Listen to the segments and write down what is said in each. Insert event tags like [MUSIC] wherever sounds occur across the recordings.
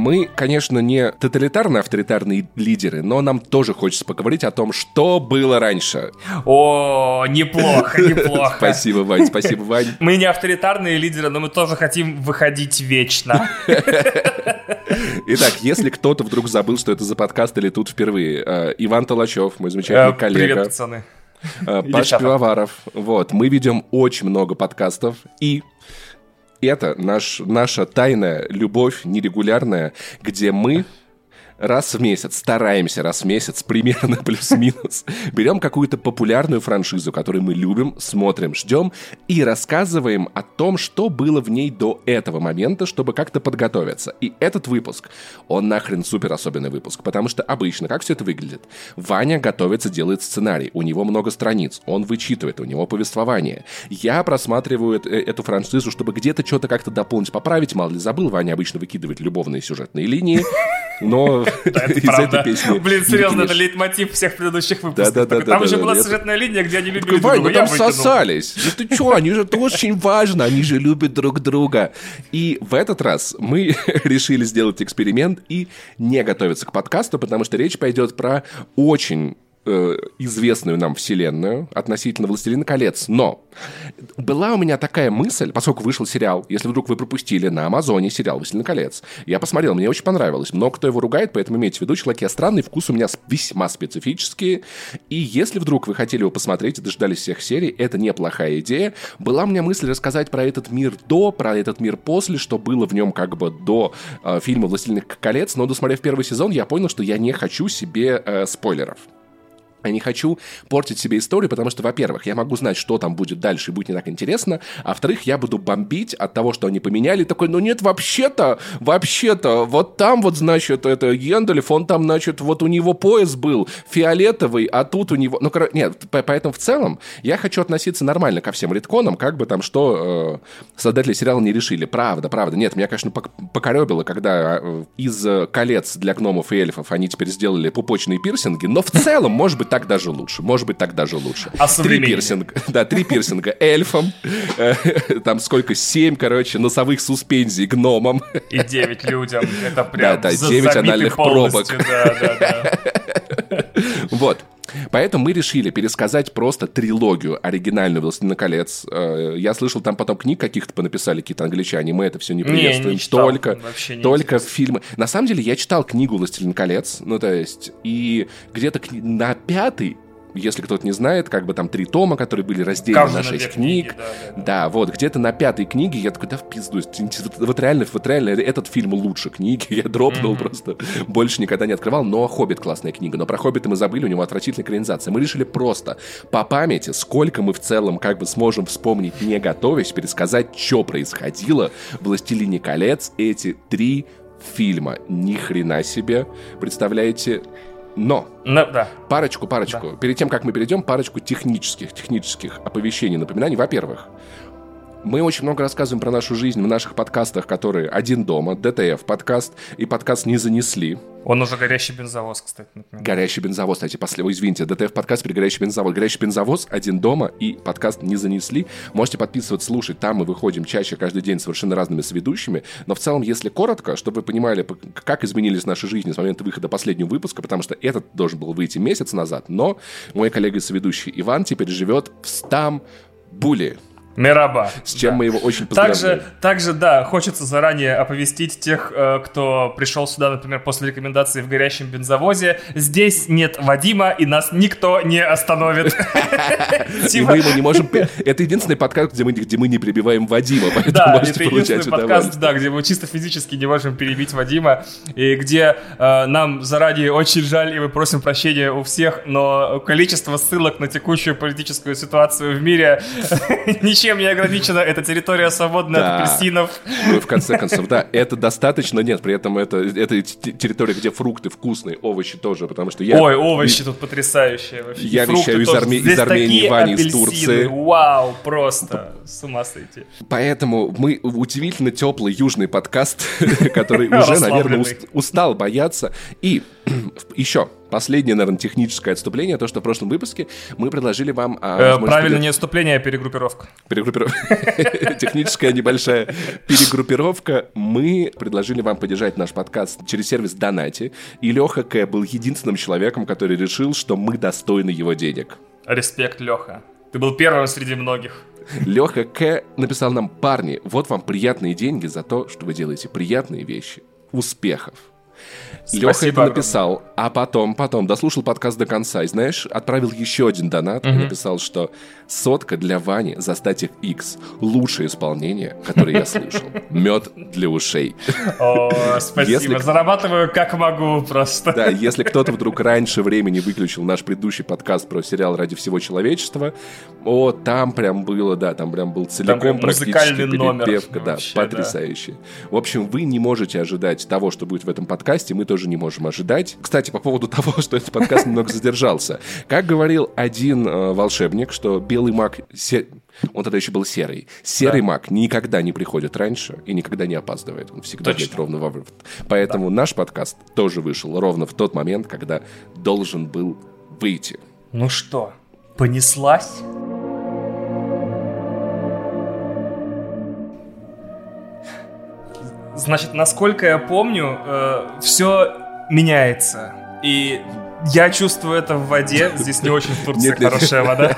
мы, конечно, не тоталитарно-авторитарные лидеры, но нам тоже хочется поговорить о том, что было раньше. О, неплохо, [LAUGHS] неплохо. Спасибо, Вань, спасибо, Вань. [LAUGHS] Мы не авторитарные лидеры, но мы тоже хотим выходить вечно. [LAUGHS] Итак, если кто-то вдруг забыл, что это за подкаст или тут впервые, э, Иван Толачев, мой замечательный коллега. Привет, пацаны. Э, Паш Пивоваров. Вот, мы ведем очень много подкастов, и это наш, наша тайная любовь нерегулярная, где мы раз в месяц, стараемся раз в месяц, примерно [LAUGHS] плюс-минус, берем какую-то популярную франшизу, которую мы любим, смотрим, ждем, и рассказываем о том, что было в ней до этого момента, чтобы как-то подготовиться. И этот выпуск, он нахрен супер особенный выпуск, потому что обычно, как все это выглядит? Ваня готовится, делает сценарий, у него много страниц, он вычитывает, у него повествование. Я просматриваю э, эту франшизу, чтобы где-то что-то как-то дополнить, поправить, мало ли забыл, Ваня обычно выкидывает любовные сюжетные линии, но этой песни... Блин, серьезно, это лейтмотив всех предыдущих выпусков. Да, да, да. Там же была сюжетная линия, где они любили друг друга. там сосались. Ну ты что, они же, это очень важно, они же любят друг друга. И в этот раз мы [LAUGHS] решили сделать эксперимент и не готовиться к подкасту, потому что речь пойдет про очень Э, известную нам вселенную относительно «Властелина колец». Но была у меня такая мысль, поскольку вышел сериал, если вдруг вы пропустили на Амазоне сериал «Властелин колец», я посмотрел, мне очень понравилось. Много кто его ругает, поэтому имейте в виду, человек, я странный, вкус у меня весьма специфический. И если вдруг вы хотели его посмотреть и дождались всех серий, это неплохая идея. Была у меня мысль рассказать про этот мир до, про этот мир после, что было в нем как бы до э, фильма «Властелин колец», но досмотрев первый сезон, я понял, что я не хочу себе э, спойлеров. Я не хочу портить себе историю, потому что, во-первых, я могу знать, что там будет дальше, и будет не так интересно, а во-вторых, я буду бомбить от того, что они поменяли, такой, ну нет, вообще-то, вообще-то, вот там вот, значит, это Гендальф, он там, значит, вот у него пояс был фиолетовый, а тут у него, ну, нет, поэтому в целом я хочу относиться нормально ко всем редконам, как бы там что э, создатели сериала не решили, правда, правда, нет, меня, конечно, покоребило, когда э, из колец для гномов и эльфов они теперь сделали пупочные пирсинги, но в целом, может быть, так даже лучше. Может быть, так даже лучше. А три пирсинга. [LAUGHS] Да, три пирсинга эльфам. Э, [LAUGHS] там сколько? Семь, короче, носовых суспензий гномам. И девять людям. Это прям Да, да, девять анальных пробок. Да, да, да. [LAUGHS] Вот. Поэтому мы решили пересказать просто трилогию оригинальную «Властелина колец». Э, я слышал, там потом книг каких-то понаписали какие-то англичане, мы это все не приветствуем. Не, не читал, только не только фильмы. На самом деле, я читал книгу «Властелин колец», ну, то есть, и где-то на пятый если кто-то не знает, как бы там три тома, которые были разделены Каждый на шесть книг. Книги, да, да, да. вот, где-то на пятой книге я такой, да в пизду, вот реально, вот реально этот фильм лучше книги, [LAUGHS] я дропнул mm-hmm. просто, больше никогда не открывал, но «Хоббит» классная книга, но про «Хоббита» мы забыли, у него отвратительная экранизация. Мы решили просто по памяти, сколько мы в целом как бы сможем вспомнить, не готовясь, пересказать, что происходило в «Властелине колец» эти три фильма. Ни хрена себе. Представляете, но, но, да. парочку, парочку. Да. Перед тем, как мы перейдем, парочку технических, технических оповещений, напоминаний. Во-первых, мы очень много рассказываем про нашу жизнь в наших подкастах, которые «Один дома», DTF подкаст и подкаст «Не занесли». Он уже горящий бензовоз, кстати. Например. Горящий бензовоз, кстати, после, извините, DTF подкаст при горящий бензовоз. Горящий бензовоз, один дома и подкаст не занесли. Можете подписываться, слушать. Там мы выходим чаще каждый день совершенно разными сведущими. Но в целом, если коротко, чтобы вы понимали, как изменились наши жизни с момента выхода последнего выпуска, потому что этот должен был выйти месяц назад, но мой коллега и соведущий Иван теперь живет в Стамбуле. Мираба. С чем да. мы его очень поздравляем. Также, также, да, хочется заранее оповестить тех, э, кто пришел сюда, например, после рекомендации в горящем бензовозе. Здесь нет Вадима, и нас никто не остановит. [LAUGHS] И мы ему не можем... Это единственный подкаст, где мы, где мы не перебиваем Вадима, [LAUGHS] поэтому Да, это единственный подкаст, да, где мы чисто физически не можем перебить Вадима, и где э, нам заранее очень жаль, и мы просим прощения у всех, но количество ссылок на текущую политическую ситуацию в мире [LAUGHS] ничем не ограничена, это территория свободная да. от апельсинов. Ну, в конце концов, да, это достаточно, нет, при этом это, это территория, где фрукты вкусные, овощи тоже, потому что я... Ой, овощи тут потрясающие вообще. Я вещаю из, Арме... из Армении, Вани из Турции. Вау, просто с ума сойти. Поэтому мы удивительно теплый южный подкаст, [LAUGHS] который [LAUGHS] уже, наверное, устал бояться. И [CLEARS THROAT] еще последнее, наверное, техническое отступление, то, что в прошлом выпуске мы предложили вам... Э, правильно, не отступление, а перегруппировка. Перегруппировка. [LAUGHS] Техническая небольшая перегруппировка. Мы предложили вам поддержать наш подкаст через сервис Донати, и Леха К. был единственным человеком, который решил, что мы достойны его денег. Респект, Леха. Ты был первым среди многих. Леха К. написал нам, парни, вот вам приятные деньги за то, что вы делаете приятные вещи. Успехов. Леха это написал, а потом, потом дослушал подкаст до конца и, знаешь, отправил еще один донат и написал, что сотка для Вани за статик X. Лучшее исполнение, которое я слышал. Мед для ушей. О, спасибо. Если... Зарабатываю как могу просто. Да, если кто-то вдруг раньше времени выключил наш предыдущий подкаст про сериал «Ради всего человечества», о, там прям было, да, там прям был целиком практически перепевка. Да, вообще, потрясающе. Да. В общем, вы не можете ожидать того, что будет в этом подкасте, мы тоже не можем ожидать. Кстати, по поводу [LAUGHS] того, что этот подкаст немного задержался. Как говорил один э, волшебник, что белый маг... Се... Он тогда еще был серый. Серый да. маг никогда не приходит раньше и никогда не опаздывает. Он всегда Точно. ровно вовремя. Поэтому да. наш подкаст тоже вышел ровно в тот момент, когда должен был выйти. Ну что, понеслась? Значит, насколько я помню, э, все меняется. И я чувствую это в воде. Здесь не очень в Турции хорошая вода.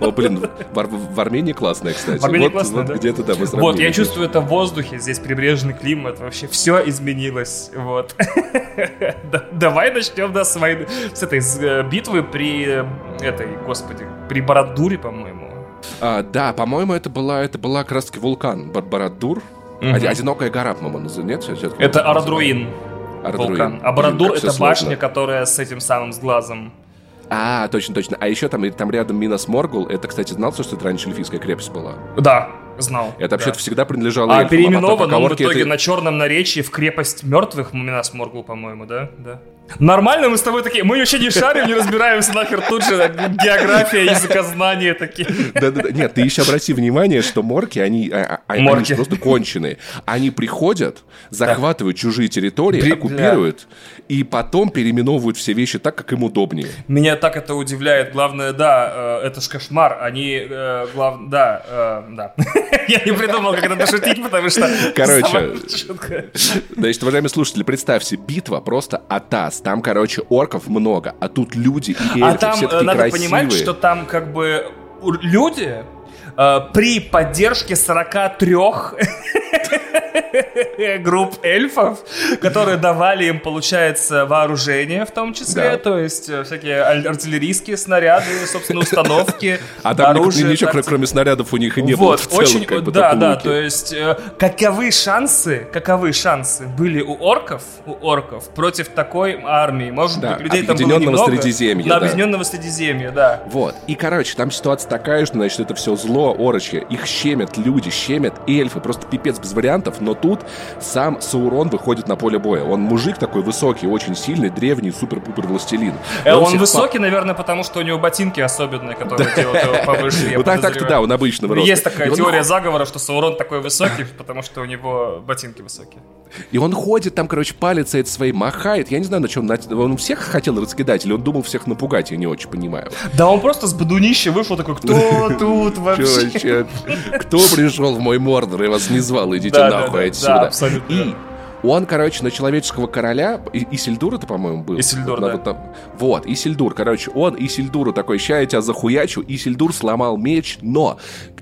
О, блин, в, Армении классная, кстати. В Армении классная, да? где-то там Вот, я чувствую это в воздухе. Здесь прибрежный климат. Вообще все изменилось. Вот. Давай начнем, да, с, войны, с этой э, битвы при э, этой, господи, при Барадуре, по-моему. А, да, по-моему, это была, это была как раз вулкан Барадур. Угу. Одинокая гора, по-моему, нет? Это Ардруин. Вулкан. А Барадур это башня, которая с этим самым с глазом. А, точно, точно. А еще там, там рядом Минос Моргул. Это, кстати, знал, что это раньше эльфийская крепость была? Да, знал. Это вообще-то всегда принадлежало А эльфам, переименован а он в итоге это... на черном наречии в крепость мертвых Минос Моргул, по-моему, да? Да. Нормально мы с тобой такие, мы вообще не шарим, не разбираемся нахер тут же, география, языкознание такие. Да-да-да, нет, ты еще обрати внимание, что морки, они, а, а, они, морки. они просто конченые. Они приходят, захватывают да. чужие территории, При... оккупируют, да. И потом переименовывают все вещи так, как им удобнее. Меня так это удивляет. Главное, да, э, это ж кошмар. Они, э, глав... да, э, да. [LAUGHS] Я не придумал, как это пошутить, потому что... Короче, значит, уважаемые слушатели, представьте, битва просто атас там, короче, орков много, а тут люди и эльфы, а там, такие надо понимать, что там как бы люди э, при поддержке 43 [LAUGHS] групп эльфов, которые давали им, получается, вооружение в том числе, да. то есть э, всякие артиллерийские снаряды, собственно, установки, [LAUGHS] А там оружие, ничего, так... кроме снарядов, у них и не вот, было в целом, очень, как бы, Да, да, то есть э, каковы шансы, каковы шансы были у орков, у орков против такой армии? Может да, быть, людей там было немного. Средиземья, да, да. Объединенного Средиземья, да. Вот, и, короче, там ситуация такая, что, значит, это все зло, орочье, их щемят люди, щемят эльфы, просто пипец без вариантов, но тут сам Саурон выходит на поле боя. Он мужик такой высокий, очень сильный, древний, супер-пупер властелин. Э, он, он высокий, пап... наверное, потому что у него ботинки особенные, которые делают его повыше. Ну так так да, он обычного роста. Есть такая теория заговора, что Саурон такой высокий, потому что у него ботинки высокие. И он ходит там, короче, палец этой своей махает. Я не знаю, на чем он всех хотел раскидать, или он думал всех напугать, я не очень понимаю. Да он просто с бадунища вышел такой, кто [LAUGHS] тут вообще? Кто пришел в мой Мордор и вас не звал, идите нахуй отсюда. И он, короче, на человеческого короля, и, Исильдур это, по-моему, был. Исильдур, да. Вот, вот, Исильдур, короче, он Исильдуру такой, ща я тебя захуячу, Исильдур сломал меч, но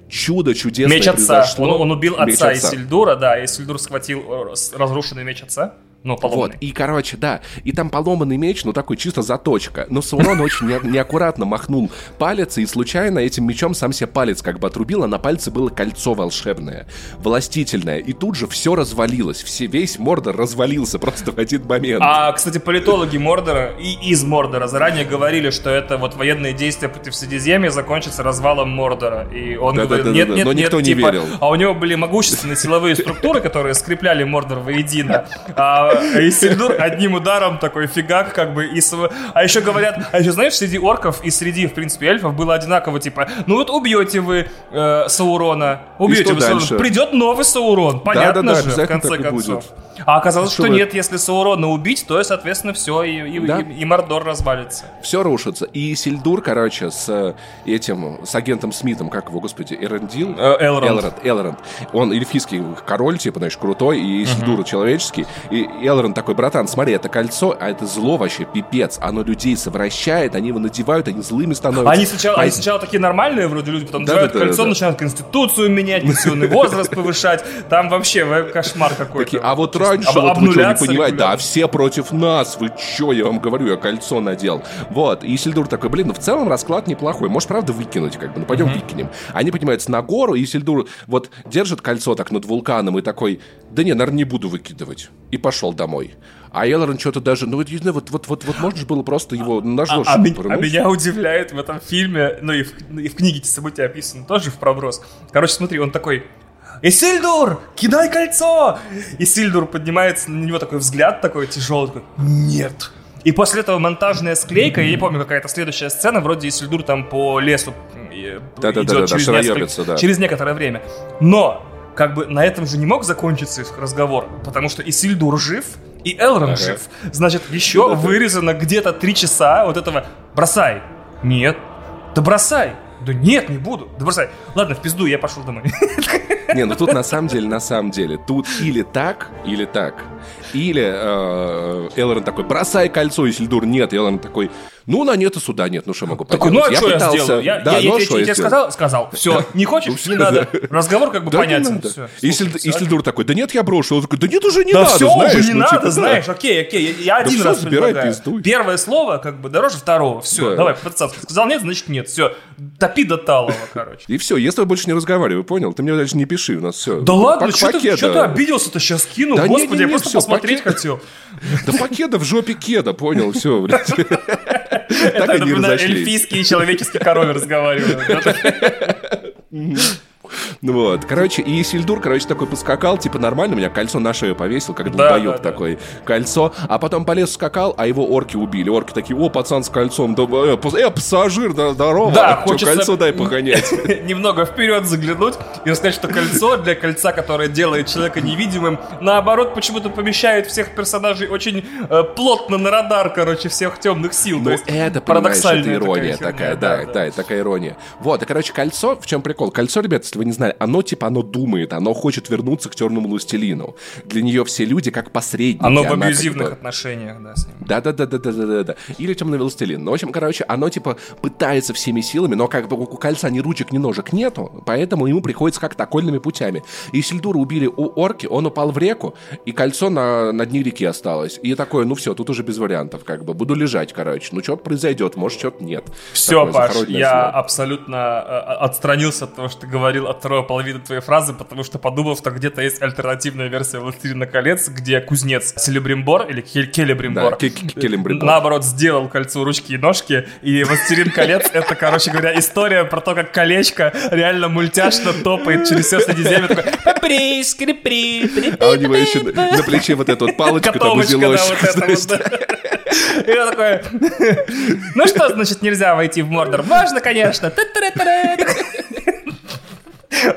чудо чудесное Меч отца, он, он убил отца, отца Исильдура, да, Исильдур схватил э, разрушенный меч отца. Ну, поломанный. Вот, и, короче, да, и там поломанный меч, ну, такой чисто заточка. Но Саурон очень неаккуратно махнул палец, и случайно этим мечом сам себе палец как бы отрубил, а на пальце было кольцо волшебное, властительное. И тут же все развалилось, все, весь Мордор развалился просто в один момент. А, кстати, политологи Мордора и из Мордора заранее говорили, что это вот военные действия против Средиземья закончатся развалом Мордора. И он да, говорил, да, да, нет, да, нет, но нет, никто типа, не верил. А у него были могущественные силовые структуры, которые скрепляли Мордор воедино. А [LAUGHS] Исильдур одним ударом такой фигак, как бы, и. А еще говорят, а еще знаешь, среди орков и среди, в принципе, эльфов было одинаково, типа, ну вот убьете вы э, Саурона, убьете вы Саурона, придет новый Саурон, понятно да, да, да, же, в конце концов. Будет. А оказалось, что, что нет, если Саурона убить, то, соответственно, все, и, и, да? и, и Мордор развалится. Все рушится. И Сильдур, короче, с э, этим, с агентом Смитом, как его, господи, Эрендил? Э, Элронд. Элронд. Элронд. Он эльфийский король, типа, знаешь, крутой, и Сильдур uh-huh. человеческий. И Элронд такой, братан, смотри, это кольцо, а это зло вообще, пипец. Оно людей совращает, они его надевают, они злыми становятся. Они сначала, Поэтому... они сначала такие нормальные вроде люди, потом да, надевают да, да, кольцо, да, начинают конституцию менять, пенсионный [LAUGHS] возраст повышать. Там вообще кошмар какой-то. А вот раньше, вот вы что, не понимаете, да, все против нас, вы чё, я вам говорю, я кольцо надел. Вот, и Сильдур такой, блин, ну в целом расклад неплохой, может, правда, выкинуть, как бы, ну пойдем выкинем. Они поднимаются на гору, и Сильдур вот держит кольцо так над вулканом и такой, да не, наверное, не буду выкидывать. И пошел домой. А Элрон что-то даже, ну, вот, вот, вот, вот, вот можно же было просто его а, а, а, а меня удивляет в этом фильме, ну и в, и в книге эти события описаны тоже в проброс. Короче, смотри, он такой, Исильдур, кидай кольцо! Исильдур поднимается, на него такой взгляд такой тяжелый, такой, нет. И после этого монтажная склейка, я не помню, какая-то следующая сцена, вроде Исильдур там по лесу да, идет да, да, через, несколько, да. через некоторое время. Но, как бы, на этом же не мог закончиться их разговор, потому что Исильдур жив, и Элрон ага. жив. Значит, еще вырезано где-то три часа вот этого «бросай». Нет. Да бросай. Да нет, не буду. Да бросай. Ладно, в пизду, я пошел домой. [LAUGHS] Не, ну тут на самом деле, на самом деле, тут или так, или так. Или э, Элрон такой, бросай кольцо, и Сильдур нет. Элрон такой, ну, на нет и суда нет, ну что могу Такой, ну а что я сделаю? Я, да, я, ну, я, я, я тебе сказал? Сказал. [LAUGHS] Все, не хочешь? Не надо. Разговор как бы понятен. И Сильдур такой, да нет, я брошу. Он такой, да нет, уже не надо, все, уже не ну, надо, типа, знаешь, окей, окей, я один раз предлагаю. Первое слово как бы дороже второго. Все, давай, пацан, сказал нет, значит нет. Все, топи до талого, короче. И все, если больше не разговариваю, понял? Ты мне дальше не пиши, у нас все. Да ладно, что ты обиделся-то сейчас кину? Господи, я просто посмотреть хотел. Да покеда в жопе кеда, понял, все, блядь. [LAUGHS] Так они разошлись. Эльфийский человеческий король разговаривают. [LAUGHS] Ну вот, короче, и Сильдур, короче, такой поскакал, типа нормально, меня кольцо на шею повесил, как долбоеб да, да, такой, да. кольцо, а потом полез скакал, а его орки убили. Орки такие, о, пацан с кольцом, да, э, э пассажир, да, здорово, да, хочется кольцо дай погонять. [LAUGHS] Немного вперед заглянуть и рассказать, что кольцо для кольца, которое делает человека невидимым, наоборот, почему-то помещает всех персонажей очень э, плотно на радар, короче, всех темных сил. Ну, это, парадоксальная ирония такая, да, да, такая ирония. Вот, и, короче, кольцо, в чем прикол? Кольцо, ребят, если вы не знали, оно типа, оно думает, оно хочет вернуться к черному властелину. Для нее все люди как посредники. Оно в абьюзивных как бы... отношениях, да, с ним. Да-да-да-да-да-да-да. Или темный властелин. Ну, в общем, короче, оно типа пытается всеми силами, но как бы у кольца ни ручек, ни ножек нету, поэтому ему приходится как-то окольными путями. И Сильдура убили у орки, он упал в реку, и кольцо на, на дне реки осталось. И такое, ну все, тут уже без вариантов, как бы. Буду лежать, короче. Ну, что-то произойдет, может, что-то нет. Все, Паш, я слово. абсолютно э, отстранился от того, что ты говорил от второй половины твоей фразы, потому что подумал, что где-то есть альтернативная версия «Властелина колец», где кузнец Селебримбор или Келебримбор, да, наоборот, сделал кольцо ручки и ножки, и «Властелин колец» — это, короче говоря, история про то, как колечко реально мультяшно топает через все Средиземье, такой «Папри, скрипри, А у него еще на плече вот эта вот палочка там узелочек. И он такой, [LAUGHS] ну что значит нельзя войти в Мордор? Можно, конечно.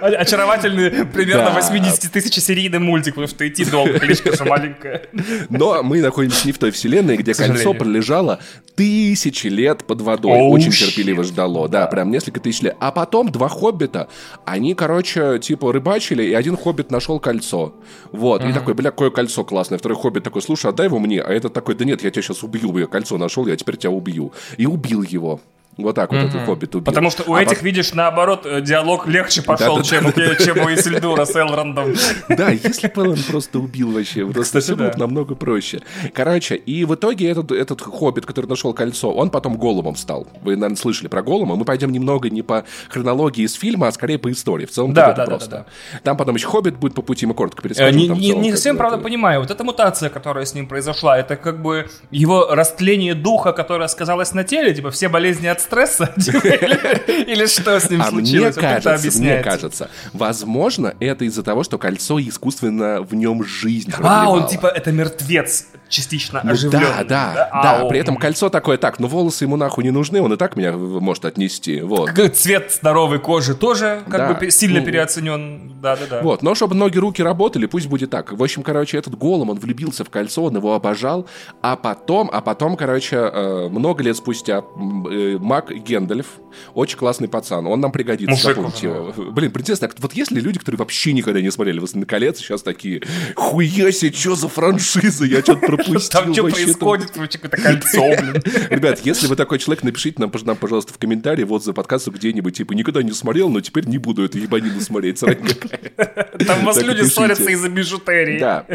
Очаровательный, примерно да. 80 тысяч серийный мультик, потому что идти долго, кличка маленькая. Но мы находимся не в той вселенной, где кольцо пролежало тысячи лет под водой. Oh, Очень shit. терпеливо ждало, да, прям несколько тысяч лет. А потом два хоббита, они, короче, типа рыбачили, и один хоббит нашел кольцо. Вот, и такой, бля, какое кольцо классное. Второй хоббит такой, слушай, отдай его мне. А этот такой, да нет, я тебя сейчас убью, я кольцо нашел, я теперь тебя убью. И убил его. Вот так вот mm-hmm. этот хоббит убил. Потому что у а этих, по... видишь, наоборот, э, диалог легче пошел, да, чем, да, да, чем у Исильдура с Элрондом. Да, если бы он просто убил вообще, просто все было намного проще. Короче, и в итоге этот, этот хоббит, который нашел кольцо, он потом голубом стал. Вы, наверное, слышали про голума. Мы пойдем немного не по хронологии из фильма, а скорее по истории. В целом, да, да, просто. Да, да. Там потом еще хоббит будет по пути, мы коротко перескажем. Не, не, не совсем, правда, понимаю. Вот эта мутация, которая с ним произошла, это как бы его растление духа, которое сказалось на теле, типа все болезни от стресса? [LAUGHS] Или что с ним а случилось? Мне кажется, мне кажется, возможно, это из-за того, что кольцо искусственно в нем жизнь А, он типа это мертвец частично ну, оживленный. Да, да, да. А, при этом кольцо такое, так, ну волосы ему нахуй не нужны, он и так меня может отнести. Вот. Цвет здоровой кожи тоже как бы сильно ну, переоценен. Да, да, да. Вот, но чтобы ноги, руки работали, пусть будет так. В общем, короче, этот голом, он влюбился в кольцо, он его обожал, а потом, а потом, короче, э, много лет спустя э, Мак Гендальф, очень классный пацан, он нам пригодится, Мужик запомните его. Блин, принцесса, вот если люди, которые вообще никогда не смотрели «Властелин колец», сейчас такие, хуя себе, что за франшиза, я что-то пропустил. Там что происходит, короче, какое-то кольцо, блин. [LAUGHS] Ребят, если вы такой человек, напишите нам, пожалуйста, в комментарии вот за подкасту где-нибудь, типа, никогда не смотрел, но теперь не буду эту ебанину смотреть. [LAUGHS] Там вас люди ссорятся из-за бижутерии. Да.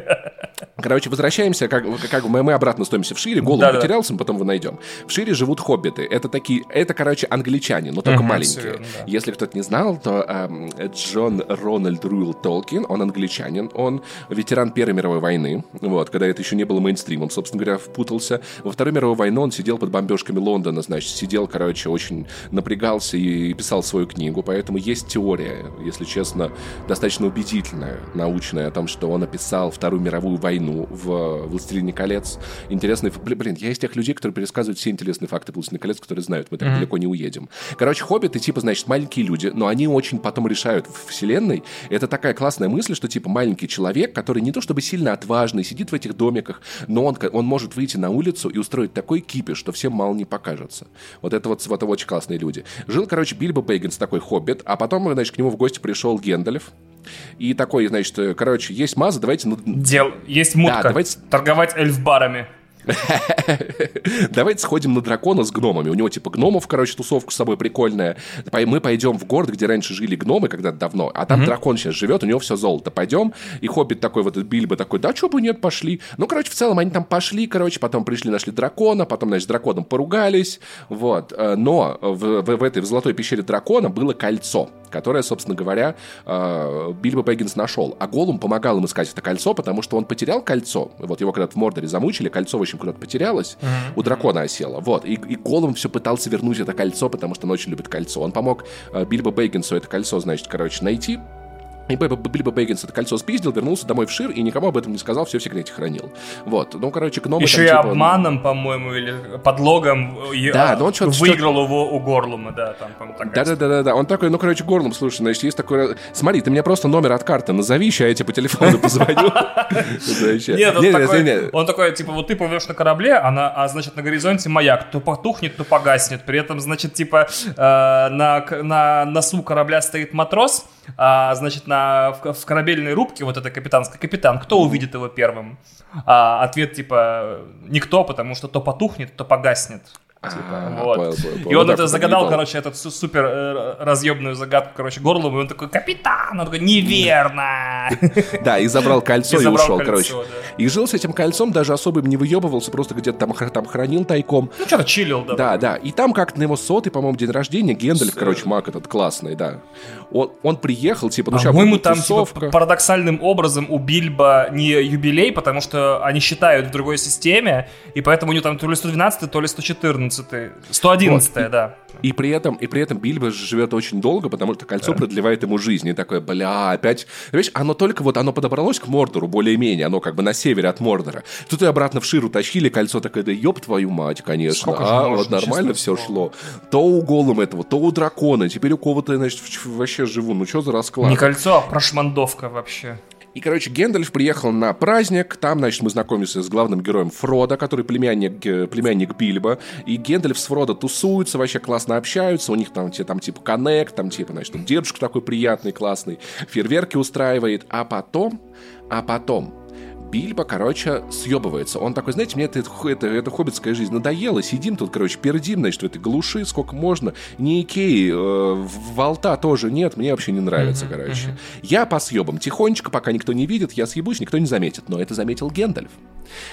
Короче, возвращаемся, как, как мы, мы обратно стоимся в Шире, голову да, потерялся, мы потом его найдем. В Шире живут хоббиты. Это такие, это, короче, англичане, но только маленькие. Верно, да. Если кто-то не знал, то эм, Джон Рональд Руэлл Толкин, он англичанин, он ветеран Первой мировой войны, вот, когда это еще не было мейнстримом, собственно говоря, впутался. Во Второй мировой войну он сидел под бомбежками Лондона, значит, сидел, короче, очень напрягался и писал свою книгу, поэтому есть теория, если честно, достаточно убедительная, научная, о том, что он описал Вторую мировую войну в «Властелине колец». Интересный... Блин, я из тех людей, которые пересказывают все интересные факты «Властелина колец», которые знают, мы так mm-hmm. далеко не уедем. Короче, хоббиты, типа, значит, маленькие люди, но они очень потом решают в вселенной. Это такая классная мысль, что, типа, маленький человек, который не то чтобы сильно отважный, сидит в этих домиках, но он, он может выйти на улицу и устроить такой кипиш, что всем мало не покажется. Вот это вот, вот очень классные люди. Жил, короче, Бильбо Бэггинс, такой хоббит, а потом, значит, к нему в гости пришел Гендальф, и такой, значит, короче, есть маза, давайте... Дел, есть мутка. Да, давайте... Торговать эльфбарами. [LAUGHS] Давайте сходим на дракона с гномами. У него типа гномов, короче, тусовка с собой прикольная. Мы пойдем в город, где раньше жили гномы когда-то давно, а там дракон сейчас живет, у него все золото. Пойдем. И хоббит такой вот, Бильбо такой, да что бы нет, пошли. Ну, короче, в целом они там пошли, короче, потом пришли, нашли дракона, потом, значит, с драконом поругались. Вот. Э, но в, в, в этой, в золотой пещере дракона было кольцо которое, собственно говоря, э, Бильбо Бэггинс нашел. А Голум помогал им искать это кольцо, потому что он потерял кольцо. Вот его когда-то в Мордоре замучили, кольцо, в общем, куда-то потерялось, mm-hmm. у дракона осело. Вот. И, и Голум все пытался вернуть это кольцо, потому что он очень любит кольцо. Он помог э, Бильбо Бэггинсу это кольцо, значит, короче, найти. И Билли Бэггинс это кольцо спиздил, вернулся домой в Шир и никому об этом не сказал, все в секрете хранил. Вот. Ну, короче, гномы Еще там, и типа... обманом, по-моему, или подлогом да, но он выиграл его у Горлума, да, там, по-моему, Да-да-да, он такой, ну, короче, Горлум, слушай, значит, есть такой... Смотри, ты мне просто номер от карты назови, сейчас я тебе по телефону [LAUGHS] позвоню. Нет, он такой, типа, вот ты плывешь на корабле, а значит, на горизонте маяк, то потухнет, то погаснет. При этом, значит, типа, э, на носу корабля стоит матрос, а, значит, на, в, в корабельной рубке, вот это капитанский капитан, кто увидит его первым? А, ответ типа никто, потому что то потухнет, то погаснет. Типа, а, вот. понял, понял, понял. И он ну, это загадал, короче, эту супер э, разъебную загадку, короче, горлом, и он такой, капитан! Он такой, неверно! [LAUGHS] Да, и забрал кольцо и ушел, короче. И жил с этим кольцом, даже особо им не выебывался, просто где-то там, там хранил тайком. Ну, что-то чилил, да. Да, да. И там как-то на его сотый, по-моему, день рождения, Гендальф, короче, маг этот классный, да. Он, он приехал, типа, ну, По-моему, там, типа, парадоксальным образом у Бильба не юбилей, потому что они считают в другой системе, и поэтому у него там то ли 112, то ли 114 111 111 вот. да. И, при этом, и при этом Бильбо живет очень долго, потому что кольцо да. продлевает ему жизнь. И такое, бля, опять... Видишь, оно только вот, оно подобралось к Мордору более-менее, оно как бы на севере от Мордора. Тут и обратно в Ширу тащили, кольцо такое, да ёб твою мать, конечно. Сколько а, вот нормально все шло. То у голым этого, то у дракона, теперь у кого-то, значит, вообще живу. Ну что за расклад? Не кольцо, а прошмандовка вообще. И, короче, Гендальф приехал на праздник, там, значит, мы знакомимся с главным героем Фрода, который племянник, э, племянник Бильбо, и Гендальф с Фродо тусуются, вообще классно общаются, у них там, там типа коннект, там типа, значит, дедушка такой приятный, классный, фейерверки устраивает, а потом, а потом Бильбо, короче, съебывается. Он такой, знаете, мне это, это, это хоббитская жизнь надоела. Сидим тут, короче, пердим, значит, в этой глуши, сколько можно. Ни Икеи, э, Волта тоже нет, мне вообще не нравится, uh-huh, короче. Uh-huh. Я по съебам тихонечко, пока никто не видит, я съебусь, никто не заметит. Но это заметил Гендальф.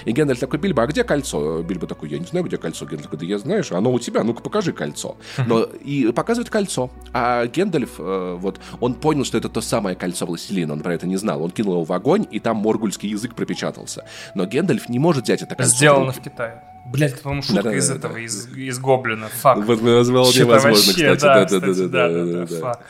И Гендальф такой, Бильбо, а где кольцо? Бильбо такой, я не знаю, где кольцо. Гендальф такой, да я знаешь, оно у тебя, ну-ка покажи кольцо. Но и показывает кольцо. А Гендальф, э, вот, он понял, что это то самое кольцо Властелина, он про это не знал. Он кинул его в огонь, и там моргульский язык пропечатался. Но Гендальф не может взять это кольцо. Сделано в Китае. Блять, это, по-моему, шутка из этого, из, из Гоблина. Fuck. Вот назвал невозможно, вообще, кстати. да, Да, да, кстати, да, да, да, да, да, да, да.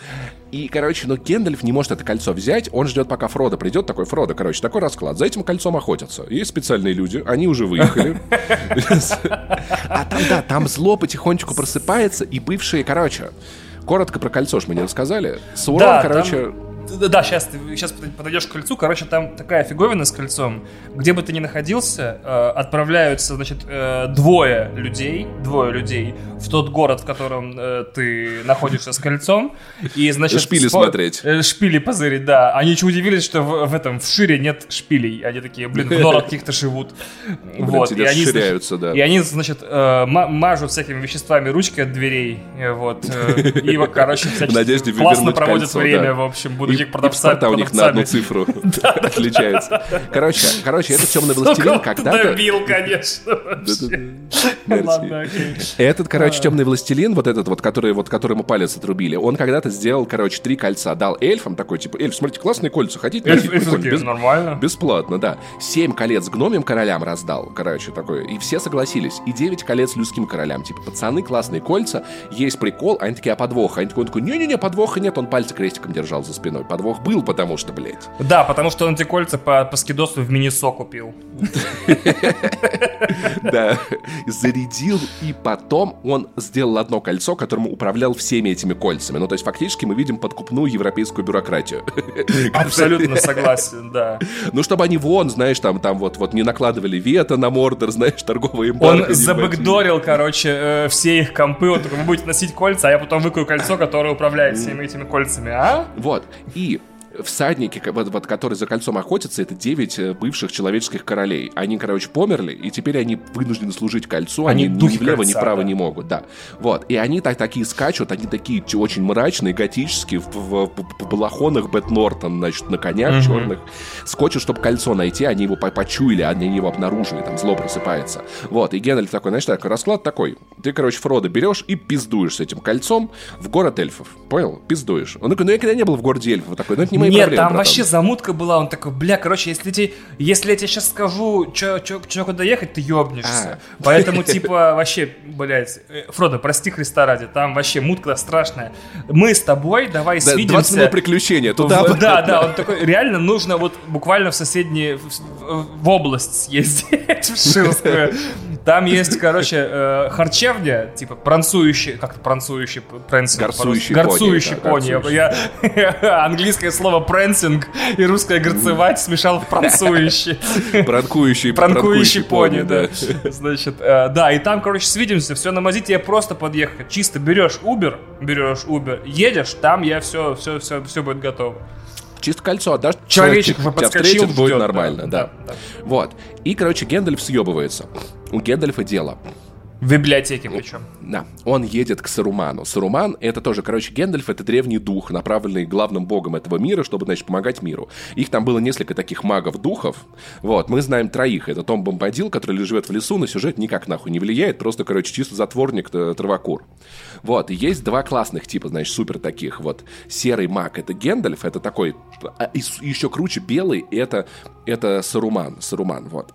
И, короче, но Гендальф не может это кольцо взять, он ждет, пока Фродо придет, такой, Фродо, короче, такой расклад, за этим кольцом охотятся. Есть специальные люди, они уже выехали. А там, да, там зло потихонечку просыпается, и бывшие, короче, коротко про кольцо ж мы не рассказали. Саурон, Да, короче, Да, сейчас ты сейчас подойдешь к кольцу. Короче, там такая фиговина с кольцом. Где бы ты ни находился, э, отправляются, значит, э, двое людей, двое людей в тот город, в котором э, ты находишься с кольцом. И, значит, Шпили спо- смотреть. шпили позырить, да. Они еще удивились, что в, в этом, в Шире нет шпилей. Они такие, блин, в норах каких-то живут. [LAUGHS] вот. и они, значит, да. И они, значит, ма- мажут всякими веществами ручки от дверей. Вот. И, короче, всячески классно проводят время, в общем, И- будучи и паспорта у них на одну цифру [LAUGHS] [LAUGHS] отличаются. Короче, короче, этот темный властелин когда-то... добил, конечно. Этот, короче, темный властелин, вот этот вот, который, вот, которому палец отрубили, он когда-то сделал, короче, три кольца, дал эльфам такой, типа, эльф, смотрите, классные кольца, хотите? Нормально. Бесплатно, да. Семь колец гномим королям раздал, короче, такой. И все согласились. И девять колец людским королям. Типа, пацаны, классные кольца, есть прикол. Они такие, а подвох? Они такой, он такой, не-не-не, подвоха нет. Он пальцы крестиком держал за спиной. Подвох был, потому что, блядь. Да, потому что он эти кольца по, по скидосу в Минисо купил. Да, зарядил, и потом он сделал одно кольцо, которым управлял всеми этими кольцами. Ну, то есть, фактически мы видим подкупную европейскую бюрократию. Абсолютно согласен, да. Ну, чтобы они вон, знаешь, там, там вот, вот не накладывали вето на Мордор, знаешь, торговые Он эмбарго не забэкдорил, короче, э, все их компы. Он такой, вы будете носить кольца, а я потом выкую кольцо, которое управляет всеми этими кольцами, а? Вот. И всадники, вот, вот, которые за кольцом охотятся, это девять э, бывших человеческих королей. Они, короче, померли, и теперь они вынуждены служить кольцу. Они Они, ни влево, ни кольца, вправо да. не могут, да. Вот. И они так, такие скачут, они такие очень мрачные, готические, в, в- в- в балахонах Бет Нортон, значит, на конях черных. Скочут, чтобы кольцо найти, они его по- почуяли, они его обнаружили, там зло просыпается. Вот. И Генальф такой, знаешь, такой расклад такой. Ты, короче, Фродо берешь и пиздуешь с этим кольцом в город эльфов. Понял? Пиздуешь. Он такой, ну я никогда не был в городе эльфов. Такой, ну это не мои Нет, проблемы, там братан». вообще замутка была, он такой, бля, короче, если, те, если я тебе сейчас скажу, чё, чё, чё, куда ехать, ты ёбнешься. А. Поэтому, типа, вообще, блядь, э, Фродо, прости Христа ради, там вообще мутка страшная. Мы с тобой давай Да, 20 свидимся. минут приключения. Туда, В- да, да, он такой, реально нужно вот буквально в соседние, в область съездить, [LAUGHS] в Шилскую. Там есть, короче, э, харчевня, типа, пранцующий, как-то пранцующий, прэнсинг Горцующий по-русски. пони, Горцующий да, пони. горцующий. Я английское слово прэнсинг и русское горцевать смешал в пранцующий. Пранкующий, Пранкующий пони, да. Значит, э, да, и там, короче, свидимся, все на мази, тебе просто подъехать. Чисто берешь Uber, берешь Uber, едешь, там я все, все, все, все будет готово. Чисто кольцо отдашь, Человечек тебя подскочил, встретит, будет ждет, нормально, да, да. да, да. Вот. И, короче, Гендальф съебывается. У Гендальфа дело. В библиотеке причем. Да, он едет к Саруману. Саруман — это тоже, короче, Гендальф — это древний дух, направленный главным богом этого мира, чтобы, значит, помогать миру. Их там было несколько таких магов-духов. Вот, мы знаем троих. Это Том Бомбадил, который живет в лесу, на сюжет никак нахуй не влияет, просто, короче, чисто затворник э. Вот, и есть два классных типа, значит, супер таких. Вот, серый маг — это Гендальф, это такой... а, еще круче белый — это, это Саруман, Саруман, вот.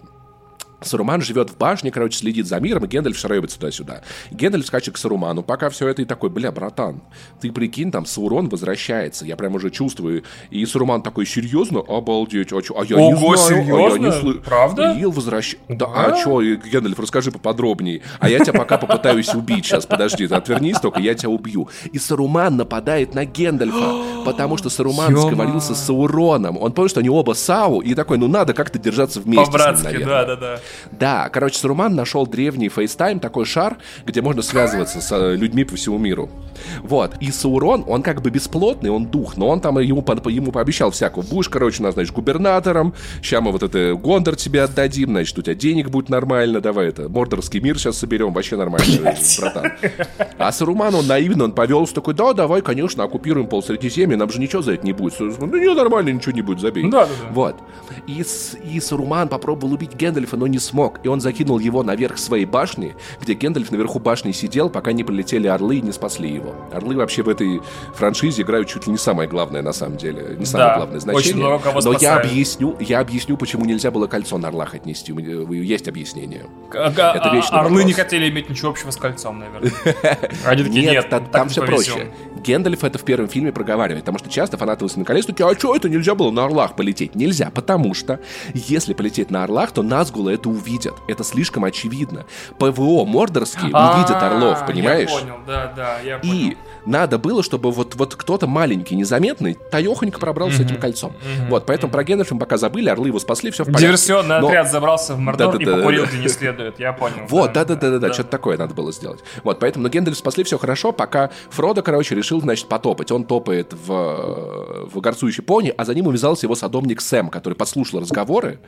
Саруман живет в башне, короче, следит за миром, и Гендальф шароебит туда-сюда. Гендальф скачет к Саруману, пока все это и такой, бля, братан, ты прикинь, там Саурон возвращается, я прям уже чувствую. И Саруман такой, серьезно? Обалдеть, а, чё? а я не Ого, знаю, а я не серьезно? слы- Правда? Ил возвращается. Да, а что, Гендальф, расскажи поподробнее. А я тебя пока попытаюсь убить. Сейчас, подожди, ты отвернись только, я тебя убью. И Саруман нападает на Гендальфа, [GASPS] потому что Саруман сговорился с Сауроном. Он понял, что они оба Сау, и такой, ну надо как-то держаться вместе По-братски, да, да, да. Да, короче, Саруман нашел древний FaceTime, такой шар, где можно связываться с э, людьми по всему миру. Вот. И Саурон, он как бы бесплотный, он дух, но он там ему, ему пообещал всякого. Будешь, короче, у нас, значит, губернатором, ща мы вот это Гондор тебе отдадим, значит, у тебя денег будет нормально, давай это, Мордорский мир сейчас соберем, вообще нормально, братан. А Саруман, он наивно, он повелся такой, да, давай, конечно, оккупируем пол Средиземья, нам же ничего за это не будет. Ну, не, нормально, ничего не будет, забей. Да, да, да. Вот. И, и Саруман попробовал убить Гэндальфа, но не смог, и он закинул его наверх своей башни, где Гендальф наверху башни сидел, пока не полетели орлы и не спасли его. Орлы вообще в этой франшизе играют чуть ли не самое главное на самом деле, не самое Да, главное очень значение. много кого Но я объясню, я объясню, почему нельзя было кольцо на орлах отнести. Есть объяснение. А- Это вечный Орлы вопрос. не хотели иметь ничего общего с кольцом, наверное. [LAUGHS] Они такие, Нет, там все повезем». проще. Гендальф это в первом фильме проговаривает, потому что часто фанаты «Властелина колец» такие, а что это нельзя было на орлах полететь? Нельзя, потому что если полететь на орлах, то Назгулы это увидят. Это слишком очевидно. ПВО мордорские увидят А, орлов, понимаешь? Я понял, да, да, я понял. И надо было, чтобы вот, вот кто-то маленький, незаметный, таехонько пробрался с этим кольцом. Вот, поэтому про Гендальфа пока забыли, орлы его спасли, все в порядке. Диверсионный Но- отряд забрался в Мордор и покурил где не следует, я понял. Вот, да-да-да-да, что-то такое надо было сделать. Вот, поэтому, но Гендальф спасли, все хорошо, пока Фродо, короче, решил, значит, потопать. Он топает в, в горцующей пони, а за ним увязался его садомник Сэм, который подслушал разговоры,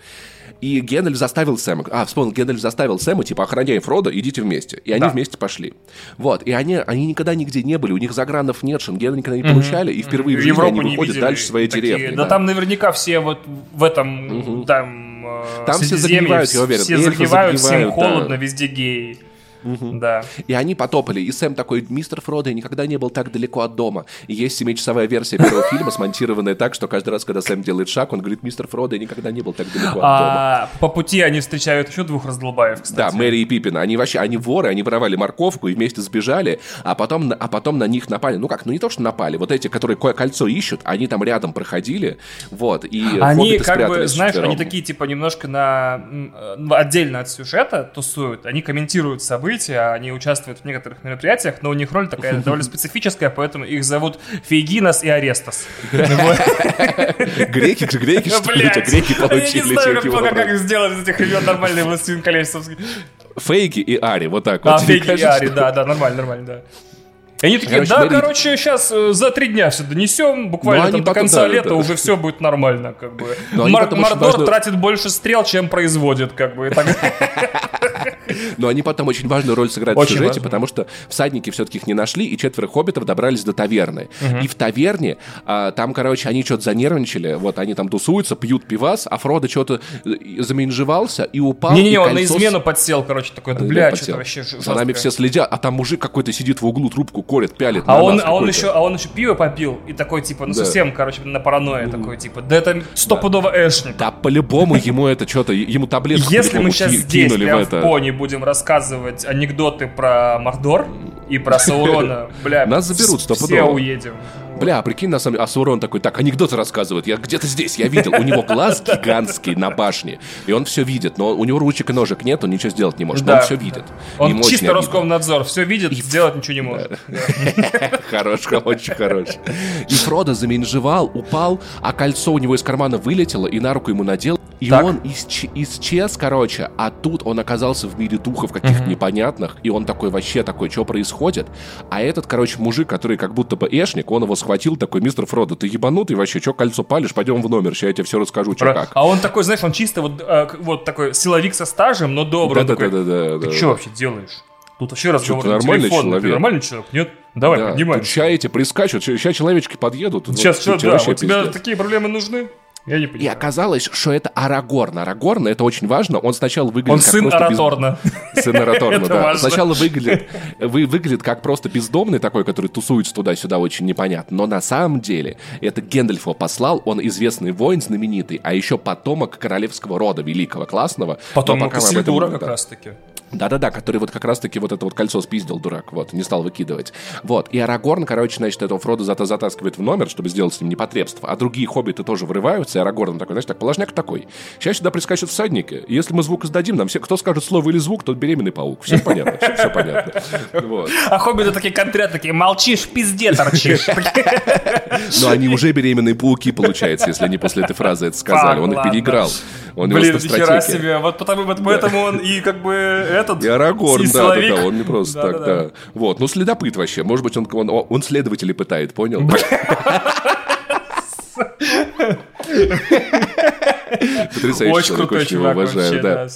и Гендальф заставил Сэма, а, вспомнил, Гендальф заставил Сэма, типа, охраняй Фродо, идите вместе. И они Да. вместе пошли. Вот, и они, они никогда нигде не были, у них загранов нет, шенгена никогда не получали, и впервые в жизни Европу они не выходят дальше своей такие, деревни. Да, там наверняка все вот в этом, там, э, Там все загнивают, я уверен. Все загнивают, всем загнивают, да. холодно, везде геи. Да. И они потопали. И Сэм такой, мистер Фродо, я никогда не был так далеко от дома. И есть семичасовая версия первого [LAUGHS] фильма, смонтированная так, что каждый раз, когда Сэм делает шаг, он говорит, мистер Фродо, я никогда не был так далеко от дома. А по пути они встречают еще двух раздолбаев, Да, кстати. Мэри и Пиппин, они вообще, они воры, они воровали морковку и вместе сбежали, а потом, а потом на них напали. Ну как, ну не то, что напали, вот эти, которые ко- кольцо ищут, они там рядом проходили, вот, и Они, как бы, знаешь, они такие, типа, немножко на э, отдельно от сюжета тусуют. Они комментируют события, они участвуют в некоторых мероприятиях, но у них роль такая довольно специфическая, поэтому их зовут Фейгинос и Арестас. Греки, греки, что ли, Блядь, у тебя греки я не знаю, как, сделать из этих имен нормальный властелин колец. Фейги и Ари, вот так А, вот. Тебе Фейги и Ари, да, да, нормально, нормально, да. И они такие, Короче, да, Мэри- короче, сейчас за три дня все донесем, буквально Ну, там до конца да, лета да. уже все будет нормально, как бы. Мар- Мордор важно- тратит больше стрел, чем производит, как бы. [LAUGHS] Но они потом очень важную роль сыграют Очень в сюжете, важную. потому что всадники все-таки их не нашли, и четверо хоббитов добрались до таверны. И в таверне а, там, короче, они что-то занервничали, вот они там тусуются, пьют пивас, а Фродо что-то заменжевался и упал. Не-не-не, он на кольцо измену подсел, короче, такой, да, Да, бля, что-то вообще ж- За нами все следят, а там мужик какой-то сидит в углу, трубку корит, пялит А он, а он еще, а он еще пиво попил и такой типа, ну Да. совсем, короче, на паранойя такой типа, да это стопудово Эшник. Да по-любому ему это что-то, ему таблетку Если мы сейчас здесь прям в пони будем рассказывать анекдоты про Мордор и про [LAUGHS] Саурона, бля, Нас заберут все уедем. Бля, прикинь, на самом деле, а Саурон такой, так, анекдоты рассказывают, я где-то здесь, я видел, у него глаз гигантский на башне, и он все видит, но у него ручек и ножек нет, он ничего сделать не может, но он все видит. Он Ему чисто. Роскомнадзор, все видит, сделать ничего не может. [LAUGHS] Хорош, очень хорош. И Фродо заменжевал, упал, а кольцо у него из кармана вылетело и на руку ему надел. И Так. он исч- исчез, короче, а тут он оказался в мире духов каких-то непонятных, и он такой вообще такой, что происходит? А этот, короче, мужик, который как будто бы эшник, он его схватил, такой, мистер Фродо, ты ебанутый вообще, что кольцо палишь, пойдем в номер, сейчас я тебе все расскажу, что Про- как. А он такой, знаешь, он чисто вот, э, вот такой силовик со стажем, но добрый. Он такой, Да-да-да-да-да. Ты что вообще делаешь? Тут вообще разговор ты нормальный телефон. Ты человек? нормальный человек? Нет? Давай, Да, поднимай. ща эти прискачут, сейчас человечки подъедут. вот Сейчас что, тебе да, вообще у тебя пиздец. такие проблемы нужны? Я не И понимаю. оказалось, что это Арагорн. Арагорн, это очень важно. Он сначала выглядит Он как сын просто без- Араторна. [LAUGHS] Сын Араторна, [LAUGHS] Это да. важно. Сначала выглядит, вы, выглядит как просто бездомный такой, который тусуется туда-сюда, очень непонятно. Но на самом деле это Гендальф его послал, он известный воин, знаменитый, а еще потомок королевского рода великого, классного. Потом Но пока мы об этом- Кассельдура как да. раз таки. Да-да-да, который вот как раз-таки вот это вот кольцо спиздил, дурак, вот, не стал выкидывать. Вот, и Арагорн, короче, значит, этого Фрода зато затаскивает в номер, чтобы сделать с ним непотребство, а другие хоббиты тоже врываются, и Арагорн такой, знаешь, так, положняк такой. Сейчас сюда прискачут всадники, и если мы звук издадим, нам все, кто скажет слово или звук, тот беременный паук. Все понятно, все, все понятно. Вот. А хоббиты такие конкретно такие, молчишь, пизде торчишь. Но они уже беременные пауки, получается, если они после этой фразы это сказали. Он их переиграл. Он Блин, в нихера стратегии. себе. Вот потому, вот поэтому он и как бы этот... И Арагорн, да, да, да, он не просто так, да. Вот, ну следопыт вообще. Может быть, он, он, он следователей пытает, понял? [LAUGHS] Потрясающий Очень человек, очень его уважаю, да.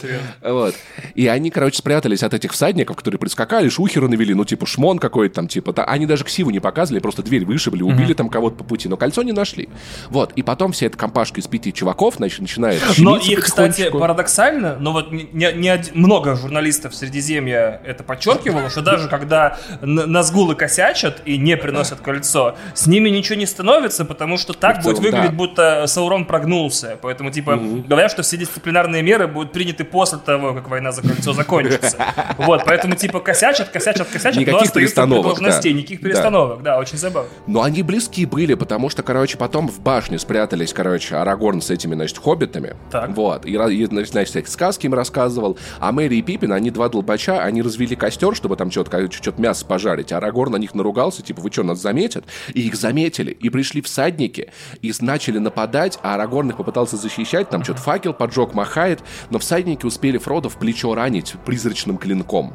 да. Вот. И они, короче, спрятались от этих всадников, которые прискакали, шухеры навели, ну, типа, шмон какой-то там, типа, та- они даже ксиву не показывали, просто дверь вышибли, убили там кого-то по пути, но кольцо не нашли. Вот, и потом вся эта компашка из пяти чуваков, значит, начинает Но их, кстати, парадоксально, но вот не, не- один- много журналистов Средиземья это подчеркивало, что даже когда назгулы косячат и не приносят кольцо, с ними ничего не становится, потому что так будет выглядеть, да. Будто Саурон прогнулся. Поэтому, типа, говорят, что все дисциплинарные меры будут приняты после того, как война за кольцо закончится. [LAUGHS] Вот, поэтому, типа, косячат, косячат, косячат, но Никаких остаются при перестановок, должностей, да. никаких Да. перестановок. Да, очень забавно. Но они близки были, потому что, короче, потом в башне спрятались, короче, Арагорн с этими, значит, хоббитами. Так. Вот. И, значит, всякие сказки им рассказывал. А Мэри и Пиппин, они два долбача, они развели костер, чтобы там что-то, что-то мясо пожарить. А Арагорн на них наругался, типа, вы что, нас заметят? И их заметили. И пришли всадники, и с- начали нападать, а Арагорн их попытался защищать, там что-то факел поджег, махает, но всадники успели Фродо в плечо ранить призрачным клинком.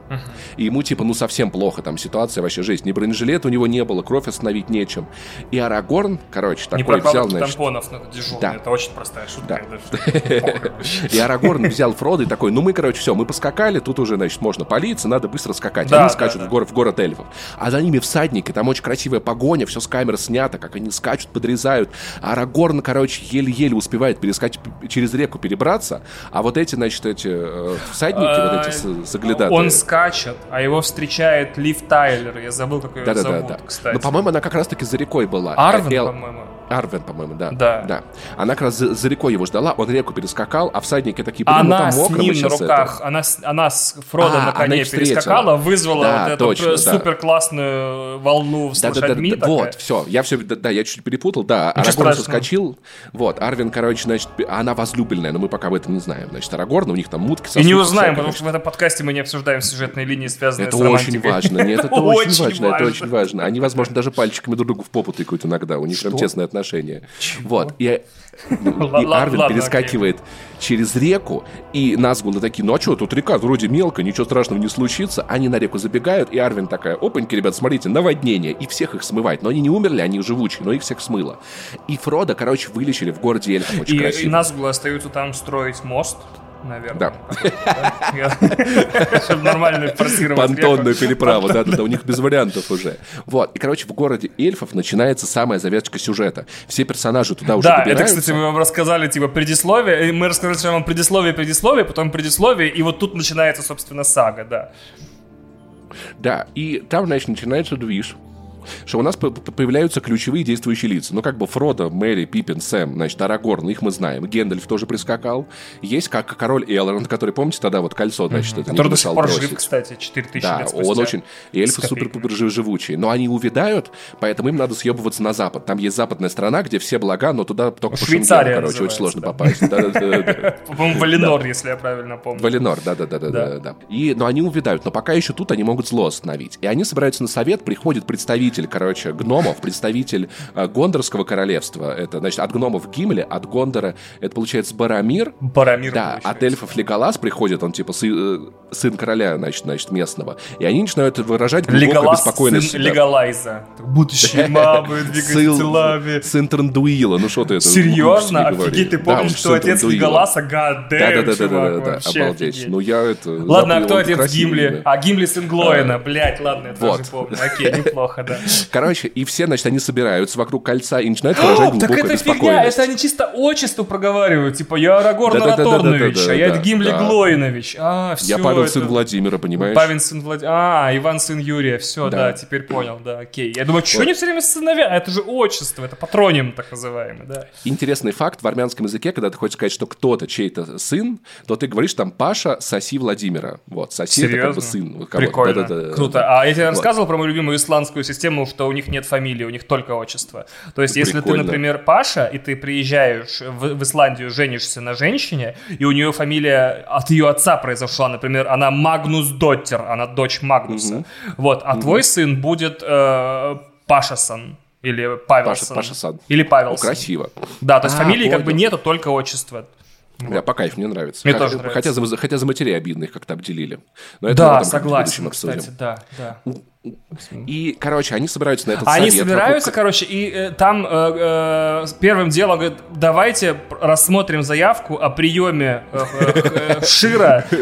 И ему, типа, ну совсем плохо, там ситуация вообще жесть. Ни бронежилета у него не было, кровь остановить нечем. И Арагорн, короче, Не такой взял, прокладывать значит, тампонов на дежурный. Да. Это очень простая шутка. Да. [LAUGHS] И Арагорн взял Фродо и такой, ну мы, короче, все, мы поскакали, тут уже, значит, можно палиться, надо быстро скакать. Да, они да, скачут да. В, город, в город эльфов. А за ними всадники, там очень красивая погоня, все с камеры снято, как они скачут, подрезают. А Арагорн, короче, еле-еле успевает перескать через реку перебраться, а вот эти, значит, эти э, всадники, вот эти с- соглядатые. Он скачет, а его встречает Лив Тайлер. Я забыл, как ее зовут, да. кстати. Но, по-моему, она как раз-таки за рекой была. Арвен, по-моему. Арвен, по-моему, да. Да. Она как раз за, за рекой его ждала, он реку перескакал, а всадники такие, ну Она там с ним на щас это». руках, она, с- она с Фродо А, на коне перескакала, вызвала Да, вот эту точно, да. супер классную волну с Да, да, да, лошадьми. да, такая. вот, все, я все, да, да, я чуть перепутал, да, Арагорн соскочил, вот, Арвин, короче, значит, она возлюбленная, но мы пока об этом не знаем, значит, Арагорн, у них там мутки И не узнаем, потому что в этом подкасте мы не обсуждаем сюжетные линии, связанные Это с очень романтикой. важно. Нет, [LAUGHS] это очень Очень важно. Это очень важно. Они, возможно, даже пальчиками друг другу в попу тыкают иногда. У них прям тесные отношения. Вот. И, [LAUGHS] и Ладно, Арвин ладно, перескакивает через реку, и Назгулы такие, ну а что, тут река вроде мелкая, ничего страшного не случится. Они на реку забегают, и Арвин такая, опаньки, ребят, смотрите, наводнение. И всех их смывает. Но они не умерли, они живучие, но их всех смыло. И Фрода, короче, вылечили в городе Эльфов. Очень И, и красиво. Назгулы остаются там строить мост, наверное. Да. Чтобы нормально форсировать Понтонную переправу, да, да, у них без вариантов уже. Вот, и, короче, в городе эльфов начинается самая завязка сюжета. Все персонажи туда уже Да, это, кстати, мы вам рассказали, типа, предисловие. Мы рассказали вам предисловие, предисловие, потом предисловие, и вот тут начинается, собственно, сага, да. Да, и там, значит, начинается движ. Что у нас по- по- появляются ключевые действующие лица. Ну, как бы Фродо, Мэри, Пиппин, Сэм, значит, Арагорн, их мы знаем. Гендальф тоже прискакал. Есть как король Элронд, который, помните, тогда вот кольцо, значит, это не Который до сих пор бросить. жив, кстати, 4000 Да, лет спустя. он очень... И эльфы супер-пупер жив- живучие. Но они увядают, поэтому им надо съебываться на запад. Там есть западная страна, где все блага, но туда только по Швейцария шенгену, короче, очень сложно да. попасть. [LAUGHS] По-моему, Валинор, если я правильно помню. Валинор, да-да-да-да. да. И, но они увядают, но пока еще тут они могут зло остановить. И они собираются на совет, приходит представитель, короче, гномов, представитель э, Гондорского королевства. Это, значит, от гномов Гимли, от Гондора, это, получается, Барамир. Барамир. Да, получается. от эльфов Леголас приходит, он типа сы- э, сын короля, значит, значит, местного. И они начинают выражать глубокое Леголас, беспокойность сын себя. Леголайза. [LAUGHS] Будущие мамы двигать Сын- телами. Сын Трандуила, ну что ты это? Серьезно? Офигеть, ты помнишь, что сын отец. Леголаса? Гаддем, Да-да-да-да-да, чувак, да, вообще обалдеть. Ну я это... Ладно, а кто отец Гимли? А, Гимли сын Глоина. Блять, ладно, я тоже помню. Окей, неплохо, да. Короче, и все, значит, они собираются вокруг кольца и начинают выражать Так это фигня, это они чисто отчество проговаривают. Типа, я Арагорн Араторнович, а я да, Гимли да. Глоинович. А, все. Я Павел сын Владимира, понимаешь? Павин сын Влад... А, Иван сын Юрия. Все, да. Да. теперь понял, да, окей. Я думаю, что они все время сыновья? Это же отчество, это патроним, так называемый, да. Интересный факт в армянском языке, когда ты хочешь сказать, что кто-то чей-то сын, то ты говоришь там Паша, соси Владимира. Вот, соси это как бы сын. Прикольно. Да-да-да. Круто. А я тебе рассказывал про мою любимую исландскую систему, что у них нет фамилии, у них только отчество. То есть, если ты, Прикольно. например, Паша, и ты приезжаешь в, в Исландию, женишься на женщине, и у нее фамилия от ее отца произошла, например, она Магнус Доттер, она дочь Магнуса. Вот, а твой сын будет э, Пашасан. Или Павелсон. Паша- Паша-сан. Или О, Павелсон. красиво. Да, то есть А, фамилии как бы понял. нету, только отчество. Бля, по кайфу, мне нравится. Мне Хотя- тоже нравится. Хотя за, хотя за матерей обидно их как-то обделили. Но это Да, согласен, кстати, да, да. И, короче, они собираются на этот Они совет собираются, вокруг- короче, и э, там э, э, первым делом говорят, давайте рассмотрим заявку о приеме э, э, э, Шира э,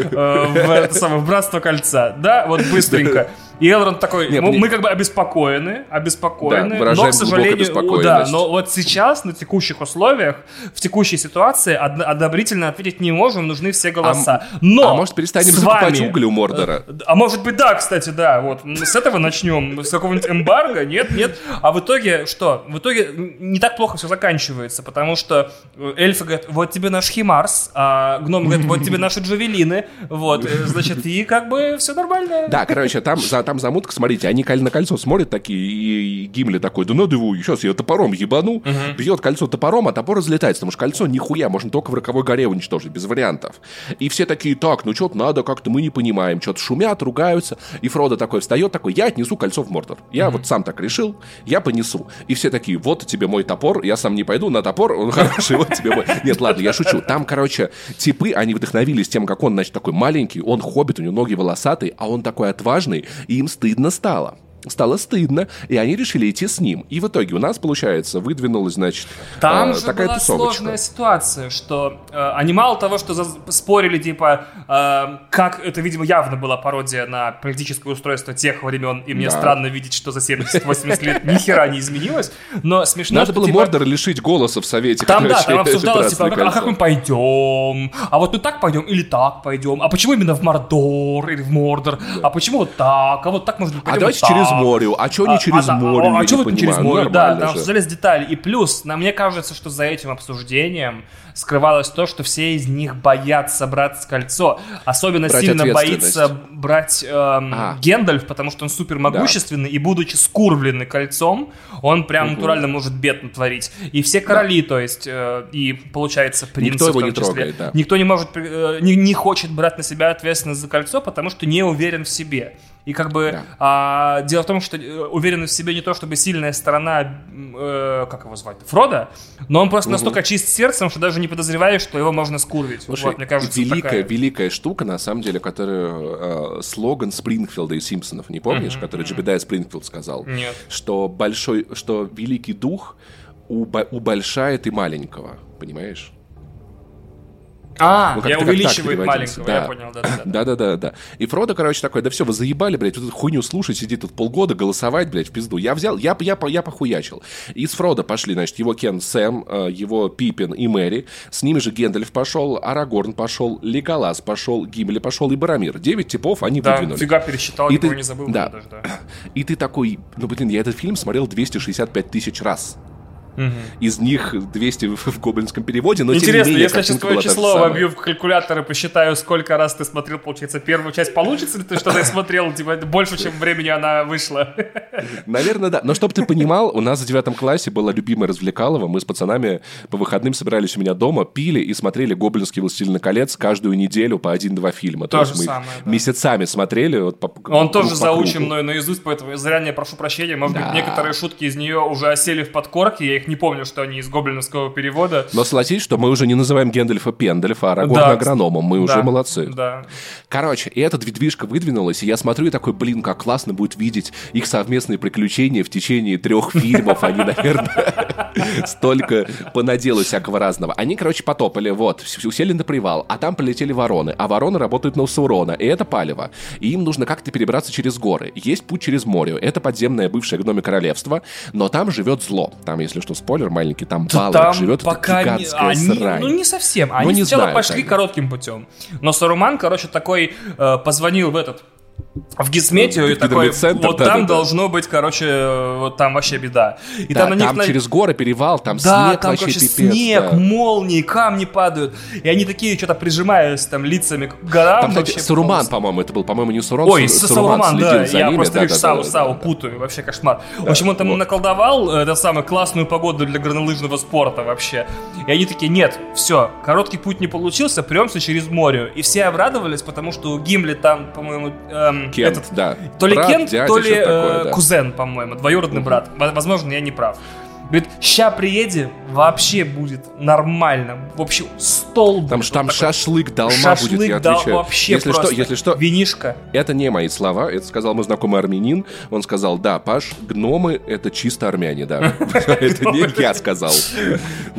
в, это самое, в Братство Кольца. Да, вот быстренько. [LAUGHS] И Элронд такой, Не, «Ну, мне- мы как бы обеспокоены, обеспокоены, Да, но, к сожалению, да, но вот сейчас, на текущих условиях, в текущей ситуации одно- одобрительно ответить не можем, нужны все голоса. Но а может, перестанем закупать вами- уголь у Мордора? а может быть, да, кстати, да. Вот с этого начнем. С какого-нибудь эмбарго? Нет, нет. А в итоге что? В итоге не так плохо все заканчивается, потому что э, эльфы говорят, вот тебе наш химарс, а гном говорит, вот тебе наши джавелины. Вот, э, значит, и как бы все нормально. Да, короче, там, за, там замутка, смотрите, они на кольцо смотрят такие, и, Гимли такой, да надо его, сейчас я топором ебану, бьет кольцо топором, а топор разлетается, потому что кольцо нихуя, можно только в роковой горе уничтожить, без вариантов. И все такие, так, ну что-то надо, как-то мы не понимаем, что-то шумят, ругаются, и Фродо такой встает, такой, я отнесу кольцо в Мордор. Я вот сам так решил, я понесу. И все такие, вот тебе мой топор, я сам не пойду на топор, он [LAUGHS] хороший, вот тебе мой. Нет, ладно, я шучу. Там, короче, типы, они вдохновились тем, как он, значит, такой маленький, он хоббит, у него ноги волосатые, а он такой отважный, и им стыдно стало. Стало стыдно, и они решили идти с ним. И в итоге у нас, получается, выдвинулась, значит, Там э, же такая была тусовочка. сложная ситуация, что э, они мало того, что за- спорили, типа, э, как это, видимо, явно была пародия на политическое устройство тех времен, и мне Да. странно видеть, что за 70-80 лет ни хера не изменилось, но смешно, Надо что, было типа, Мордора лишить голоса в Совете. Там, да, там обсуждалось, типа, а как, мы пойдем? А вот мы так пойдем или так пойдем? А почему именно в Мордор или в Мордор? А почему вот так? А вот так, может быть, А давайте через? Море. А что не через да, море? А, а что не вот не через море? Да, там обсуждались детали. И плюс, на, мне кажется, что за этим обсуждением скрывалось то, что все из них боятся брать кольцо. Особенно Брать сильно боится брать эм, А. Гендальф, потому что он супер могущественный, и будучи скурвленный кольцом, он прям натурально может бед натворить. И все короли, то есть, э, и получается принцы Никто его не числе, трогает, да. Никто не может, э, не, не хочет брать на себя ответственность за кольцо, потому что не уверен в себе. И как бы Да. а, дело в том, что э, уверенность в себе не то, чтобы сильная сторона, э, как его звать, Фрода, но он просто настолько чист сердцем, что даже не подозреваешь, что его можно скурвить. Слушай, вот, мне кажется, великая, такая. великая штука, на самом деле, которую э, слоган Спрингфилда и Симпсонов, не помнишь, который Джебедая Спрингфилд сказал? Нет. Что большой, что великий дух убо- убольшает и маленького, понимаешь? А, Ну, я увеличивает переводится, маленького, да. я понял, да, да, да. Да-да-да, да. И Фродо, короче, такой, да все, вы заебали, блядь, вот эту хуйню слушать, сидит тут полгода, голосовать, блядь, в пизду. Я взял, я, я, я похуячил. И с Фродо пошли, значит, его Кен Сэм, э, его Пипин и Мэри. С ними же Гендальф пошел, Арагорн пошел, Леголас пошел, Гимли пошел и Барамир. Девять типов они Да, выдвинули. фига пересчитал, И ты- не забыл. да. даже, да. [CLEARS THROAT] И ты такой, ну, блин, я этот фильм смотрел 265 тысяч раз. Из них 200 в, гоблинском переводе, но тем не Интересно, менее, если я сейчас твое число вобью в калькулятор и посчитаю, сколько раз ты смотрел, получается, первую часть, получится ли ты что-то смотрел, типа, больше, чем времени она вышла? Наверное, да. Но чтобы ты понимал, у нас в девятом классе была любимая развлекалова. Мы с пацанами по выходным собирались у меня дома, пили и смотрели «Гоблинский властелин колец» каждую неделю по один-два фильма. То есть же мы самое, да. месяцами смотрели. Вот по- Он тоже по заучен мной наизусть, поэтому заранее прошу прощения. Может Да. быть, некоторые шутки из нее уже осели в подкорке, я их не помню, что они из гоблиновского перевода. Но согласись, что мы уже не называем Гендальфа Пендальфа, а Арагорна Да, агрономом. Мы уже Да, молодцы. Да. Короче, и эта движка выдвинулась, и я смотрю и такой, блин, как классно будет видеть их совместные приключения в течение трех [LAUGHS] фильмов. Они, наверное, [LAUGHS] столько понаделали всякого разного. Они, короче, потопали, вот, усели на привал, а там полетели вороны, а вороны работают на Саурона, и это палево. И им нужно как-то перебраться через горы. Есть путь через море. Это подземное бывшее гноме королевство, но там живет зло. Там, если что, спойлер маленький, там Балрог Там живет, это пока не, гигантская они, срань. ну не совсем, они не сначала знаю, пошли Таня. коротким путем, но Саруман, короче, такой э, позвонил в этот в Гизметию и В такой, вот да, там да, да. должно быть, короче, э, вот там вообще беда. И Да, там на них там на- через горы перевал, там Да, снег там, вообще короче, пипец. снег, да. молнии, камни падают. И они такие что-то прижимаясь там лицами к горам. Там, кстати, вообще просто. по-моему, это был, по-моему, не Сурон, Ой, Су- С- Сауруман, да, за я ними, просто да, лишь да, Сау, да, Сау да. путаю, вообще кошмар. В общем, он там вот. наколдовал э, это самое классную погоду для горнолыжного спорта вообще. И они такие, нет, все, короткий путь не получился, премся через море. И все обрадовались, потому что у Гимли там, по-моему, эм, Кент, этот, да. то ли Брат, Кент, дядя, то ли э, кузен, по-моему, двоюродный брат. Во- Возможно, я не прав. Говорит, ща приедем, вообще будет нормально. В общем, стол Там, будет там вот такой. шашлык долма Шашлык будет, я отвечаю. вообще если просто. что, если что, Винишка. это не мои слова, это сказал мой знакомый армянин. Он сказал, да, Паш, гномы — это чисто армяне, да. [LAUGHS] [LAUGHS] Это не я сказал.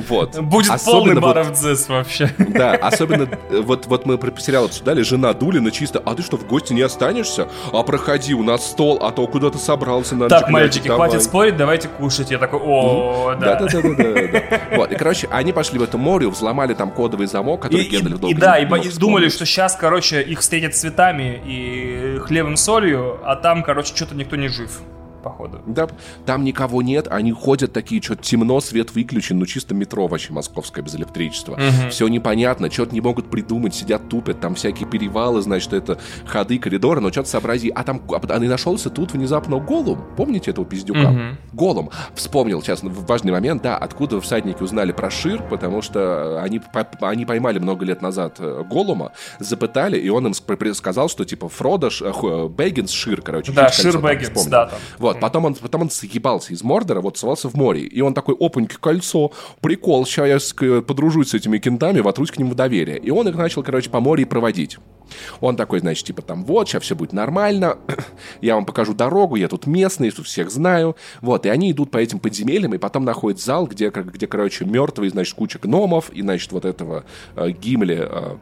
Вот. Будет полный Особенно вот- бар of This вообще. Да, особенно, э, вот, вот мы про сериал обсуждали, жена Дулина чисто, а ты что, в гости не останешься? А проходи, у нас стол, а то куда ты собрался на Так, мальчики, хватит давай». спорить, давайте кушать. Я такой, о, Да, да. да, да, да, да, да. Вот, и, короче, они пошли в это море, взломали там кодовый замок, который и- Гендальф и долго да, и, думали, что сейчас, короче, их встретят цветами и хлебом солью, а там, короче, что-то никто не жив, походу. Да, там никого нет, они ходят такие, что-то темно, свет выключен, ну чисто метро вообще московское без электричества. Все непонятно, что-то не могут придумать, сидят, тупят, там всякие перевалы, значит, это ходы, коридоры, но что-то сообрази. А там, а, а и нашелся тут внезапно Голум, помните этого пиздюка? Голум. Вспомнил сейчас важный момент, да, откуда всадники узнали про Шир, потому что они, они поймали много лет назад э, Голума, запытали, и он им ск- сказал, что типа Фродо, Ш- э, Бэггинс, Шир, короче. Да, Шир Бэггинс, да, там. Вот, потом он, потом он съебался из Мордора, вот совался в море. И он такой, опаньки, кольцо, прикол, сейчас я подружусь с этими кентами, вотрусь к ним в доверие. И он их начал, короче, по морю проводить. Он такой, значит, типа там, вот, сейчас все будет нормально, [CLEARS THROAT] я вам покажу дорогу, я тут местный, тут всех знаю. Вот, и они идут по этим подземельям, и потом находят зал, где, где короче, мертвые, значит, куча гномов, и, значит, вот этого э, Гимли, э,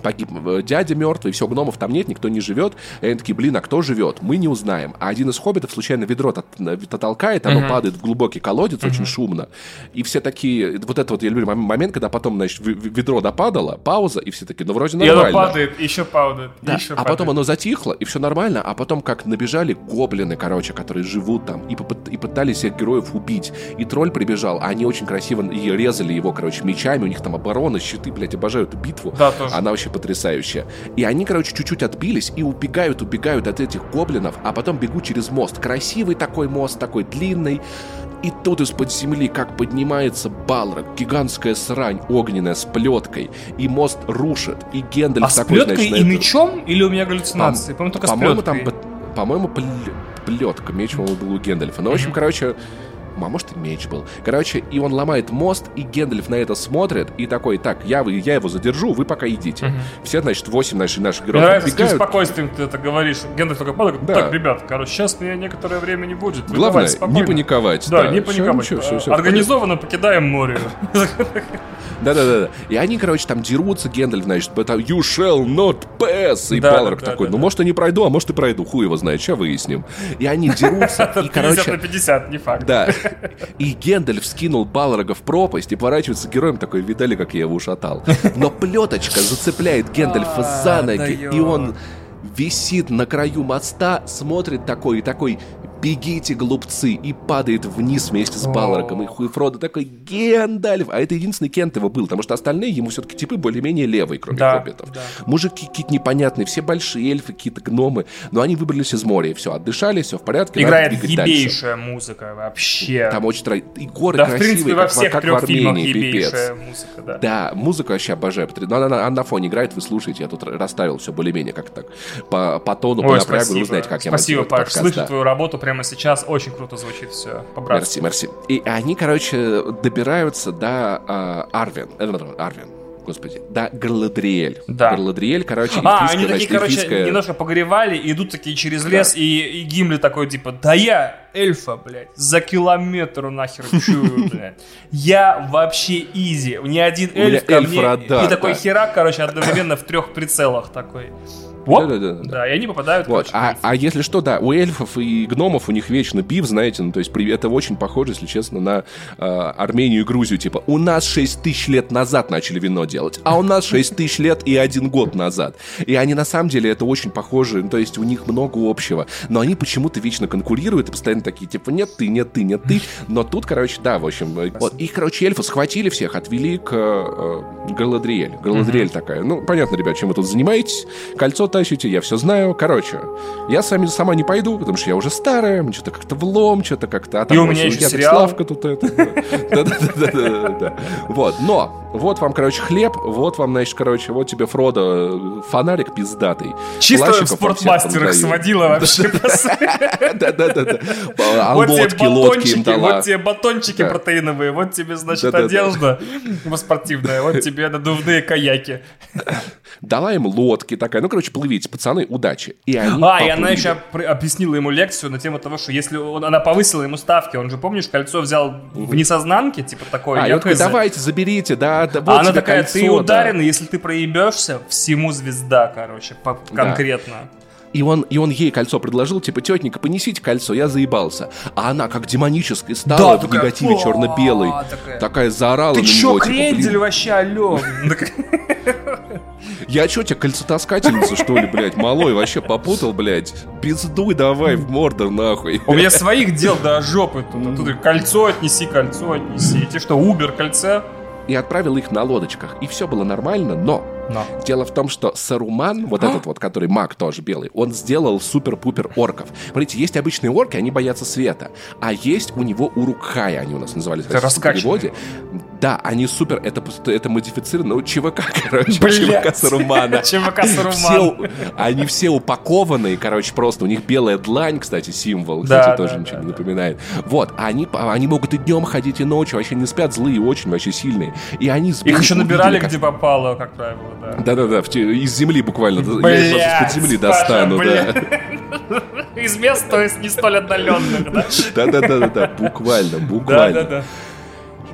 погиб э, дядя мертвый, все, гномов там нет, никто не живет. И они такие, блин, а кто живет? Мы не узнаем. А один из хоббитов случайно ведро э, толкает, оно падает в глубокий колодец, очень шумно. И все такие, вот это вот, я люблю мом- момент, когда потом, значит, ведро допадало, пауза, и все такие, ну, вроде И нормально. оно падает, еще падает, Да, еще а падает. потом оно затихло, и все нормально, а потом как набежали гоблины, короче, которые живут там, и, и пытались всех героев убить. И тролль прибежал, а они очень красиво и резали его, короче, мечами, у них там оборона, щиты, блядь, обожаю эту битву. Да, тоже. Она вообще потрясающая. И они, короче, чуть-чуть отбились и убегают, убегают от этих гоблинов, а потом бегут через мост. Красивый такой мост, такой длинный. И тут из-под земли, как поднимается Балрог, гигантская срань огненная с плеткой, и мост рушит, и Гендальф А с такой, плеткой значит, на и мечом? Или у меня галлюцинации? По-моему, только с по-моему, там, плеткой. б- по-моему, плетка, меч, по-моему, был у Гендальфа. Ну, в общем, короче, а может и меч был. Короче, и он ломает мост, и Гендальф на это смотрит, и такой, так, я, вы- я его задержу, вы пока идите. Все, значит, восемь наших, наших Мне героев нравится, с спокойствием ты это говоришь. Гендальф только падает, Да. так, ребят, короче, сейчас меня некоторое время не будет. Вы Главное, давайте спокойно». не паниковать. Да, да. не паниковать. ничего, всё, всё в Организованно покидаем море. [LAUGHS] Да-да-да. И они, короче, там дерутся, Гендальф, значит, you shall not pass. И Да, Балрог да, такой, да, ну, да. может, и не пройду, а может, и пройду. Хуй его знает, сейчас выясним. И они дерутся, и, [LAUGHS] 50 короче... на 50, не факт. Да. И Гендальф скинул Балрога в пропасть и поворачивается к героям такой, видали, как я его ушатал. Но плеточка зацепляет Гендальфа за А, ноги, и он висит на краю моста, смотрит такой и такой, бегите, глупцы, и падает вниз вместе с Балрогом. И хуй Фродо такой, Гендальф! А это единственный Кент его был, потому что остальные ему все-таки типы более-менее левые, кроме Да, хоббитов. да. Мужики какие-то непонятные, все большие эльфы, какие-то гномы, но они выбрались из моря, и все, отдышались, все в порядке, Играет двигать дальше. ебейшая музыка вообще. Там очень и горы да, в красивые, принципе, во как, в- всех как в трех фильмах Армении, ебейшая музыка, да. Да, музыку вообще обожаю. Но она, она- она на фоне играет, вы слушаете. Я тут расставил все более-менее как так. По, по тону, по Ой, напрягу, спасибо. вы знаете, как я спасибо, монтирую этот Паш. подкаст, Слышу да. твою работу прямо сейчас. Очень круто звучит все. По-братски. Мерси, мерси. И они, короче, добираются до а. Э, Арвен. Господи, до Галадриэль. Да. Галадриэль, короче, А, они такие, значит, короче, эльфийская- немножко погревали и идут такие через лес, и, и Гимли такой, типа, да я эльфа, блядь, за километр нахер чую, [LAUGHS] блядь. Я вообще изи. Ни один эльф ко мне... и такой да. херак, короче, одновременно в трех прицелах такой. Оп. Да-да-да, да. Да, и они попадают, Вот. короче, А, а если что, да, у эльфов и гномов у них вечно биф, знаете, ну, то есть это очень похоже, если честно, на э, Армению и Грузию. Типа, у нас 6 тысяч лет назад начали вино делать, а у нас 6 тысяч лет и один год назад. И они на самом деле это очень похожи, ну, то есть у них много общего. Но они почему-то вечно конкурируют и постоянно такие, типа, нет ты, нет ты, нет ты. Но тут, короче, да, в общем, э, вот. Их, короче, эльфы схватили всех, отвели к э, Галадриэль. Галадриэль такая, ну, понятно, ребят, чем вы тут занимаетесь, кольцо тащите, я все знаю. Короче, я сами сама не пойду, потому что я уже старая, мне что-то как-то влом, что-то как-то... А там И у меня еще сериал. Славка тут это... Да-да-да-да-да. Вот, но вот вам, короче, хлеб, вот вам, значит, короче, вот тебе, Фродо, фонарик пиздатый. Чисто в спортмастерах сводила вообще. Да-да-да. А лодки, лодки им батончики, дала. вот тебе батончики Да. протеиновые, вот тебе, значит, Да-да-да. одежда спортивная, вот тебе надувные каяки. [LAUGHS] Дала им лодки такая. Ну, короче, плывите, пацаны, удачи. И они А, и она поплыли. еще объяснила ему лекцию на тему того, что если он- она повысила ему ставки, он же, помнишь, кольцо взял в несознанке, типа такое, А, он такой, давайте, заберите, да, да, вот А она такая, кольцо, ты да». ударен, и если ты проебешься, всему звезда, короче, по- конкретно. И он, и он ей кольцо предложил, типа, тетенька, понесите кольцо, я заебался. А она, как демонической, стала в такая, негативе «О, черно-белый. такая. Такая заорала Ты на чё, него, типа, крендель блин, вообще, алё? Я чё, тебя кольцетаскательница, что ли, блядь, малой, вообще попутал, блядь? Пиздуй давай в морду, нахуй. У меня своих дел до жопы тут. А тут кольцо отнеси, кольцо отнеси. Тебе что, Убер кольце? И отправил их на лодочках, и все было нормально, но Но. Дело в том, что Саруман, вот этот вот, который маг тоже белый, он сделал супер-пупер орков. Смотрите, есть обычные орки, они боятся света. А есть у него урукхай, они у нас назывались в переводе. Да, они супер, это, это модифицированно, ну, ЧВК, [LAUGHS] короче, Блядь. ЧВК Сарумана. [LAUGHS] ЧВК Саруман. Все, они все упакованные, короче, просто. У них белая длань, кстати, символ, кстати, тоже ничего не напоминает. Вот, а они, они могут и днем ходить, и ночью, вообще не спят, злые, очень вообще сильные. И они Их еще набирали, где попало, как правило, да. да-да-да, из земли буквально. Я из-под земли достану, да. Из мест, то есть не столь отдаленных, да? Да-да-да-да, буквально, буквально. да, да.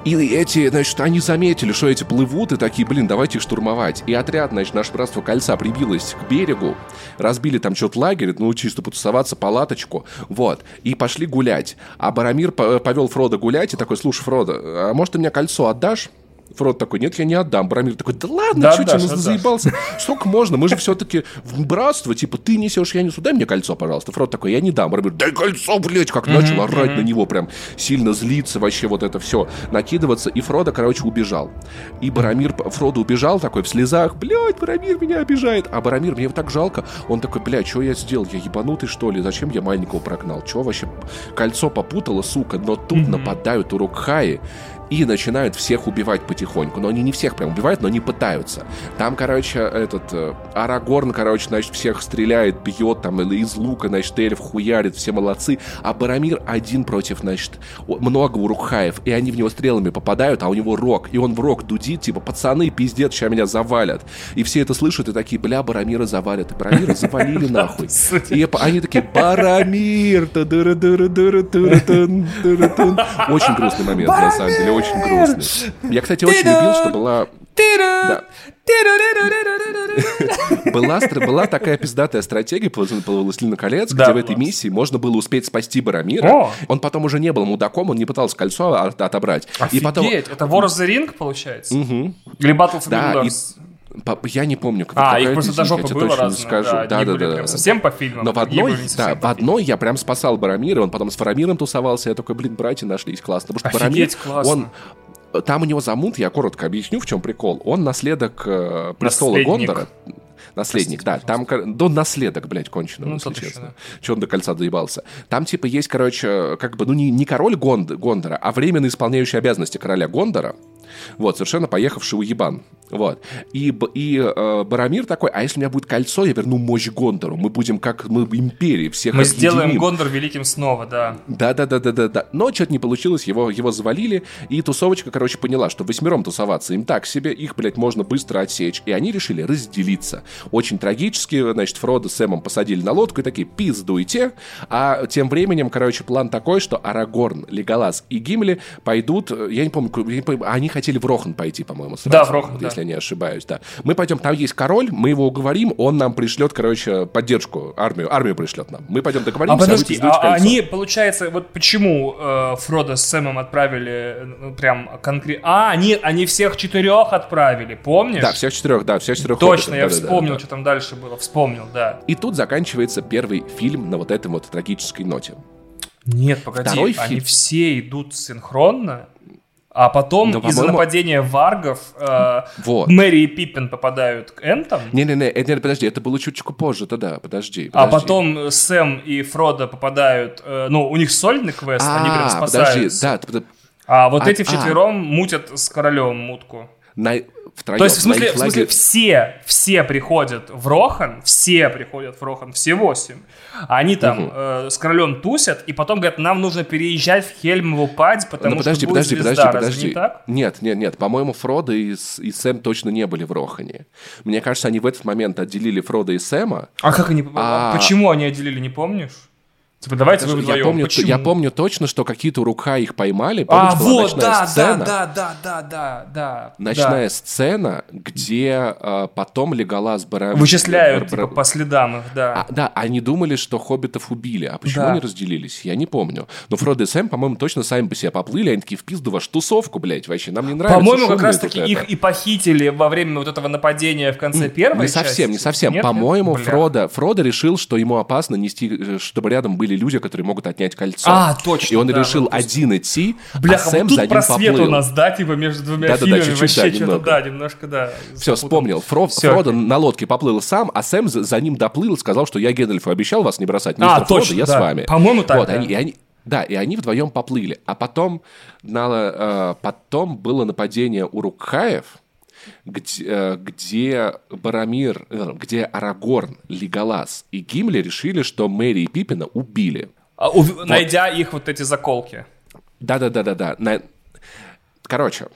И эти, значит, они заметили, что эти плывут, и такие, блин, давайте их штурмовать. И отряд, значит, наше братство кольца прибилось к берегу, разбили там что-то лагерь, ну, чисто потусоваться, палаточку, вот, и пошли гулять. А Барамир по- повел Фрода гулять, и такой, слушай, Фродо, а может, ты мне кольцо отдашь? Фрод такой, нет, я не отдам. Барамир такой, да ладно, Да что тебе, отдашь, ну, отдашь. заебался? Сколько можно? Мы же все-таки в братство, типа, ты несешь, я несу, дай мне кольцо, пожалуйста. Фрод такой, я не дам. Барамир, дай кольцо, блядь, как начал орать на него, прям сильно злиться, вообще вот это все, накидываться. И Фрода, короче, убежал. И Барамир, Фрода убежал такой в слезах, блядь, Барамир меня обижает. А Барамир, мне его так жалко, он такой, блядь, что я сделал? Я ебанутый, что ли? Зачем я маленького прогнал? Че вообще? Кольцо попутало, сука, но тут нападают урукхаи и начинают всех убивать потихоньку. Но они не всех прям убивают, но они пытаются. Там, короче, этот э, Арагорн, короче, значит, всех стреляет, бьет там или из лука, значит, эльф хуярит, все молодцы. А Барамир один против, значит, много урукхаев, и они в него стрелами попадают, а у него рог. И он в рог дудит, типа, пацаны, пиздец, сейчас меня завалят. И все это слышат и такие, бля, Барамира завалят. И Барамира завалили нахуй. И они такие, Барамир! та-дыры-дыры-дыры-дыры-тун, дыры-тун». Очень грустный момент, на самом деле, очень грустный. Я, кстати, очень любил, что была... Да. Была, была такая пиздатая стратегия по, по «Властелину колец», Да, где в этой миссии можно было успеть спасти Барамира. О! Он потом уже не был мудаком, он не пытался кольцо от- отобрать. И потом... Офигеть, это War of the Ring, получается? Или Battle for Да, и Middle-earth? Я не помню, как А, их просто до жопы тебе было точно не скажу. да, Да, да, были да. прям совсем по фильмам, Но в одной, да, в одной я прям спасал Барамира, он потом с Фарамиром тусовался, я такой, блин, братья нашлись, классно. Потому что Офигеть, Барамир, классно. он там у него замут, я коротко объясню, в чем прикол. Он наследок э, престола Наследник. Гондора. Наследник, да. Там, да, наследок, блядь, конченый, Ну, если тот еще, честно. да. Че он до кольца доебался? Там, типа, есть, короче, как бы, ну, не, не король Гонд- Гондора, а временно исполняющий обязанности короля Гондора. Вот, совершенно поехавший уебан. Вот. И, и э, Барамир такой, а если у меня будет кольцо, я верну мощь Гондору. Мы будем как мы в империи, всех Мы сделаем объединим». Гондор великим снова, да. Да, да, да, да, да, да. Но что-то не получилось, его, его завалили, и тусовочка, короче, поняла, что восьмером тусоваться им так себе, их, блядь, можно быстро отсечь. И они решили разделиться. Очень трагически, значит, Фродо с Сэмом посадили на лодку и такие, пиздуйте. А тем временем, короче, план такой, что Арагорн, Леголас и Гимли пойдут, э, я не помню, я не помню, они хотели в Рохан пойти, по-моему, сразу, Да, в Рохан, вот да. если я не ошибаюсь, да. Мы пойдем, там есть король, мы его уговорим, он нам пришлет, короче, поддержку, армию, армию пришлет нам. Мы пойдем договоримся, А подожди, а кольцо. они, получается, вот почему э, Фродо с Сэмом отправили ну, прям конкретно... А, они, они всех четырех отправили, помнишь? Да, всех четырех, да, всех четырех. Точно, хоббитов, я да-да-да, вспомнил, да. что там дальше было. Вспомнил, да. И тут заканчивается первый фильм на вот этой вот трагической ноте. Нет, погоди, Второй они фильм. все идут синхронно, а потом Ну, из-за нападения варгов э, Вот. Мэри и Пиппин попадают к Энтам, Не-не-не, э, не, подожди, это было чуть-чуть позже, тогда, подожди. а подожди. потом Сэм и Фродо попадают... э, ну, у них сольный квест, они прям А, спасаются. подожди, да, т- т- А вот А- эти а. вчетвером мутят с королем мутку. на- втроем. То есть, в смысле, в смысле все, все приходят в Рохан, все приходят в Рохан, все восемь. Они там э, с королем тусят, и потом говорят, нам нужно переезжать в Хельмову падь, потому Ну, подожди, что будет подожди, звезда. подожди, Разве подожди. не так? Нет, нет, нет. По-моему, Фродо и, и Сэм точно не были в Рохане. Мне кажется, они в этот момент отделили Фродо и Сэма. А как они... А- Почему они отделили, не помнишь? Типа, давайте вы Я вдвоем. помню, Почему? я помню точно, что какие-то рука их поймали. А, Помнишь, была вот, ночная да, сцена? да, да, да, да, да. Ночная сцена, где э, потом Леголас да. Вычисляют, Бар- типа, Бар- по следам их, да. А, да, они думали, что хоббитов убили. А почему Да. они разделились? Я не помню. Но Фродо и Сэм, по-моему, точно сами по себе поплыли. Они такие, в пизду вашу тусовку, блядь, вообще. Нам не нравится. По-моему, как шумно раз тут таки это». их и похитили во время вот этого нападения в конце первой Не совсем, части. не совсем. По-моему. Фродо, Фродо решил, что ему опасно нести, э, чтобы рядом были люди, которые могут отнять кольцо. А, точно, И он да, решил есть- один идти, Бляха, а Сэм вот тут за ним просвет поплыл. у нас, да, типа между двумя Да-да-да, фильмами чуть-чуть, вообще да, что-то, немного. да, немножко, да. Все, вспомнил. Фро- Всё, Фродо на лодке поплыл сам, а Сэм за, за ним доплыл и сказал, что я Гендальфу обещал вас не бросать. Мистер А, Фродо, точно, я да. с вами. По-моему, так, Вот, да. они, и они, да, и они вдвоем поплыли. А потом, на, э, потом было нападение у Рукхаев, где, э, где Барамир, э, где Арагорн, Леголас и Гимли решили, что Мэри и Пипина убили. А, ув- Найдя их вот эти заколки. Да-да-да-да-да. На- Короче,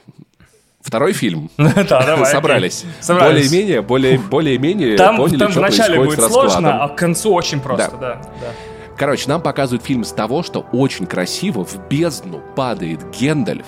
второй фильм. [LAUGHS] Да, давай. Собрались. Собрались. Более-менее, более, более-менее Там, поняли, там что вначале будет сложно, а к концу очень просто, да. да. Короче, нам показывают фильм с того, что очень красиво в бездну падает Гендальф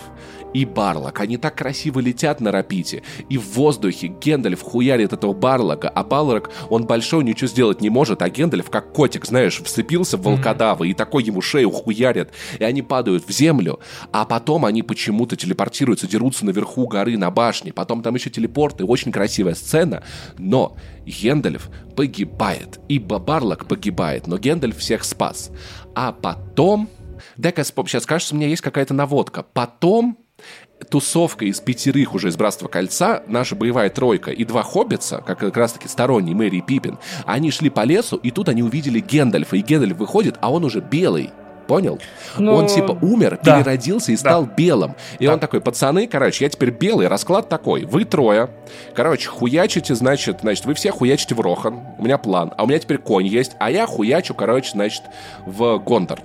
и Барлок. Они так красиво летят на рапите. И в воздухе Гендальф хуярит этого Барлока, а Барлок, он большой, ничего сделать не может, а Гендальф, как котик, знаешь, вцепился в волкодава и такой ему шею хуярит. И они падают в землю, а потом они почему-то телепортируются, дерутся наверху горы на башне. Потом там еще телепорты, очень красивая сцена. Но Гендальф погибает, и Барлок погибает, но Гендальф всех спас. А потом... Вспом- сейчас кажется, у меня есть какая-то наводка. Потом тусовка из пятерых уже из Братства Кольца, наша боевая тройка и два хоббитса, как как раз-таки сторонний Мэри и Пипин, они шли по лесу, и тут они увидели Гендальфа, и Гендальф выходит, а он уже белый. Понял? Ну, он типа умер, да. переродился и стал белым. И он такой, пацаны, короче, я теперь белый, расклад такой. Вы трое, короче, хуячите, значит, значит, вы все хуячите в Рохан. У меня план. А у меня теперь конь есть, а я хуячу, короче, значит, в Гондор.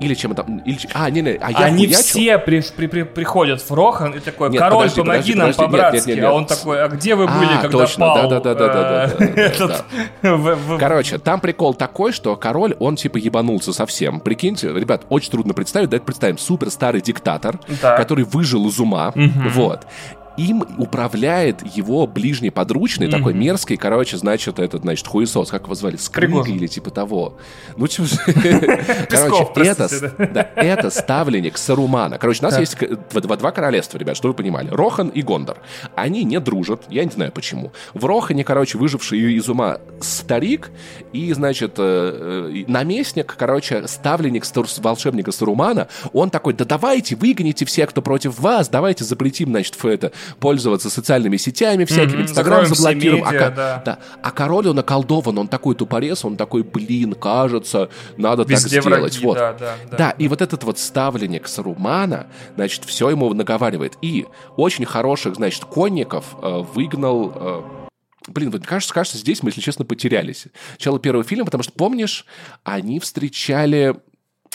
Или чем там... Или... А, не-не, а я Они хуячу. все при- при- при- приходят в Рохан и такой, Нет, король, подожди, помоги подожди, нам по-братски. А он такой, а где вы А, были, когда точно, пал да-да-да-да-да-да, э, [LAUGHS] Короче, там прикол такой, что король, он типа ебанулся совсем. Прикиньте, ребят, очень трудно представить, давайте представим, супер старый диктатор, который выжил из ума, вот. Им управляет его ближний подручный, такой мерзкий, короче, значит, этот, значит, хуесос, как его звали, Скрыга или типа того. Ну, же. [LAUGHS] Короче, это, это ставленник Сарумана. Короче, у нас есть два, королевства, ребят, что вы понимали. Рохан и Гондор. Они не дружат, я не знаю почему. В Рохане, короче, выживший из ума старик и, значит, э, э, наместник, короче, ставленник волшебника Сарумана, он такой, да давайте выгоните всех, кто против вас, давайте запретим, значит, это, пользоваться социальными сетями всякими, Инстаграм все заблокируем. медиа, ко- да. да. А король, он околдован, он такой тупорез, он такой, блин, кажется, надо Везде так сделать. враги, вот. да, да, да. Да, и вот этот вот ставленник Сарумана, значит, все ему наговаривает. И очень хороших, значит, конников э, выгнал... э, Блин, вот кажется, кажется, здесь мы, если честно, потерялись. Начало первого фильма, потому что, помнишь, они встречали...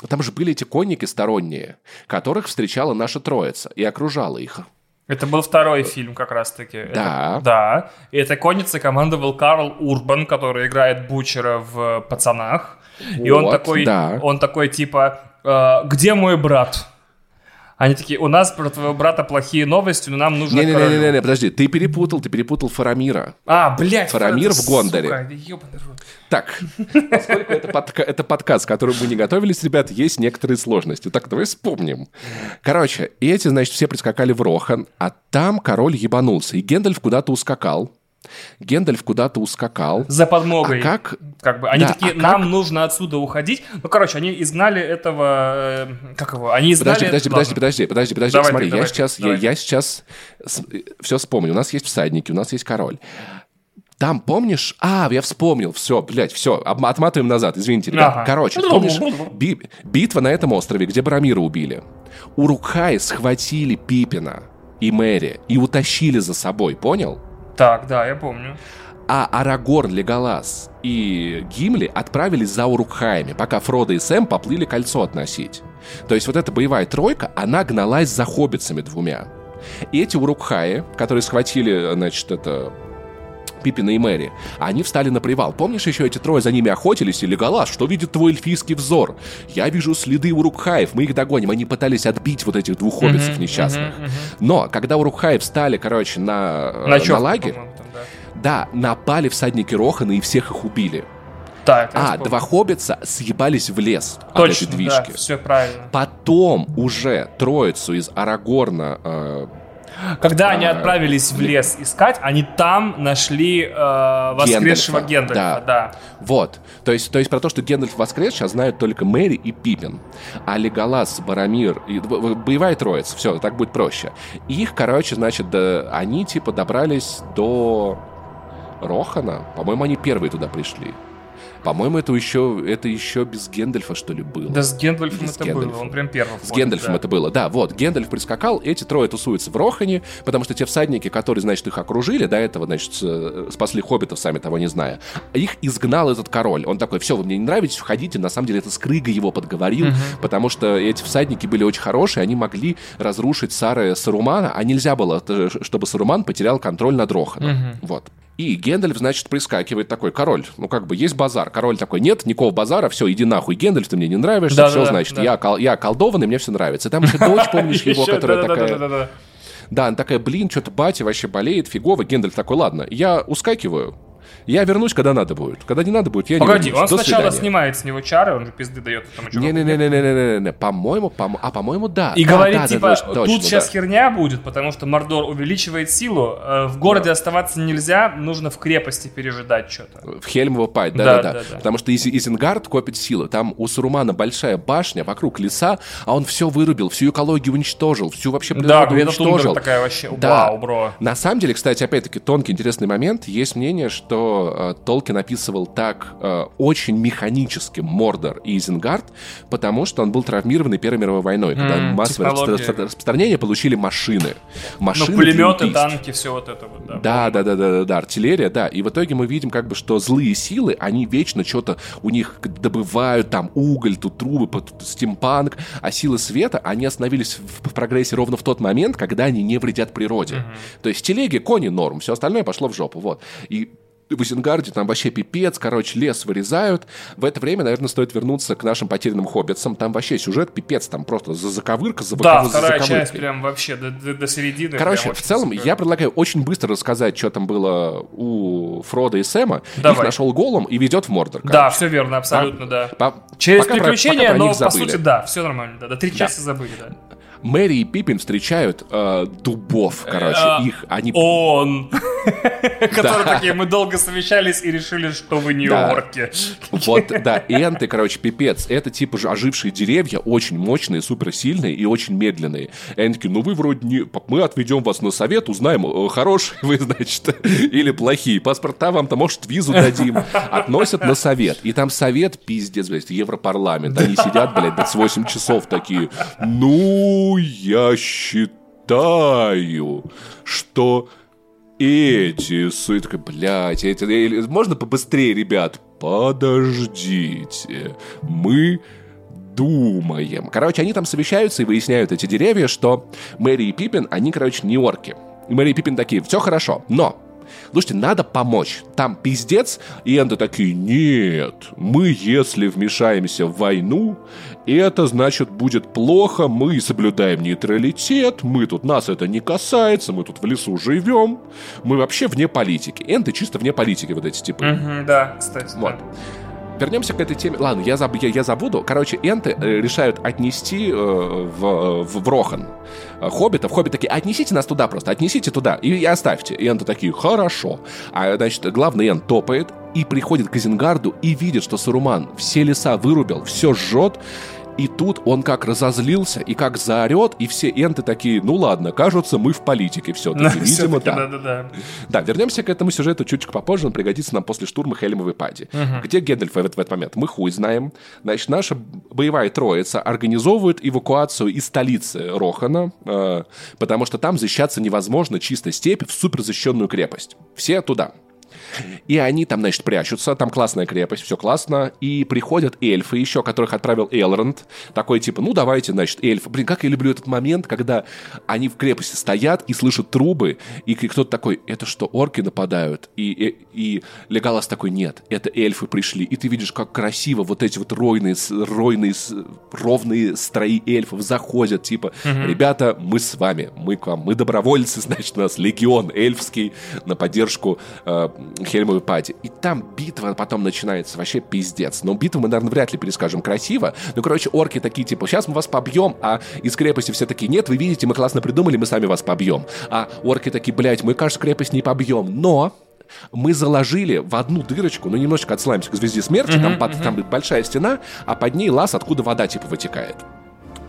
Там же были эти конники сторонние, которых встречала наша троица и окружала их. Это был второй фильм как раз-таки. Да. Это- да. И этой конницей командовал Карл Урбан, который играет Бучера в «Пацанах». И он Вот, такой, да. он такой типа, «Э, где мой брат? Они такие, у нас про твоего брата плохие новости, но нам нужно королю». Не-не-не, подожди, ты перепутал, ты перепутал Фарамира. А, блядь, Фарамир в Гондоре. сука, ёбаный рот. Так, поскольку это, подка- это подкаст, к которому мы не готовились, ребят, есть некоторые сложности. Так, давай вспомним. Короче, эти, значит, все прискакали в Рохан, а там король ебанулся, и Гендальф куда-то ускакал. Гендальф куда-то ускакал. За подмогой. А как... Как бы, они Да, такие, а как- нам нужно отсюда уходить. Ну, короче, они изгнали этого... э, как его? Они изгнали... Подожди, подожди, Ладно. подожди, подожди, подожди, подожди. Давай ты, Смотри, давай я ты, сейчас, я, давай. я сейчас все вспомню. У нас есть всадники, у нас есть король. Там, помнишь? А, я вспомнил. Все, блядь, все. Отматываем назад. Извините, ребят. Ага. Короче, помнишь би- битва на этом острове, где Барамира убили? Урукхаи схватили Пипина. и Мэри и утащили за собой, понял? Так, да, я помню. А Арагорн, Леголас и Гимли отправились за Урукхаями, пока Фродо и Сэм поплыли кольцо относить. То есть вот эта боевая тройка, она гналась за хоббитами двумя. И эти Урукхаи, которые схватили, значит, это Пиппина и Мэри. Они встали на привал. Помнишь, еще эти трое за ними охотились? И Леголас, что видит твой эльфийский взор? Я вижу следы Урукхаев, мы их догоним. Они пытались отбить вот этих двух uh-huh, несчастных. Но, когда Урукхаи встали, короче, на, на, на лагерь, там, да. да, напали всадники Рохана и всех их убили. Да, а, два хоббица съебались в лес Точно, от этой движки. Да, все правильно. Потом уже троицу из Арагорна, э, когда они отправились в лес искать, они там нашли э, воскресшего Гендальфа. да. да. Вот. То есть, то есть про то, что Гендальф воскрес, сейчас знают только Мэри и Пипин. А Леголас, Барамир, и, боевая троица, все, так будет проще. Их, короче, значит, да, они типа добрались до Рохана. По-моему, они первые туда пришли. По-моему, это еще, это еще без Гендальфа, что ли, было. Да, с Гендальфом это Гендальфом. было, он прям первым. С Гендальфом да. это было, да, вот. Гендальф прискакал, эти трое тусуются в Рохане, потому что те всадники, которые, значит, их окружили, до этого, значит, спасли хоббитов, сами того не зная, их изгнал этот король. Он такой, все, вы мне не нравитесь, уходите. На самом деле это Скрыга его подговорил, угу. потому что эти всадники были очень хорошие, они могли разрушить Сары Сарумана, а нельзя было, э, чтобы Саруман потерял контроль над Роханом. Угу. Вот. И Гендальф, значит, прискакивает такой, король, ну как бы есть базар. Король такой, нет, никакого базара, все, иди нахуй, Гендальф, ты мне не нравишься, да, все, да, значит, да. Я, я околдованный, мне все нравится. И там еще дочь, [LAUGHS] помнишь его, которая такая... Да, она такая, блин, что-то батя вообще болеет, фигово. Гендальф такой, ладно, я ускакиваю, я вернусь, когда надо будет. Когда не надо будет, я Погоди, не вернусь. он До сначала свидания. снимает с него чары, он же пизды дает этому чуваку. Не-не-не-не-не-не-не, по-моему, по а по-моему, да. И да, говорит, да, типа, да, тут точно, сейчас да. херня будет, потому что Мордор увеличивает силу, в городе да. оставаться нельзя, нужно в крепости пережидать что-то. В Хельмово пать, да-да-да. Потому что Изенгард копит силы, там у Сурумана большая башня, вокруг леса, а он все вырубил, всю экологию уничтожил, всю вообще природу да, уничтожил. Да, такая вообще, да. вау, бро. На самом деле, кстати, опять-таки, тонкий интересный момент, есть мнение, что э, Толкин описывал так э, очень механически Мордор и Изенгард, потому что он был травмирован Первой мировой войной, когда mm, массовое технология. распространение получили машины. машины ну, пулеметы, танки, все вот это вот. Да, да, да, да, да, да, артиллерия, да. И в итоге мы видим, как бы, что злые силы, они вечно что-то у них добывают, там уголь, тут трубы, тут стимпанк, а силы света, они остановились в, в прогрессе ровно в тот момент, когда они не вредят природе. Mm-hmm. То есть телеги, кони норм, все остальное пошло в жопу, вот. И в Изенгарде там вообще пипец, короче, лес вырезают. В это время, наверное, стоит вернуться к нашим потерянным хоббитам. Там вообще сюжет пипец, там просто за заковырка, за Да, вторая часть прям вообще до, до, до середины. Короче, в целом, я предлагаю очень быстро рассказать, что там было у Фрода и Сэма. Давай. Их нашел голом и ведет в Мордор. Короче. Да, все верно, абсолютно, а? да. По Через приключения, про, но по сути, да, все нормально. Да, да три да. части забыли, да. Мэри и Пиппин встречают э, дубов, короче, э, их, они... Он! [LAUGHS] Которые такие, мы долго совещались и решили, что вы не орки. Вот, [LAUGHS] да, энты, короче, пипец, это типа ожившие деревья, очень мощные, суперсильные и очень медленные. И они такие, ну вы вроде не... Мы отведем вас на совет, узнаем, э, хорошие вы, [LAUGHS] значит, или плохие. Паспорта вам-то, может, визу дадим. Относят на совет. И там совет, пиздец, блядь, Европарламент. Они сидят, блядь, 28 часов такие, ну я считаю, что эти... Такой, блядь, эти... Можно побыстрее, ребят? Подождите. Мы думаем. Короче, они там совещаются и выясняют эти деревья, что Мэри и Пиппин, они, короче, не орки. И Мэри и Пиппин такие, все хорошо, но Слушайте, надо помочь. Там пиздец. И они такие, нет, мы если вмешаемся в войну, это значит будет плохо, мы соблюдаем нейтралитет, мы тут, нас это не касается, мы тут в лесу живем, мы вообще вне политики. Энты чисто вне политики вот эти типы. Угу, да, кстати. Вот. Да вернемся к этой теме. Ладно, я, заб, я, я забуду. Короче, энты э, решают отнести э, в, в, в Рохан э, хоббитов. Хоббиты такие, отнесите нас туда просто, отнесите туда и, и оставьте. И энты такие, хорошо. А, значит, главный энт топает и приходит к Изенгарду и видит, что Саруман все леса вырубил, все жжет, И тут он как разозлился и как заорет, и все энты такие, ну ладно, кажется, мы в политике все-таки. Видимо, да. Да, да, да. вернемся к этому сюжету чуть попозже, он пригодится нам после штурма Хельмовой Пади. Угу. Где Гендальф в этот, в этот момент? Мы хуй знаем. Значит, наша боевая троица организовывает эвакуацию из столицы Рохана, э, потому что там защищаться невозможно, чисто степь в суперзащищенную крепость. Все туда. И они там, значит, прячутся, там классная крепость, все классно. И приходят эльфы еще, которых отправил Элронд. Такой типа, ну давайте, значит, эльфы. Блин, как я люблю этот момент, когда они в крепости стоят и слышат трубы, и кто-то такой, это что, орки нападают? И, и, и Леголас такой, нет, это эльфы пришли. И ты видишь, как красиво вот эти вот ройные, ройные ровные строи эльфов заходят, типа, угу. ребята, мы с вами, мы к вам, мы добровольцы, [LAUGHS] значит, у нас легион эльфский на поддержку э, Хельмовой Пати. И там битва потом начинается вообще пиздец. Но битву мы, наверное, вряд ли перескажем красиво. Ну, короче, орки такие, типа, сейчас мы вас побьем, а из крепости все такие, нет, вы видите, мы классно придумали, мы сами вас побьем. А орки такие, блядь, мы, кажется, крепость не побьем. Но мы заложили в одну дырочку, ну, немножечко отсылаемся к звезде смерти, mm-hmm, там, под, mm-hmm. там большая стена, а под ней лаз, откуда вода, типа, вытекает.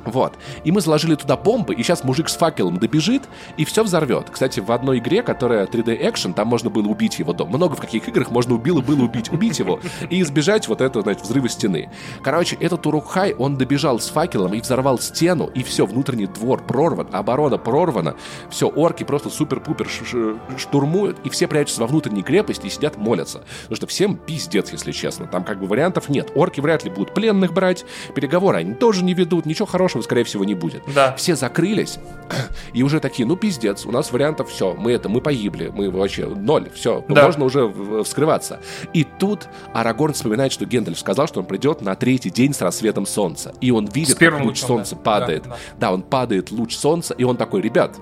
Вот. И мы заложили туда бомбы, и сейчас мужик с факелом добежит и все взорвет. Кстати, в одной игре, которая 3D Action, там можно было убить его дом. Много в каких играх можно убило было убить, убить его и избежать вот этого, значит, взрыва стены. Короче, этот Урукхай, он добежал с факелом и взорвал стену, и все, внутренний двор прорван, оборона прорвана, все, орки просто супер-пупер штурмуют, и все прячутся во внутренней крепости и сидят молятся. Потому что всем пиздец, если честно. Там как бы вариантов нет. Орки вряд ли будут пленных брать, переговоры они тоже не ведут, ничего хорошего хорошего, скорее всего, не будет. Да. Все закрылись, [CLEARS THROAT] и уже такие, ну, пиздец, у нас вариантов все, мы это, мы погибли, мы вообще ноль, все, да. можно уже вскрываться. И тут Арагорн вспоминает, что Гендальф сказал, что он придет на третий день с рассветом солнца. И он видит, как луч лучом, солнца да. падает. Да, да. да, он падает, луч солнца, и он такой, ребят,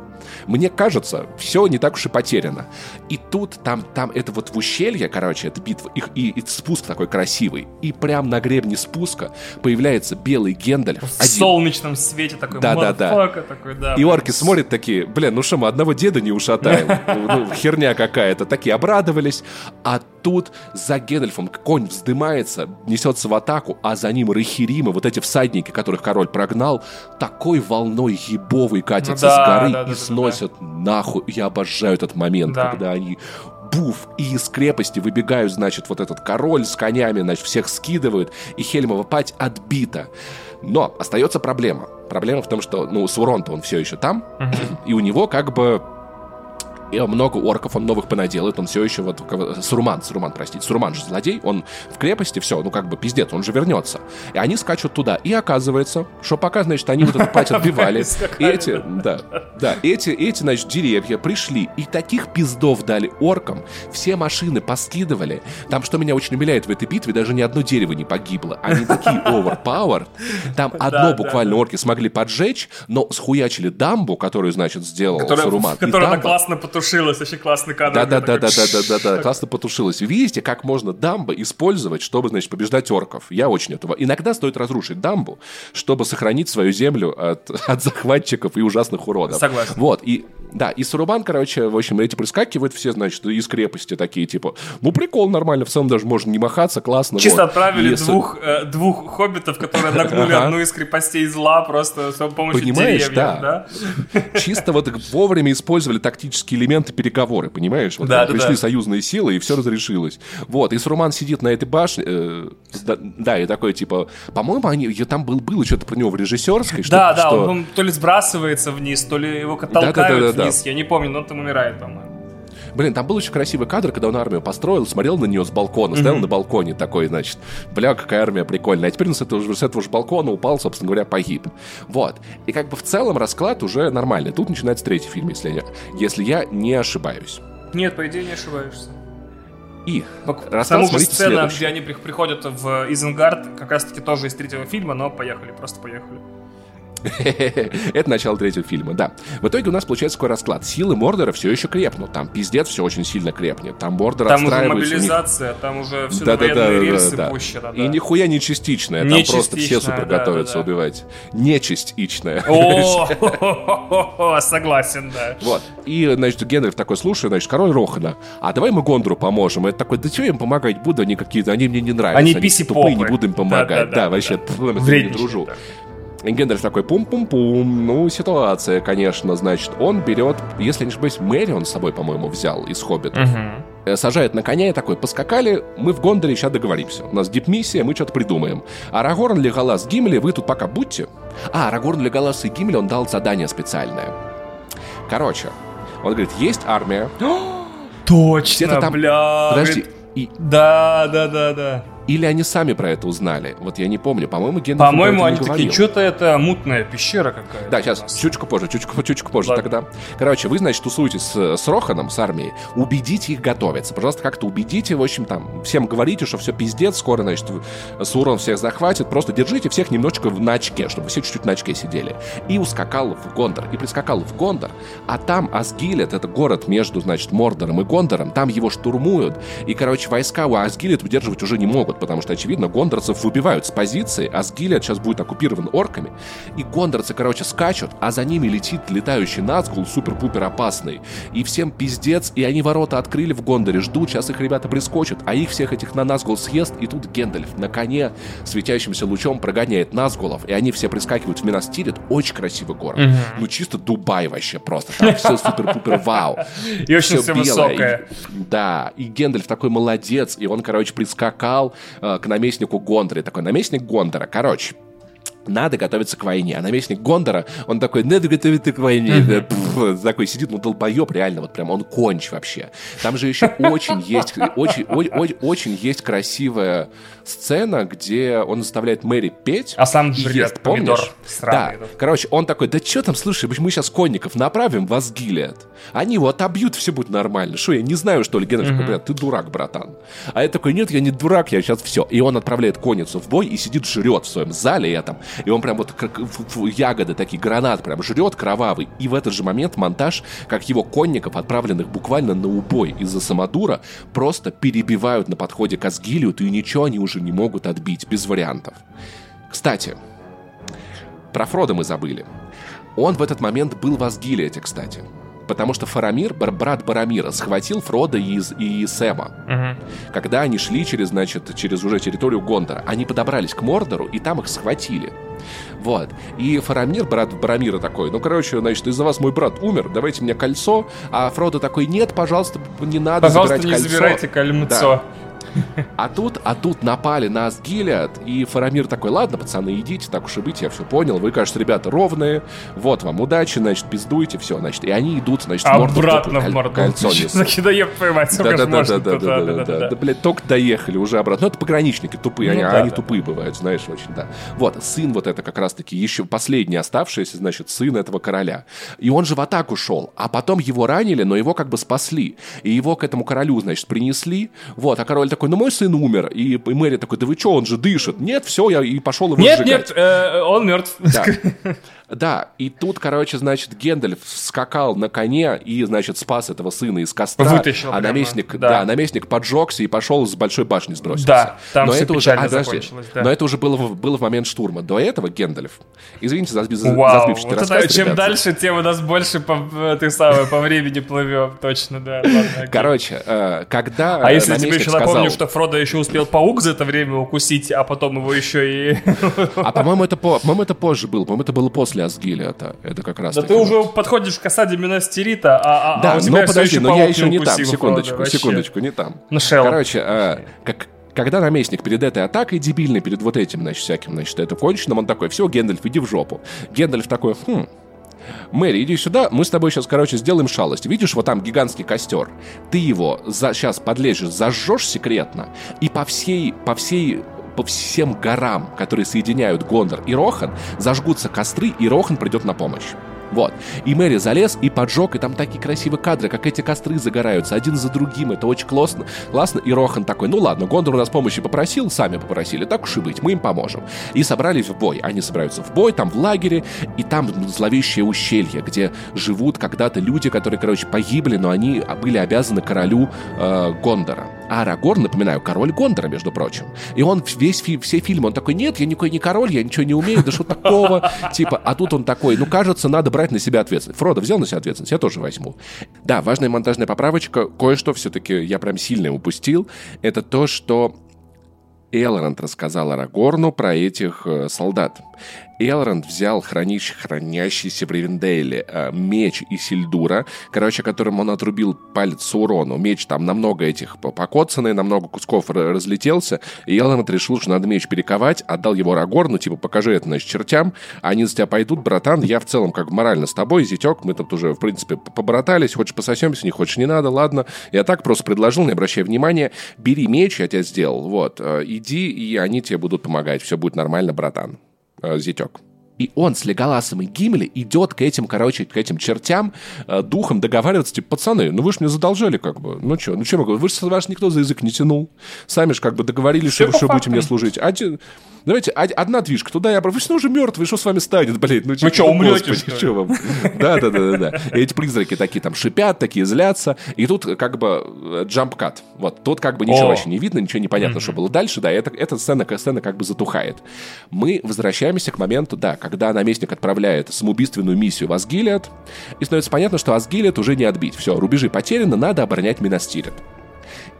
мне кажется, все не так уж и потеряно. И тут, там, там это вот в ущелье, короче, это битва, и, и, и спуск такой красивый. И прям на гребне спуска появляется белый Гендальф. В один. солнечном свете такой, да, да, да. такой, да. И орки смотрят такие, блин, ну что, мы одного деда не ушатаем. Ну, херня какая-то. Такие обрадовались. А тут за Гендальфом конь вздымается, несется в атаку, а за ним Рахиримы, вот эти всадники, которых король прогнал, такой волной ну, да, с горы да, да, и да, сносят да. нахуй. Я обожаю этот момент, да. когда они буф, и из крепости выбегают, значит, вот этот король с конями, значит, всех скидывают, и Хельмова пать отбита. Но остается проблема. Проблема в том, что, ну, Сурон-то он все еще там, и у него как бы и много орков он новых понаделает, он все еще вот... Сурман, Сурман, простите, Сурман же злодей, он в крепости, все, ну как бы пиздец, он же вернется. И они скачут туда, и оказывается, что пока, значит, они вот эту пать [LAUGHS] отбивали, эти, да, да, эти, эти, значит, деревья пришли, и таких пиздов дали оркам, все машины поскидывали. Там, что меня очень умиляет в этой битве, даже ни одно дерево не погибло. Они такие [LAUGHS] overpowered. Там одно буквально орки смогли поджечь, но схуячили дамбу, которую, значит, сделал Сурман. Которая классно потушила потушилась, очень классный кадр. Да, да, да, да, да, да, да, да, классно потушилась. Видите, как можно дамбы использовать, чтобы, значит, побеждать орков? Я очень этого. Иногда стоит разрушить дамбу, чтобы сохранить свою землю от, [LAUGHS] от захватчиков и ужасных уродов. Согласен. Вот, и да, и Сурубан, короче, в общем, эти прискакивают все, значит, из крепости такие, типа, ну, прикол, нормально, в целом даже можно не махаться, классно. Чисто вот. отправили и двух, э, двух хоббитов, которые нагнули одну из крепостей зла просто с помощью Понимаешь, да. Чисто вот вовремя использовали тактические элементы переговоры, понимаешь? Вот да, да, пришли да. союзные силы, и все разрешилось. Вот, и Суруман сидит на этой башне, э, да, да, и такой, типа, по-моему, они, там был, было что-то про него в режиссерской. Да, что, да, что... он то ли сбрасывается вниз, то ли его толкают да, да, да, да, вниз, я не помню, но он там умирает, по-моему. Блин, там был очень красивый кадр, когда он армию построил, смотрел на нее с балкона, стоял mm-hmm. на балконе такой, значит, бля, какая армия прикольная. А теперь он с этого, с этого же балкона упал, собственно говоря, погиб. Вот. И как бы в целом расклад уже нормальный. Тут начинается третий фильм, если я, если я не ошибаюсь. Нет, по идее не ошибаешься. И Саму сцена, следующий. где они приходят в Изенгард, как раз таки тоже из третьего фильма, но поехали, просто поехали. Это начало третьего фильма, да. В итоге у нас получается такой расклад. Силы Мордора все еще крепнут. Там пиздец все очень сильно крепнет. Там Мордор Там уже мобилизация, там уже все да, да, да, рельсы да, пущено. Да. И нихуя не частичная. Не там просто все супер да, готовятся да, да. убивать. Не частичная. О, [LAUGHS] [LAUGHS] согласен, да. Вот. И, значит, Генрих такой, слушай, значит, король Рохана, а давай мы Гондру поможем. Это такой, да я им помогать буду, они какие-то, они мне не нравятся. Они писи тупые, не буду им помогать. Да, вообще, не дружу. Гендальф такой, пум-пум-пум, ну, ситуация, конечно, значит, он берет, если не ошибаюсь, Мэри он с собой, по-моему, взял из Хоббита. Угу. Сажает на коня и такой, поскакали, мы в Гондоре сейчас договоримся. У нас дип-миссия, мы что-то придумаем. Арагорн, Леголас, Гимли, вы тут пока будьте. А, Арагорн, Леголас и Гимли, он дал задание специальное. Короче, он говорит, есть армия. Точно, там... бля. Подожди. И... Да, да, да, да. Или они сами про это узнали? Вот я не помню. По-моему, Гендальф По-моему, они такие, что-то это мутная пещера какая-то. Да, сейчас, чуточку позже, чуточку, чуточку позже Ладно. тогда. Короче, вы, значит, тусуетесь с, с Роханом, с армией. Убедите их готовиться. Пожалуйста, как-то убедите. В общем, там, всем говорите, что все пиздец, скоро, значит, Сурон всех захватит. Просто держите всех немножечко на очке, чтобы все чуть-чуть на очке сидели. И ускакал в Гондор. И прискакал в Гондор. А там Асгилет, это город между, значит, Мордором и Гондором. Там его штурмуют. И, короче, войска у Асгилет удерживать уже не могут потому что, очевидно, гондорцев выбивают с позиции, а Сгилет сейчас будет оккупирован орками. И гондорцы, короче, скачут, а за ними летит летающий Назгул, супер-пупер опасный. И всем пиздец, и они ворота открыли в Гондоре, ждут, сейчас их ребята прискочат, а их всех этих на Назгул съест, и тут Гендальф на коне светящимся лучом прогоняет Назгулов, и они все прискакивают в Минастирит, очень красивый город. Ну, чисто Дубай вообще просто, там все супер-пупер вау. И очень все высокое. Да, и Гендальф такой молодец, и он, короче, прискакал, э, к наместнику Гондора. такой, наместник Гондора, короче, надо готовиться к войне. А наместник Гондора, он такой, надо готовиться к войне. Такой сидит, ну, долбоеб реально, вот прям он конч вообще. Там же еще очень есть, очень, очень, очень есть красивая сцена, где он заставляет Мэри петь. А сам жрет ест, помнишь? Да. Короче, он такой, да что там, слушай, мы сейчас конников направим в Асгилет. Они его отобьют, все будет нормально. Что, я не знаю, что ли? Генри mm-hmm. ты дурак, братан. А я такой, нет, я не дурак, я сейчас все. И он отправляет конницу в бой и сидит, жрет в своем зале этом. И он прям вот как ягоды, такие гранат прям жрет кровавый. И в этот же момент монтаж, как его конников, отправленных буквально на убой из-за самодура, просто перебивают на подходе к Асгилию, и ничего они уже не могут отбить, без вариантов. Кстати, про Фрода мы забыли. Он в этот момент был в Асгилете, кстати потому что Фарамир, брат Барамира, схватил Фрода и, и Сэма. Угу. Когда они шли через, значит, через уже территорию Гондора, они подобрались к Мордору, и там их схватили. Вот. И Фарамир, брат Барамира такой, ну, короче, значит, из-за вас мой брат умер, давайте мне кольцо. А Фродо такой, нет, пожалуйста, не надо пожалуйста, забирать не кольцо. забирайте кольцо. Да. А тут, а тут напали на Асгилиад, и Фарамир такой, ладно, пацаны, идите, так уж и быть, я все понял, вы, кажется, ребята ровные, вот вам удачи, значит, пиздуйте, все, значит, и они идут, значит, Обратно в Мордор. Кольцо Закидоев поймать, да, да, да, да, да, да, да, да, да, блядь, только доехали уже обратно. Ну, это пограничники тупые, они, они тупые бывают, знаешь, очень, да. Вот, сын вот это как раз-таки еще последний оставшийся, значит, сын этого короля. И он же в атаку шел, а потом его ранили, но его как бы спасли. И его к этому королю, значит, принесли, вот, а король такой, ну, мой сын умер. И, и Мэри такой, да вы что, он же дышит. Нет, все, я и пошел его Нет, сжигать. нет, э, он мертв. Да. [LAUGHS] Да, и тут, короче, значит, Гендальф скакал на коне и, значит, спас этого сына из костра. Вытащил а наместник, да. да, наместник поджегся и пошел с большой башни сбросился. Да, там но все это уже, а, подожди, да. Но это уже было, было в момент штурма. До этого Гендальф, извините за, за, Вау, за вот рассказ, это, Чем ребята. дальше, тем у нас больше по, ты самое, по времени плывем, точно, да. Ладно, короче, э, когда А если тебе еще сказал... напомню, что Фродо еще успел паук за это время укусить, а потом его еще и... А по-моему, это, по, по это позже было, по-моему, это было после Асгилиата. Это как раз. Да ты уже подходишь к осаде Минастерита, а, а, да, а у тебя но подожди, но я еще не там. Секундочку, правда, секундочку, не там. Ну, Шелл. Короче, а, как когда наместник перед этой атакой дебильный, перед вот этим, значит, всяким, значит, это конченным, он такой, все, Гендальф, иди в жопу. Гендальф такой, хм, Мэри, иди сюда, мы с тобой сейчас, короче, сделаем шалость. Видишь, вот там гигантский костер. Ты его за, сейчас подлежишь, зажжешь секретно, и по всей, по всей по всем горам, которые соединяют Гондор и Рохан, зажгутся костры, и Рохан придет на помощь. Вот. И Мэри залез и поджег, и там такие красивые кадры, как эти костры загораются один за другим. Это очень классно. классно. И Рохан такой, ну ладно, Гондор у нас помощи попросил, сами попросили, так уж и быть, мы им поможем. И собрались в бой. Они собираются в бой, там в лагере, и там зловещее ущелье, где живут когда-то люди, которые, короче, погибли, но они были обязаны королю э, Гондора. А Арагорн, напоминаю, король Гондора, между прочим. И он весь фи все фильмы, он такой, нет, я никакой не король, я ничего не умею, да что такого? Типа, а тут он такой, ну, кажется, надо брать на себя ответственность. Фродо взял на себя ответственность, я тоже возьму. Да, важная монтажная поправочка, кое-что все-таки я прям сильно упустил, это то, что Элронд рассказал Арагорну про этих э, солдат. Элронд взял хранищ, хранящийся в Ривенделе э, меч Исильдура, короче, которым он отрубил палец Саурону. Меч там намного этих покоцанный, намного кусков разлетелся, и Элронд решил, что надо меч перековать, отдал его Рагорну, типа, покажи это, значит, чертям, они за тебя пойдут, братан, я в целом как морально с тобой, зятек, мы тут уже, в принципе, побратались, хочешь пососемся, не хочешь, не надо, ладно. Я так просто предложил, не обращай внимания, бери меч, я тебя сделал, вот, э, иди, и они тебе будут помогать, все будет нормально, братан зятек. И он с Леголасом и Гимли идет к этим, короче, к этим чертям, э, духом договариваться, типа, пацаны, ну вы же мне задолжали, как бы, ну что, ну что могу, вы же ваш никто за язык не тянул, сами же как бы договорились, что вы что будете мне служить. А, Давайте, одна движка туда, я вы все уже мертвые, что с вами станет, блин? Ну, вы что, умрете, что, что вам? Да, да, да, да, да. И эти призраки такие там шипят, такие злятся. И тут как бы джамп-кат. Вот, тут как бы ничего вообще не видно, ничего не понятно, что было дальше. Да, эта сцена, сцена как бы затухает. Мы возвращаемся к моменту, да, когда наместник отправляет самоубийственную миссию в Асгилиад, и становится понятно, что Асгилиад уже не отбить. Все, рубежи потеряны, надо оборонять Минастирит.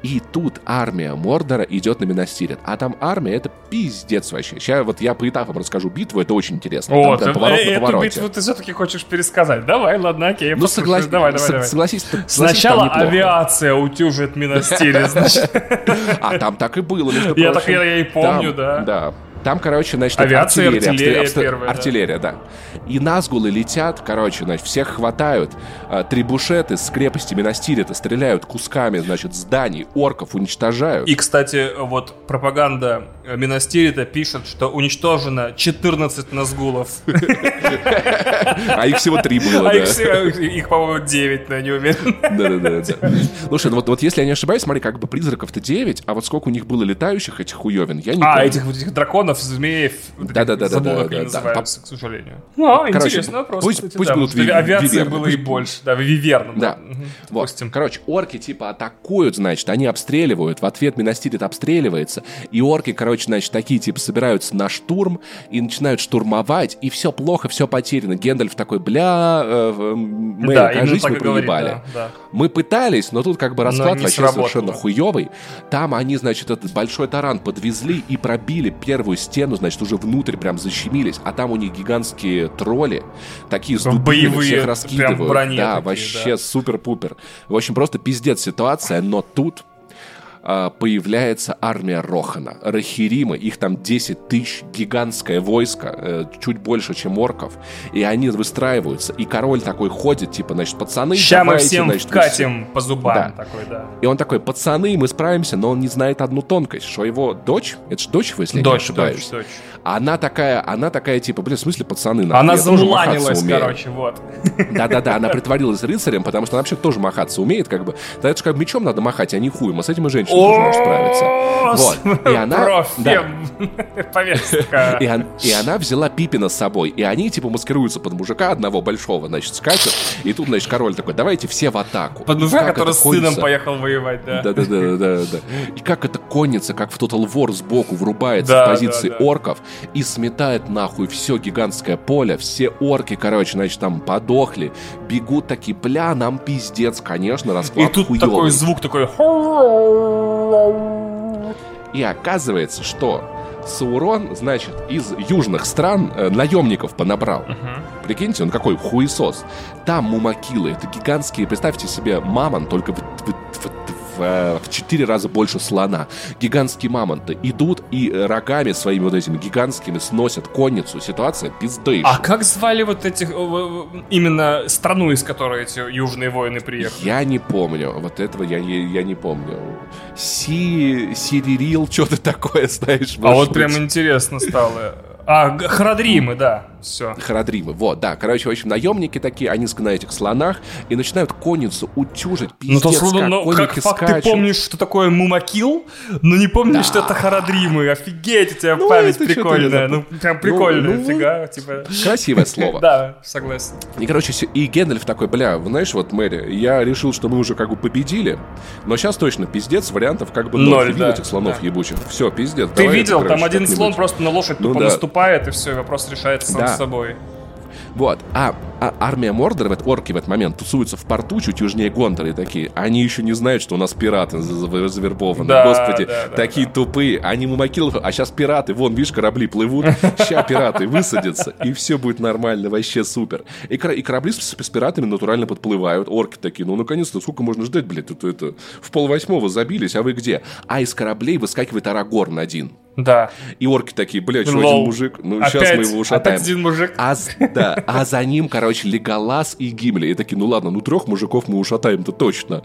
И тут армия Мордора идет на Минастирит. А там армия — это пиздец вообще. Сейчас вот я по этапам расскажу битву, это очень интересно. О, там, ты, поворот э, эту битву ты все-таки хочешь пересказать. Давай, ладно, окей, Ну, соглас... давай, давай, давай. Согласись, Сначала авиация утюжит [LAUGHS] Минастирит, значит. А там так и было, Я так я и помню, да. Да, там, короче, значит, Авиация, артиллерия, артиллерия, обстрел, первая, артиллерия, да. да. И назгулы летят, короче, значит, всех хватают. А, трибушеты с крепости Минастирита стреляют кусками, значит, зданий, орков уничтожают. И, кстати, вот пропаганда Минастирита пишет, что уничтожено 14 назгулов. [LAUGHS] А их всего три было, А их, по-моему, 9, но я не уверен. Да-да-да. [LAUGHS] Слушай, ну вот если я не ошибаюсь, смотри, как бы призраков-то 9, а вот сколько у них было летающих этих хуевин, я не. А, этих вот этих драконов, змеев, да-да-да, забулок не называются, к сожалению. Ну, интересный вопрос, Пусть будут Авиации было и больше, да, виверн. Да, вот. Короче, орки типа атакуют, значит, они обстреливают, в ответ Минастирит обстреливается, и орки, короче, значит, такие типа собираются на штурм и начинают штурмовать, и все плохо, все потеряно. Гендальф такой, бля, э, мы, да, кажется, мы проебали. Да, да. Мы пытались, но тут как бы расклад вообще сработало. совершенно хуевый. Там они, значит, этот большой таран подвезли и пробили первую стену, значит, уже внутрь прям защемились, а там у них гигантские тролли, такие с дубинами, всех раскидывают. да, такие, вообще да. супер-пупер. В общем, просто пиздец ситуация, но тут появляется армия Рохана. Рахирима, их там 10 тысяч, гигантское войско, э, чуть больше, чем орков. И они выстраиваются. И король такой ходит, типа, значит, пацаны, Сейчас мы всем значит, вкатим по зубам. Да. Такой, да. И он такой, пацаны, мы справимся, но он не знает одну тонкость, что его дочь, это же дочь, если дочь, не ошибаюсь. Дочь, дочь. Она такая, она такая, типа, блин, в смысле пацаны? Нахуй, она замуланилась, короче, вот. Да-да-да, она притворилась рыцарем, потому что она вообще тоже махаться умеет, как бы. Да это же как мечом надо махать, а не хуем, а с этим и женщина тоже может справиться. Вот. И она... [LAUGHS] Повестка. И она взяла Пипина с собой, и они, типа, маскируются под мужика одного большого, значит, скачут, и тут, значит, король такой, давайте все в атаку. Под мужика, который с сыном поехал воевать, да. Да-да-да. И как это конница, как в Total War сбоку врубается в позиции орков, и сметает нахуй все гигантское поле, все орки, короче, значит, там подохли, бегут такие, бля, нам пиздец, конечно, расклад И тут хуёвый. такой звук такой... И оказывается, что Саурон, значит, из южных стран э, наемников понабрал. Uh-huh. Прикиньте, он какой хуесос. Там мумакилы, это гигантские, представьте себе, мамон, только в, в, в, в, в 4 раза больше слона. Гигантские мамонты идут и рогами своими вот этими гигантскими сносят конницу. Ситуация пиздейшая. А как звали вот этих, именно страну, из которой эти южные воины приехали? Я не помню. Вот этого я, я, я не помню. Си, Сиририл, что-то такое, [LAUGHS] знаешь. А вот прям интересно стало. А, Храдримы, да. все. Харадримы, вот, да. Короче, в общем, наемники такие, они на этих слонах и начинают конницу утюжить, пиздец, ну, то, как ну, конники как факт, скачут. ты помнишь, что такое Мумакил, но не помнишь, Да. что это Харадримы. Офигеть, у тебя Ну, память это что-то прикольная. Ну, прям прикольная, ну, фига, типа... Красивое [LAUGHS] слово. Да, согласен. И, короче, и Гэндальф такой, бля, знаешь, вот, Мэри, я решил, что мы уже как бы победили, но сейчас точно пиздец, вариантов как бы ноль. Ты видел этих слонов ебучих? Все, пиздец. Ты видел, там один слон просто на лошадь Ну тупо да. Наступает, и все, вопрос решается сам Да. собой. Вот. А, а армия Мордора, в этот- орки в этот момент, тусуются в порту чуть южнее Гонтора и такие, они еще не знают, что у нас пираты за- за- завербованы. Да, Господи, да, да, такие тупые. Они мумакилов, а сейчас пираты, вон, видишь, корабли плывут, сейчас пираты высадятся, и все будет нормально, вообще супер. И, и корабли с, с пиратами натурально подплывают. Орки такие, ну, наконец-то, сколько можно ждать, блядь, это, это в полвосьмого забились, а вы где? А из кораблей выскакивает Арагорн один. Да. И орки такие, блядь, что один мужик? Ну, сейчас Опять- мы его ушатаем. Опять один мужик. А, да, а за ним, короче, Леголас и Гимли. И такие, ну ладно, ну трех мужиков мы ушатаем-то точно.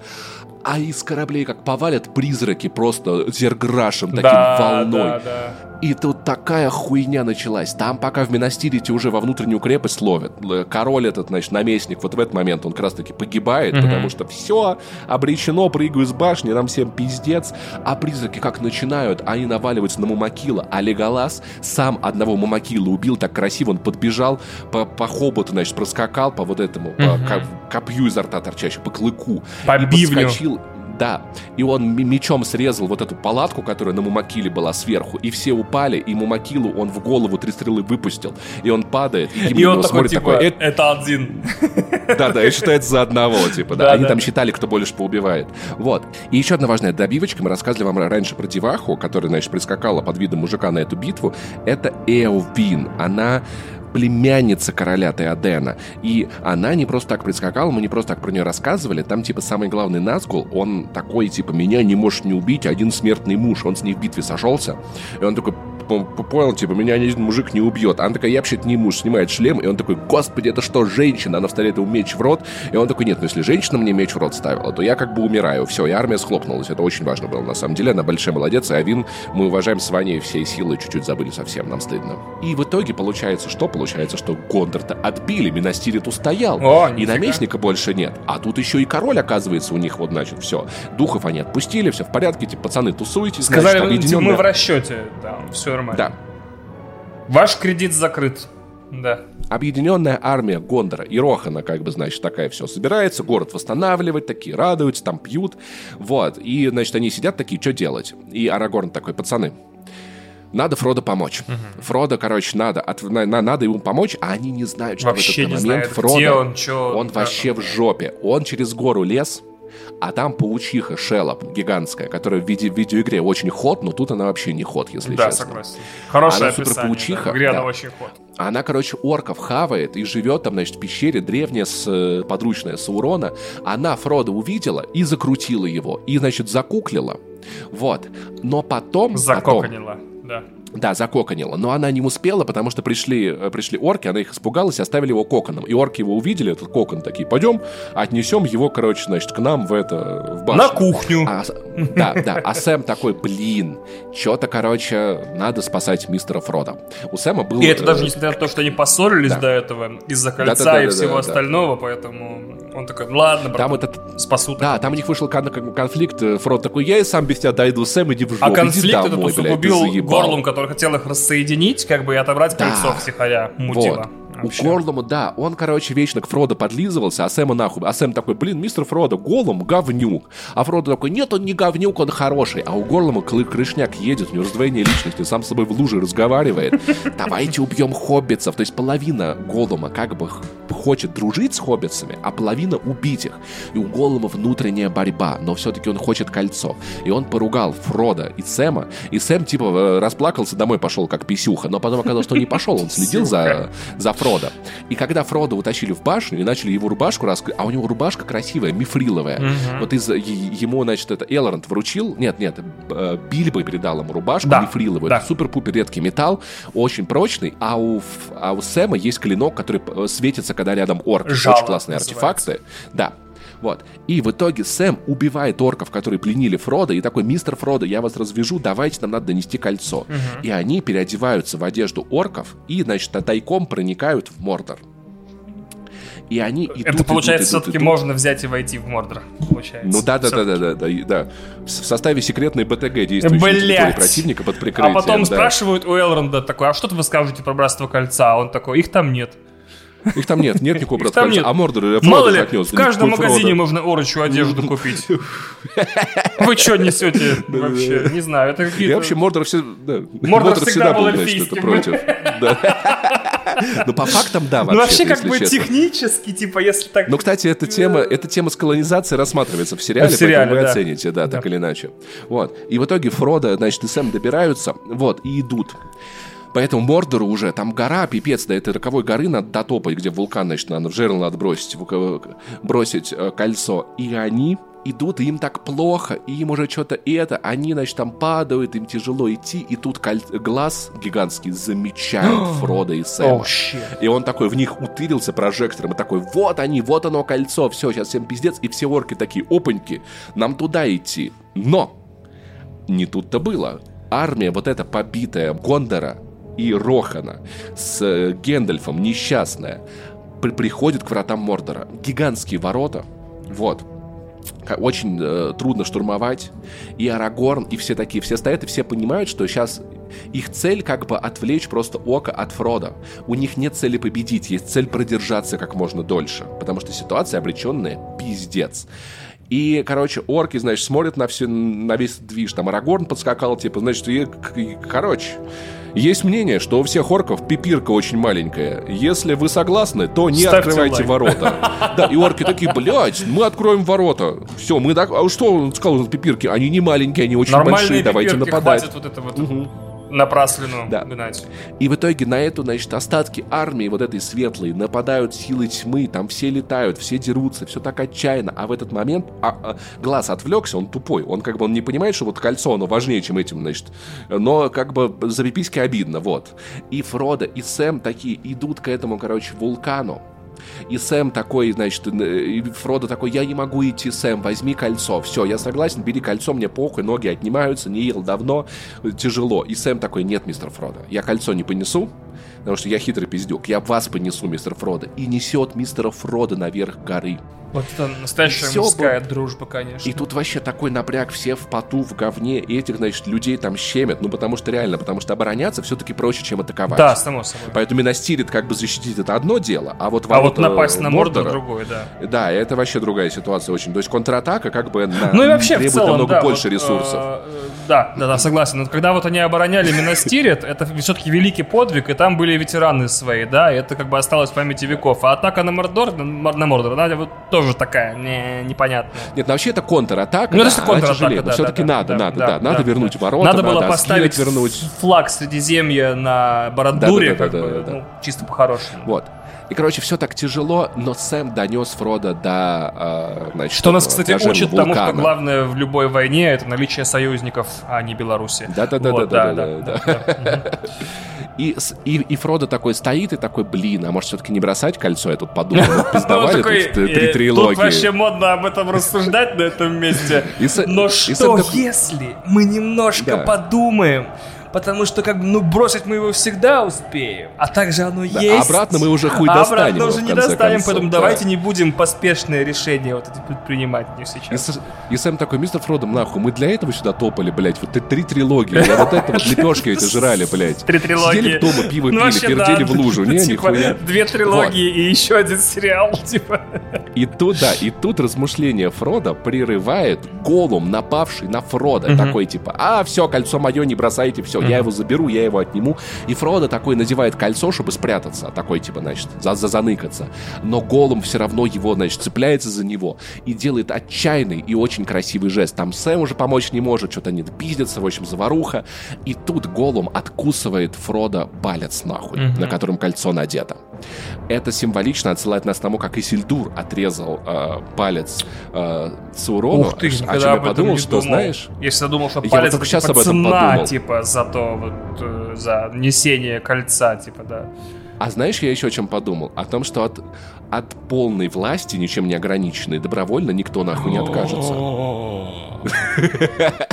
А из кораблей как повалят призраки просто зерграшем, таким да, волной. Да, да. И тут такая хуйня началась. Там пока в Минастирите уже во внутреннюю крепость ловят. Король этот, значит, наместник, вот в этот момент он как раз таки погибает, потому что все, обречено, прыгаю с башни, нам всем пиздец. А призраки как начинают, они наваливаются на Мумакила, а Леголас сам одного Мумакила убил так красиво, он подбежал по, по хоботу, значит, проскакал по вот этому, по ко- копью изо рта торчащему, по клыку. По и бивню. подскочил да, и он мечом срезал вот эту палатку, которая на Мумакиле была сверху, и все упали, и Мумакилу он в голову три стрелы выпустил, и он падает, и Гимли И он такой, смотрит, типа, такой, «Это- это один. да, да, и считается за одного, типа, да. Они там считали, кто больше поубивает. Вот. И еще одна важная добивочка. Мы рассказывали вам раньше про Деваху, которая, значит, прискакала под видом мужика на эту битву. Это Эовин. Она племянница короля Теодена. И она не просто так прискакала, мы не просто так про нее рассказывали. Там, типа, самый главный Назгул, он такой, типа, меня не может не убить один смертный муж. Он с ней в битве сошелся. И он такой, понял, типа, меня мужик не убьет. Она такая, я вообще-то не муж, снимает шлем, и он такой, господи, это что, женщина? Она вставляет ему меч в рот, и он такой, нет, ну если женщина мне меч в рот ставила, то я как бы умираю. Все, и армия схлопнулась. Это очень важно было, на самом деле. Она большая молодец, и Авин мы уважаем с Ваней всей силы, чуть-чуть забыли совсем, нам стыдно. И в итоге получается что? Получается, что Гондор-то отбили, Минастирит устоял, О, и наместника больше нет. А тут еще и король, оказывается, у них вот, значит, все. Духов они отпустили, все в порядке, типа, пацаны, тусуйтесь, Сказали, значит, объединенная- мы в расчете. Да, все нормально. Да, Ваш кредит закрыт. Да. Объединенная армия Гондора и Рохана, как бы, значит, такая все собирается, город восстанавливать, такие радуются, там пьют. Вот. И, значит, они сидят такие, что делать? И Арагорн такой, пацаны, надо Фродо помочь. Фродо, короче, надо, от- на- на- надо ему помочь, а они не знают, что Вообще в этот момент знают, Фродо, он, чё, он да. вообще в жопе. Он через гору лез, а там паучиха Шелоп гигантская, которая в, виде, в видеоигре очень ход, но тут она вообще не ход, если Да, честно. согласен. Хорошее Она описание. суперпаучиха, да. В игре она да. очень ход. Она, короче, орков хавает и живет там, значит, в пещере древняя, с, э, подручная Саурона. Она Фрода увидела и закрутила его. И, значит, закуклила. Вот. Но потом... потом Закоконила. Да. Да, закоконила. Но она не успела, потому что пришли, э, пришли орки, она их испугалась и оставили его коконом. И орки его увидели, этот кокон, такие, пойдем, отнесем его, короче, значит, к нам в это, в башню. На кухню. А, да, да. А Сэм такой, блин, что-то, короче, надо спасать мистера Фрода. У Сэма был... И это даже э, несмотря на то, что они поссорились да. до этого из-за кольца и всего остального, поэтому он такой, «Ну ладно, брат, Там этот... спасу. Да, там у них вышел кон- кон- конфликт. э, Фрод такой, я и сам без тебя дойду, Сэм, иди в жопу, А иди конфликт этот домой, ты усугубил заебал». горлом, который хотел их рассоединить, как бы и отобрать Да. кольцо втихаря. Мутило. Вот. У Горлума, да, он, короче, вечно к Фродо подлизывался, а Сэма нахуй. А Сэм такой, блин, мистер Фродо, Голлум говнюк. А Фродо такой, нет, он не говнюк, он хороший. А у Горлума клы- крышняк едет, у него раздвоение личности, сам с собой в луже разговаривает. [LAUGHS] Давайте убьем хоббитцев. То есть половина Голлума как бы хочет дружить с хоббитцами, а половина убить их. И у Голлума внутренняя борьба, но все-таки он хочет кольцо. И он поругал Фрода и Сэма, и Сэм типа э, расплакался, домой пошел как писюха, но потом оказалось, что не пошел, он следил за, за Фродо. И когда Фродо утащили в башню и начали его рубашку раскрыть, а у него рубашка красивая, мифриловая. Вот из ему, значит, это Элронд вручил, нет, нет, э, Бильбо передал ему рубашку Да, мифриловую. да. Супер-пупер редкий металл, очень прочный, а у, а у Сэма есть клинок, который э, светится, когда рядом орк. Жало очень классные называется. артефакты. Да. Вот. И в итоге Сэм убивает орков, которые пленили Фрода, и такой, мистер Фродо, я вас развяжу, давайте, нам надо донести кольцо. Угу. И они переодеваются в одежду орков и, значит, тайком проникают в Мордор. И они идут, Это получается, все-таки можно взять и войти в Мордор. Получается. Ну да, да, да, да, да, да, да. В составе секретной БТГ действующей противника под прикрытием. А потом да. спрашивают у Элронда такой, а что вы скажете про братство кольца? А он такой, их там нет. Их там нет, нет никакого братства кольца. А Мордор Мало ли, отнес, в каждом магазине можно орочью одежду купить. Вы что несете вообще? Не знаю, это какие-то... Я вообще Мордор все... Мордор всегда был эльфийским. против. Ну, по фактам, да, вообще. Ну, вообще, как бы технически, типа, если так... Ну, кстати, эта тема, эта тема с колонизацией рассматривается в сериале, в сериале поэтому вы оцените, да, так или иначе. Вот. И в итоге Фродо, значит, и Сэм добираются, вот, и идут. Поэтому Мордору уже, там гора, пипец, до этой роковой горы надо дотопать, где вулкан, значит, надо, в жерло надо бросить, бросить э, кольцо. И они идут, и им так плохо, и им уже что-то это, они, значит, там падают, им тяжело идти, и тут коль... глаз гигантский замечает [GASPS] Фрода и Сэма. Oh, и он такой в них утырился прожектором, и такой, вот они, вот оно кольцо, все, сейчас всем пиздец, и все орки такие, опаньки, нам туда идти. Но не тут-то было. Армия вот эта побитая Гондора и Рохана с э, Гендальфом, несчастная, при приходит к вратам Мордора. Гигантские ворота, вот, очень э, трудно штурмовать. И Арагорн, и все такие, все стоят, и все понимают, что сейчас их цель как бы отвлечь просто око от Фрода. У них нет цели победить, есть цель продержаться как можно дольше. Потому что ситуация обреченная пиздец. И, короче, орки, значит, смотрят на, все, на весь движ. Там Арагорн подскакал, типа, значит, и, и, короче... Есть мнение, что у всех орков пипирка очень маленькая. Если вы согласны, то не Ставьте открывайте лайк. ворота. [LAUGHS] Да, и орки такие, блядь, мы откроем ворота. Все, мы так... А что он сказал, пипирки? Они не маленькие, они очень Нормальные большие, давайте нападать. вот это вот. Угу напраслину да. гнать. И в итоге на эту, значит, остатки армии вот этой светлой нападают силы тьмы, там все летают, все дерутся, все так отчаянно. А в этот момент а, а, глаз отвлекся, он тупой, он как бы он не понимает, что вот кольцо, оно важнее, чем этим, значит. Но как бы за пиписьки обидно, вот. И Фродо, и Сэм такие идут к этому, короче, вулкану. И Сэм такой, значит, и Фродо такой, я не могу идти, Сэм, возьми кольцо. Все, я согласен, бери кольцо, мне похуй, ноги отнимаются, не ел давно, тяжело. И Сэм такой, нет, мистер Фродо, я кольцо не понесу, потому что я хитрый пиздюк, я вас понесу, мистер Фродо. И несет мистера Фродо наверх горы. Вот это настоящая и мужская было... дружба, конечно. И тут вообще такой напряг, все в поту, в говне, и этих, значит, людей там щемят, ну потому что реально, потому что обороняться все-таки проще, чем атаковать. Да, само собой. Поэтому Минастирит как бы защитить это одно дело, а вот А вот напасть на Мордор другое, да. Да, это вообще другая ситуация очень. То есть контратака как бы на... ну, и вообще, требует целом, намного да, больше вот, ресурсов. Э, да, да, да, согласен. Но когда вот они обороняли Минастирит, [LAUGHS] это все-таки великий подвиг, и там были ветераны свои, да, и это как бы осталось в памяти веков. А атака на Мордор, на Мордор, она вот тоже такая, не непонятно. Нет, ну вообще это контратака. Ну, да, это контратака, да, Все-таки да, надо, да, надо, да, да, да, надо вернуть ворота, надо было поставить вернуть. флаг Средиземья на Барандуре, да, да, да, как да, бы, да, ну, чисто по-хорошему. Вот. И, короче, все так тяжело, но Сэм донес Фрода до, э, значит, Что нас, кстати, учит вулкана. тому, что главное в любой войне это наличие союзников, а не Беларуси. Да-да-да. Вот, да, да, да, да, да. [LAUGHS] И, и, и Фродо такой стоит и такой, блин, а может все-таки не бросать кольцо? Я тут подумал, [LAUGHS] мы пиздовали тут три трилогии. Тут вообще модно об этом рассуждать на этом месте. Но что если мы немножко подумаем, потому что как бы, ну, бросить мы его всегда успеем, а также оно да, есть. обратно мы уже хуй а достанем. обратно уже не достанем, концов, поэтому да. давайте не будем поспешные решения вот эти предпринимать не сейчас. И, и Сэм такой, мистер Фродом, нахуй, мы для этого сюда топали, блядь, вот три трилогии, я вот это вот [LAUGHS] лепешки эти жрали, блядь. Три трилогии. Сидели дома, пиво ну, пили, пердели в лужу, не, [LAUGHS] типа, нихуя. Две трилогии и еще один сериал, [LAUGHS] типа. И тут, да, и тут размышление Фрода прерывает Голум, напавший на Фрода, такой типа, а, все, кольцо мое, не бросайте, все, я его заберу, я его отниму. И Фродо такой надевает кольцо, чтобы спрятаться, такой типа, значит, за, за заныкаться. Но Голум все равно его, значит, цепляется за него и делает отчаянный и очень красивый жест. Там Сэм уже помочь не может, что-то они пиздятся, в общем, заваруха. И тут Голум откусывает Фрода палец нахуй, mm-hmm. на котором кольцо надето. Это символично отсылает нас к тому, как Исильдур отрезал э, палец э, Саурону. Ух ты, о чем я подумал, что, думал. знаешь... Я всегда думал, что палец это типа, цена, типа, за то, вот, э, за несение кольца, типа, да. А знаешь, я еще о чем подумал? О том, что от, от полной власти, ничем не ограниченной, добровольно никто нахуй не откажется.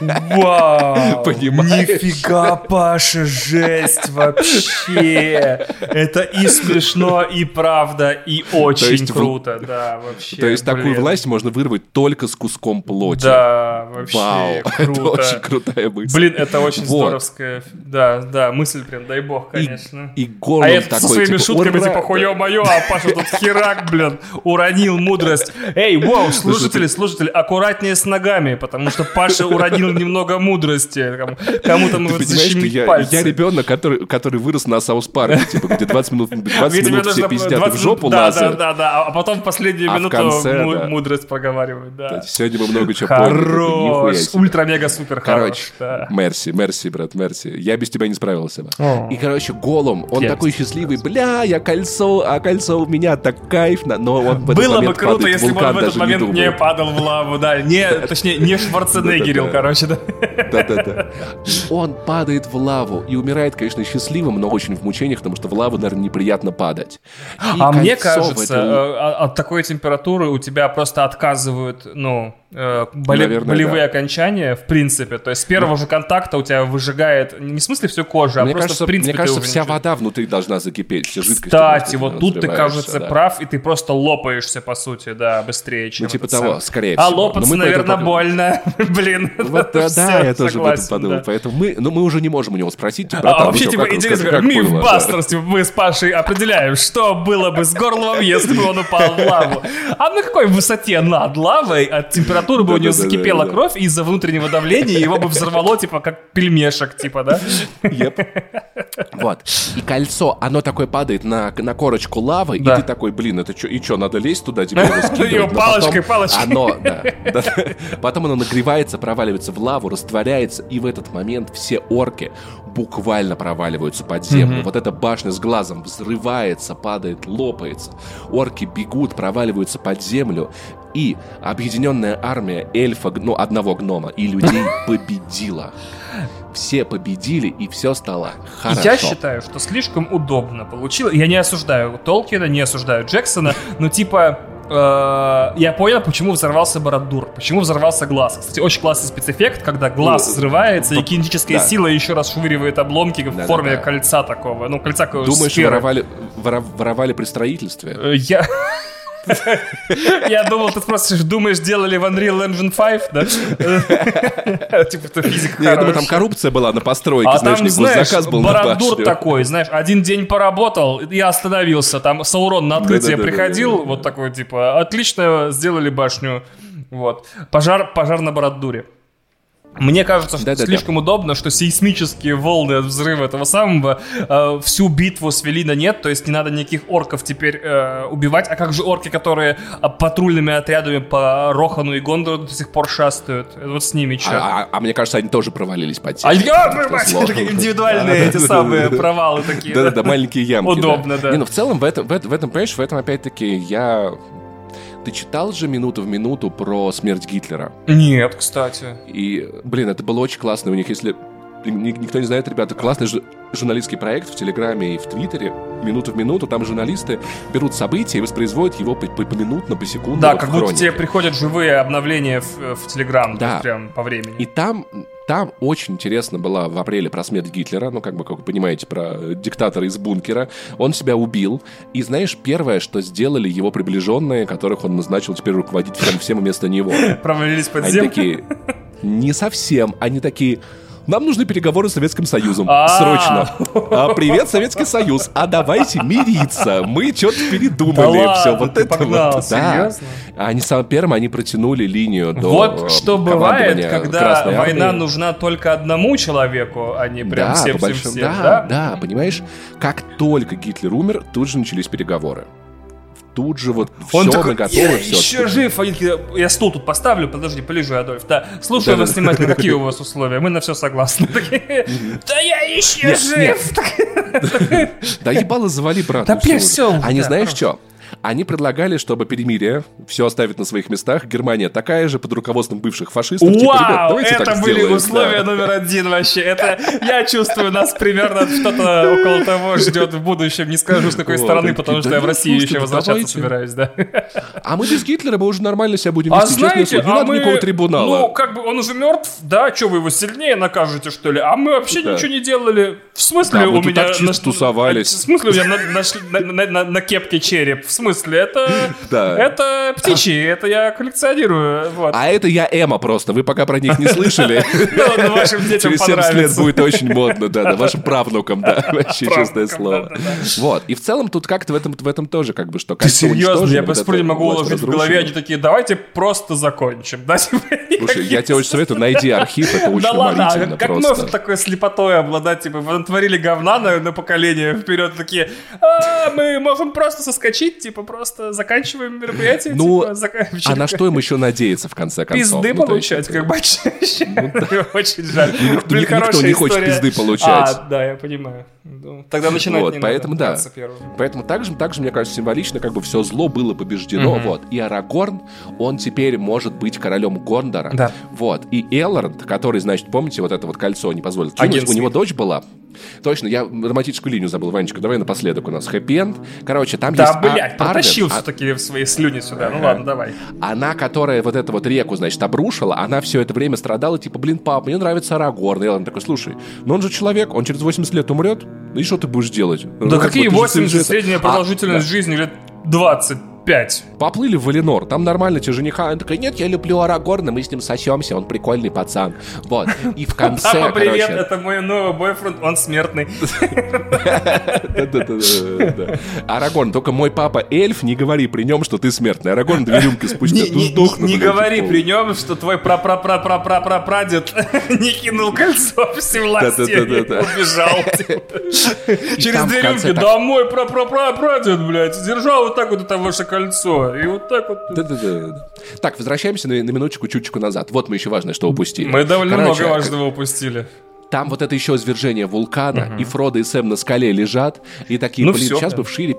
Вау! Понимаешь? Нифига, Паша, жесть вообще! Это и смешно, и правда, и очень есть в- круто, да, вообще. То есть такую блин. власть можно вырвать только с куском плоти. Да, вообще Вау, [LAUGHS] это круто. очень крутая мысль. Блин, это очень Вот. здоровская, да, да, мысль прям, дай бог, И, конечно. и Голум а я тут такой, со своими типа, шутками, «Ура!» типа, хуё-моё, а Паша тут херак, блин, уронил мудрость. Эй, воу, слушатели, слушатели, аккуратнее с ногами, потому что Паша уронил немного мудрости. Кому- Кому-то что защемить я, пальцы. я ребенок, который, который вырос на South Park е, типа, где 20 минут, 20 Где тебе минут все нужно пиздят и 20 в жопу да, да, да, да, а потом в последнюю А в минуту конце, му- да. мудрость проговаривают, да. Сегодня мы много чего Хорош, ультра-мега-супер Короче, да. мерси, мерси, брат, мерси. Я без тебя не справился бы. О. И, короче, Голум, он такой счастливый, бля, я кольцо, а кольцо у меня так кайфно, но он в этот Было бы круто, в если бы он в этот момент не, падал в лаву, да. Не, [LAUGHS] точнее, не Шварценеггерил, короче, да. Да-да-да. Он падает в лаву и умирает, конечно, счастливым, но очень в мучениях, потому что в лаву, наверное, неприятно падать. И А мне кажется, этой- э, а- от такой температуры у тебя просто отказывают, ну, э, боли- Наверное, болевые да. окончания, в принципе. То есть с первого же контакта у тебя выжигает, не в смысле всю кожу, а Мне просто кажется, в принципе мне кажется вся вода внутри должна закипеть, все жидкости. Кстати, вот тут ты, кажется, да. прав, и ты просто лопаешься, по сути, да, быстрее, чем Ну, типа того, сам. скорее А всего. Но лопаться, наверное, больно. [LAUGHS] Блин. Вот, да, да, я тоже об этом согласен, подумал. да. Поэтому мы, ну, мы уже не можем у него спросить, типа, А братан, вообще, ну, типа, как, интересно, как миф было, да. Бастерс, типа, мы с Пашей определяем, что было бы с горлом, если бы он упал в лаву. А на какой высоте над лавой от температуры бы у него закипела кровь из-за внутреннего давления его бы взорвало, типа, как пельмешек, типа, да? Вот. И кольцо, оно такое падает на, на корочку лавы, Да. и ты такой, блин, это что, и что, надо лезть туда, тебе [LAUGHS] его скидывать? Его Но палочкой, палочкой. Оно, да. Потом оно нагревается, проваливается в лаву, растворяется, и в этот момент все орки буквально проваливаются под землю. Вот эта башня с глазом взрывается, падает, лопается. Орки бегут, проваливаются под землю, и объединенная армия эльфа, ну, одного гнома и людей [LAUGHS] победила. Все победили, и все стало хорошо. Я считаю, что слишком удобно получилось. Я не осуждаю Толкина, не осуждаю Джексона, но типа я понял, почему взорвался Бородур, почему взорвался глаз. Кстати, очень классный спецэффект, когда глаз Ну, взрывается, и кинетическая Да. сила еще раз швыривает обломки в форме кольца такого. Ну, кольца какого Думаешь, воровали, воровали при строительстве? Э, Я... [LAUGHS] Я думал, ты спросишь, думаешь, делали в Unreal Engine 5, да? [LAUGHS] Типа, ты физик Не, я думаю, там коррупция была на постройке, А знаешь, там, не знаешь, заказ был башню. такой, знаешь, один день поработал, я остановился, там Саурон на открытие приходил, вот такой, типа, отлично сделали башню, вот. Пожар, пожар на Бородуре. Мне кажется, что Да-да-да. слишком удобно, что сейсмические волны от взрыва этого самого э, всю битву свели на нет, то есть не надо никаких орков теперь э, убивать. А как же орки, которые э, патрульными отрядами по Рохану и Гондору до сих пор шастают? Вот с ними что? А, а- а мне кажется, они тоже провалились А, землю. а, индивидуальные эти самые провалы такие. Да-да-да, маленькие ямки. Удобно, да. Не, ну в целом в этом, понимаешь, в этом опять-таки я... Ты читал же минуту в минуту про смерть Гитлера? Нет, кстати. И, блин, это было очень классно. У них, если никто не знает, ребята, классный жу- журналистский проект в Телеграме и в Твиттере. Минуту в минуту. Там журналисты берут события и воспроизводят его по- по- поминутно, посекундно. Да, вот как будто тебе приходят живые обновления в, в Телеграм, Да. есть прям по времени. И там, там очень интересно была в апреле про смерть Гитлера, ну, как бы, как вы понимаете, про диктатора из бункера. Он себя убил. И знаешь, первое, что сделали его приближенные, которых он назначил теперь руководить всем, всем вместо него. [LAUGHS] Провалились под Они землю. такие, не совсем, они такие... Нам нужны переговоры с Советским Союзом. А. Срочно. А, привет, Советский Союз. А давайте мириться. Мы что-то передумали. Все, вот это вот. Да. серьезно? Они самым первым они протянули линию до Вот что бывает, когда война нужна только одному человеку, а не прям да, всем, по всем, большому- всем, да, да? да, понимаешь, как только Гитлер умер, тут же начались переговоры. Тут же вот Он все, такой, мы готовы, я все. еще жив. Они такие, я стул тут поставлю, подожди, полежу, Адольф. Да, слушаю Да-да-да. вас внимательно, какие у вас условия? Мы на все согласны. [LAUGHS] Да я еще жив. Да ебало завали, брат. Да всё. всё, Они да, знаешь что? Они предлагали, чтобы перемирие, все оставить на своих местах. Германия такая же, под руководством бывших фашистов. Типа, Вау, типа, это были сделаем. условия да. номер один вообще. Это, я чувствую, нас примерно что-то около того ждет в будущем. Не скажу, с какой вот, стороны, потому что я в Россию еще возвращаться собираюсь, да. А мы без Гитлера мы уже нормально себя будем а вести. А знаете, не надо никакого трибунала. Ну, как бы он уже мертв, да? Что вы его сильнее накажете, что ли? А мы вообще ничего не делали. В смысле у меня... так чисто тусовались. В смысле у меня на кепке череп? В смысле? Это... [LAUGHS] Это птичьи, это я коллекционирую. А это я Эма просто. Вы пока про них не слышали. [LAUGHS] Ну, вашим детям Через 70 лет будет очень модно, да, да, вашим правнукам, да, [LAUGHS] вообще честное слово. Вот. И в целом тут как-то в этом, в этом тоже как бы что Ты серьезно? Я просто не могу уложить в голове, они такие, давайте просто закончим. Да? Слушай, я тебе очень советую, найди архив, это очень Да ладно, а как можно такой слепотой обладать, типа, натворили говна на, на поколение вперед, такие, а, мы можем просто соскочить, типа, просто заканчиваем мероприятие. Ну, типа, [LAUGHS] а на что им еще надеяться, в конце концов? Пизды ну, получать, как бы, ну, [LAUGHS] Очень жаль. Никто не хочет пизды получать. А, да, я понимаю. Ну, тогда начинать вот, не поэтому, надо. Да. Поэтому также, также, мне кажется, символично, как бы все зло было побеждено. Mm-hmm. Вот. И Арагорн, он теперь может быть королем Гондора. Да. Вот. И Элронд, который, значит, помните, вот это вот кольцо не позволит кинуть, у него дочь была. Точно, я романтическую линию забыл, Ванечка. Давай напоследок у нас хэппи-энд. Короче, там да, есть... Да, блядь, а- протащил а... все-таки в свои слюни сюда. Ага. Ну ладно, давай. Она, которая вот эту вот реку, значит, обрушила, она все это время страдала, типа, блин, пап, мне нравится Арагорн. И он такой, слушай, ну он же человек, он через 80 лет умрет, и что ты будешь делать? Да ну, какие вот, 80? Средняя а, продолжительность а, жизни лет 20. 5. Поплыли в Валенор, там нормально тебе жениха. Он такой, нет, я люблю Арагорна, мы с ним сосемся, он прикольный пацан. Вот. И в [LAUGHS] конце, Папа, привет, это мой новый бойфренд, он смертный. Арагорн, только мой папа эльф, не говори при нем, что ты смертный. Арагорн две рюмки спустя, ну сдохну. Не говори при нем, что твой пра-пра-пра-пра-пра-прадед [LAUGHS] не кинул кольцо все власти убежал. [LAUGHS] Через две рюмки, да мой пра-пра-пра-прадед, блядь, держал вот так вот это ваше кольцо. И вот так вот. Да-да-да. Так, возвращаемся на, на минуточку, чуточку назад. Вот мы еще важное, что упустили. Мы довольно Короче, много важного упустили. Там вот это еще извержение вулкана, угу. и Фродо и Сэм на скале лежат, и такие, ну, блин, все, сейчас да. бы в шире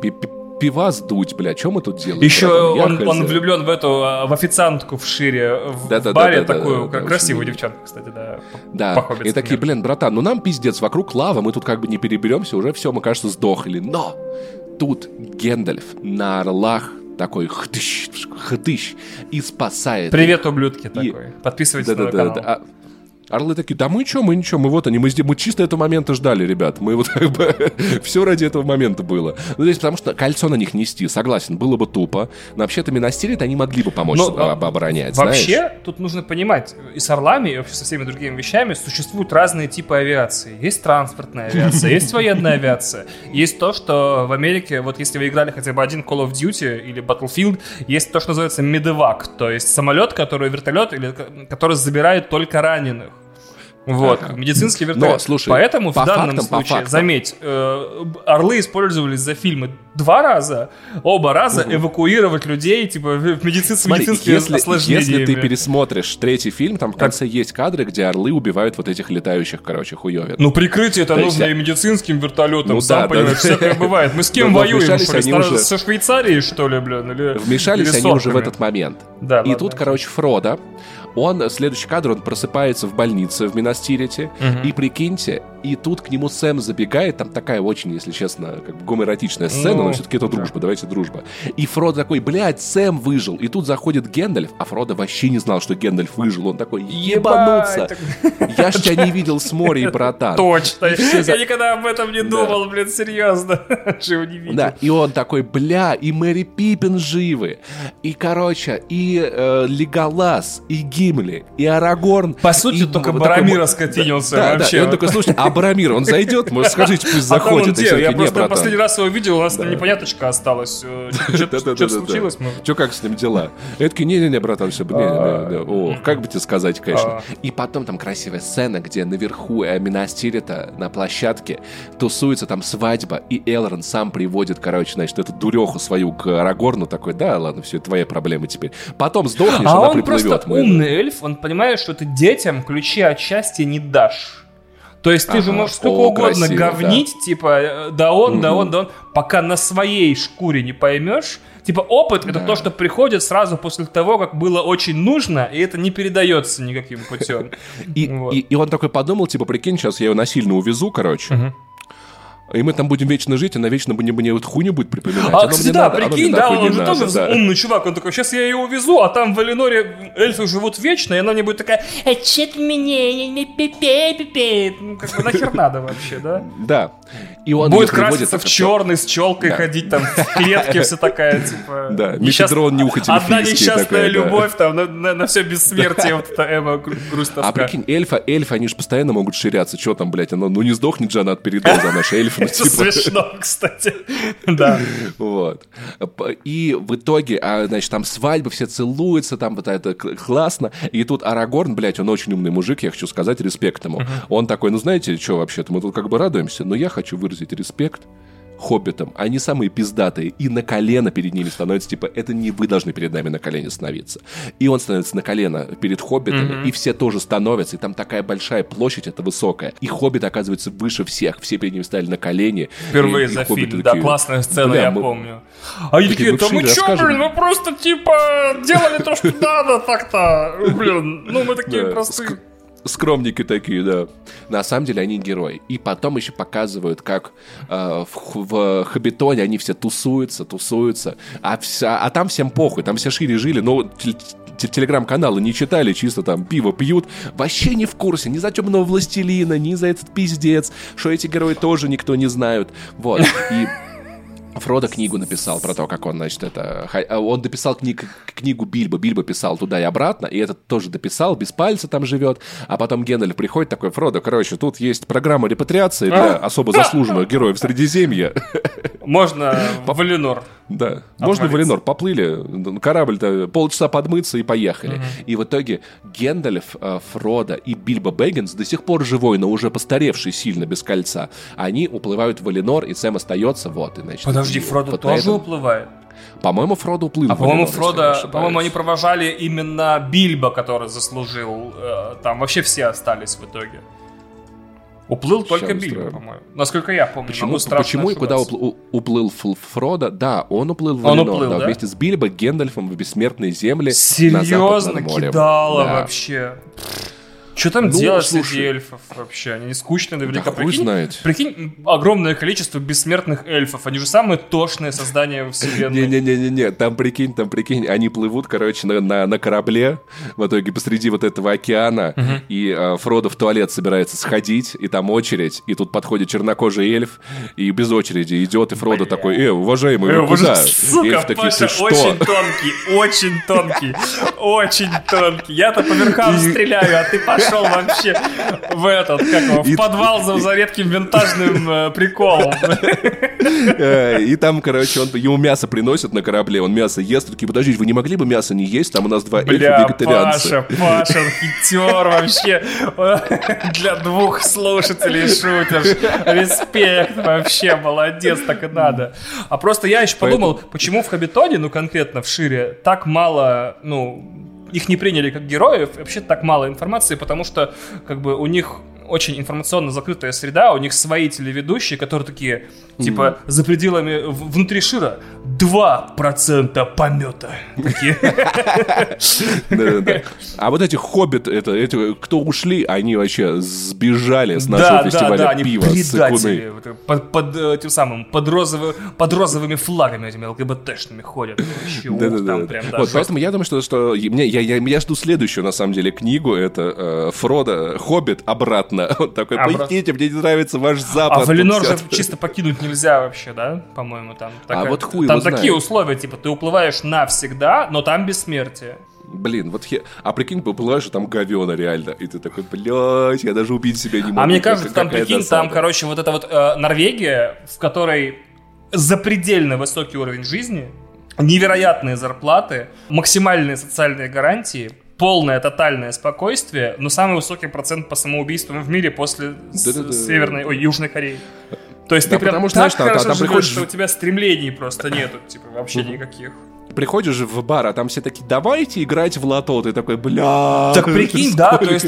пива сдуть, бля, что мы тут делаем? Еще он, он влюблен в эту, а, в официантку в шире, в да, да, баре да, да, такую, да, да, красивую очень... девчонку, кстати, да. Да, и такие, блин, братан, ну нам пиздец, вокруг лава, мы тут как бы не переберемся, уже все, мы, кажется, сдохли. Но тут Гендальф на орлах такой хтыщ, хтыщ, и спасает. Привет, ублюдки, и... такой. Подписывайтесь да, на да, канал. Да, да. Орлы такие, да мы что, мы ничего, мы вот они, мы, мы чисто этого момента ждали, ребят. Мы вот как бы [LAUGHS] все ради этого момента было. Ну, здесь потому что кольцо на них нести, согласен, было бы тупо. Но вообще-то Минастирит они могли бы помочь Но, об, оборонять, Вообще, знаешь? тут нужно понимать, и с Орлами, и вообще со всеми другими вещами существуют разные типы авиации. Есть транспортная авиация, [LAUGHS] есть военная авиация. Есть то, что в Америке, вот если вы играли хотя бы один Call of Duty или Battlefield, есть то, что называется медевак, то есть самолет, который вертолет, или который забирает только раненых. Вот, ага. медицинский вертолет. Но, слушай, Поэтому по в данном фактам, случае, заметь, э, орлы использовались за фильмы два раза, оба раза угу. эвакуировать людей, типа, в медицинские, Смотри, медицинские если, осложнениями. Если ты пересмотришь третий фильм, там в конце так. есть кадры, где орлы убивают вот этих летающих, короче, хуёвин. Ну, прикрытие это нужно и медицинским вертолетом, ну, сам да, понимаешь, да, всякое бывает. Мы с кем [LAUGHS] воюем, что ли? Уже... Со Швейцарией, что ли, блин? Или, вмешались они уже в этот момент. Да, и тут, короче, Фрода он, следующий кадр, он просыпается в больнице в Минастирите, угу. и прикиньте, и тут к нему Сэм забегает, там такая очень, если честно, как бы гомоэротичная сцена, ну, но все-таки это дружба, давайте дружба. И Фрод такой, блядь, Сэм выжил. И тут заходит Гендальф, а Фродо вообще не знал, что Гендальф выжил. Он такой, ебануться. Я ж тебя не видел с моря, братан. Точно. Я никогда об этом не думал, блин, серьезно. [LAUGHS] Живо не видел. Да, и он такой, бля, и Мэри Пиппин живы. И, короче, и э, Леголас, и Гимли, и Арагорн. По сути, только Барамир скотинился вообще. Да, и он такой, слушай, а Барамир, он зайдет? Может, скажите, пусть [LAUGHS] а заходит. Я просто последний раз его видел, у нас непоняточка осталась. Э, [LAUGHS] что случилось? Что, как с ним дела? Я такой, не-не-не, братан, все, О, как бы тебе сказать, конечно. А. И потом там красивая сцена, где наверху Минастирита на площадке тусуется там свадьба, и Элрон сам приводит, короче, значит, эту дуреху свою к Арагорну, такой, да, ладно, все, твоя проблема теперь. Потом сдохнешь, а она он просто умный эльф, он понимает, что ты детям ключи от счастья не дашь. То есть ты ага. же можешь сколько О, угодно красиво, говнить, да. типа, э, да он, угу. да он, да он, пока на своей шкуре не поймешь. Типа опыт это то, что приходит сразу после того, как было очень нужно, и это не передается никаким путем. И, вот. и, и он такой подумал, типа, прикинь, сейчас я его насильно увезу, короче. Угу и мы там будем вечно жить, она вечно мне, мне вот хуйню будет припоминать. А, кстати, да, надо, прикинь, да, он же тоже да. умный чувак, он такой, сейчас я ее увезу, а там в Эленоре эльфы живут вечно, и она мне будет такая, а че ты мне, пипе, ну как бы нахер надо вообще, да? Да. И он будет краситься в черный, с челкой да. ходить там в клетке, вся такая, [LAUGHS] типа... Да, Мефедрон нюхать Одна несчастная такая, любовь, да. там, на, на, на все бессмертие, вот эта Эма Грустовка. А прикинь, эльфа, эльфы, они же постоянно могут ширяться, что там, блядь, оно, ну не сдохнет же она от передоза, наша эльфа, ну [LAUGHS] типа... смешно, кстати, [LAUGHS] да. Вот. И в итоге, а, значит, там свадьбы, все целуются, там вот это классно, и тут Арагорн, блядь, он очень умный мужик, я хочу сказать, респект ему. Он такой, ну знаете, что вообще-то, мы тут как бы радуемся, но я хочу выразить респект хоббитам, они самые пиздатые, и на колено перед ними становятся, типа, это не вы должны перед нами на колено становиться. И он становится на колено перед хоббитами, mm-hmm. и все тоже становятся, и там такая большая площадь, это высокая, и хоббит оказывается выше всех, все перед ним стали на колени. Впервые и, за и фильм, такие, да, классная сцена, я мы... помню. А они такие, да мы чё, блин, мы просто, типа, делали то, что надо так-то, блин, ну мы такие простые скромники такие, да. На самом деле они герои. И потом еще показывают, как э, в, в Хабитоне они все тусуются, тусуются, а, вся, а там всем похуй, там все шире жили, но телеграм-каналы не читали, чисто там пиво пьют, вообще не в курсе ни за темного властелина, ни за этот пиздец, что эти герои тоже никто не знают. Вот. И Фродо книгу написал про то, как он, значит, это... А он дописал книг, книгу Бильбо, Бильбо писал туда и обратно, и этот тоже дописал, без пальца там живет, а потом Геннель приходит такой, Фродо, короче, тут есть программа репатриации для особо заслуженных [LAUGHS] героев Средиземья. Можно [LAUGHS] в Валенор. Да, можно в Валенор. Поплыли, корабль-то полчаса подмыться и поехали. И в итоге Гендальф, э, Фродо и Бильбо Бэггинс до сих пор живой, но уже постаревший сильно без кольца. Они уплывают в Валенор, и Сэм остается, вот, и, значит, Подожди, Фродо вот тоже уплывает? По-моему, Фродо уплыл. А по-моему, Фродо, по-моему, они провожали именно Бильбо, который заслужил. Э, там вообще все остались в итоге. Уплыл только Бильбо, по-моему. Насколько я помню. Почему, почему и куда уплыл, уплыл Фродо? Да, он уплыл в Валенор, уплыл, да, да? вместе с Бильбо, Гендальфом в бессмертные земли. Серьезно? Кидало да. вообще. Что там ну, делать слушай, среди эльфов вообще? Они не скучные наверняка. Да прикинь, знает. прикинь, огромное количество бессмертных эльфов. Они же самые тошные создания вселенной. Не-не-не-не, там прикинь, там прикинь, они плывут, короче, на, на, на корабле, в итоге посреди вот этого океана, угу. и э, Фродо в туалет собирается сходить, и там очередь, и тут подходит чернокожий эльф, и без очереди идет, и Фродо Бля. такой, э, уважаемый, вы э, куда? [LAUGHS] Сука, эльф такие, Паша, что? очень тонкий, очень тонкий, очень тонкий. Я-то по верхам стреляю, а ты пошел пошел вообще в этот, как его, в подвал за, за редким винтажным э, приколом. Э, и там, короче, он, ему мясо приносят на корабле, он мясо ест, такие, подождите, вы не могли бы мясо не есть? Там у нас два вегетарианца. Паша, Паша, хитер вообще. Для двух слушателей шутишь. Респект вообще, молодец, так и надо. А просто я еще подумал, почему в Хабитоне, ну конкретно в Шире, так мало, ну, их не приняли как героев, вообще так мало информации, потому что как бы у них очень информационно закрытая среда, у них свои телеведущие, которые такие, типа, mm-hmm. за пределами, внутри Шира 2% помета. А вот эти хоббиты, это, эти, кто ушли, они вообще сбежали с нашего фестиваля пива. предатели. Под, э, тем самым, под, розовыми флагами этими ЛГБТшными ходят. Вот, поэтому я думаю, что, я, жду следующую, на самом деле, книгу. Это э, Фродо, Хоббит, обратно обратно. [LAUGHS] Он такой, поясните, мне не нравится ваш запад. А Валенор же чисто покинуть нельзя вообще, да? По-моему, там. А вот хуй Там такие условия, типа, ты уплываешь навсегда, но там бессмертие. Блин, вот я... А прикинь, поплываешь, там говена реально. И ты такой, блядь, я даже убить себя не могу. А мне кажется, там, прикинь, там, короче, вот это вот э, Норвегия, в которой запредельно высокий уровень жизни, невероятные зарплаты, максимальные социальные гарантии, полное тотальное спокойствие, но самый высокий процент по самоубийствам в мире после Северной, ой, Южной Кореи. То есть да, ты прям потому, так знаешь, хорошо там, там приходишь... что у тебя стремлений просто нету, типа, вообще никаких приходишь в бар, а там все такие, давайте играть в лото. Ты такой, бля. Так прикинь, да, то есть,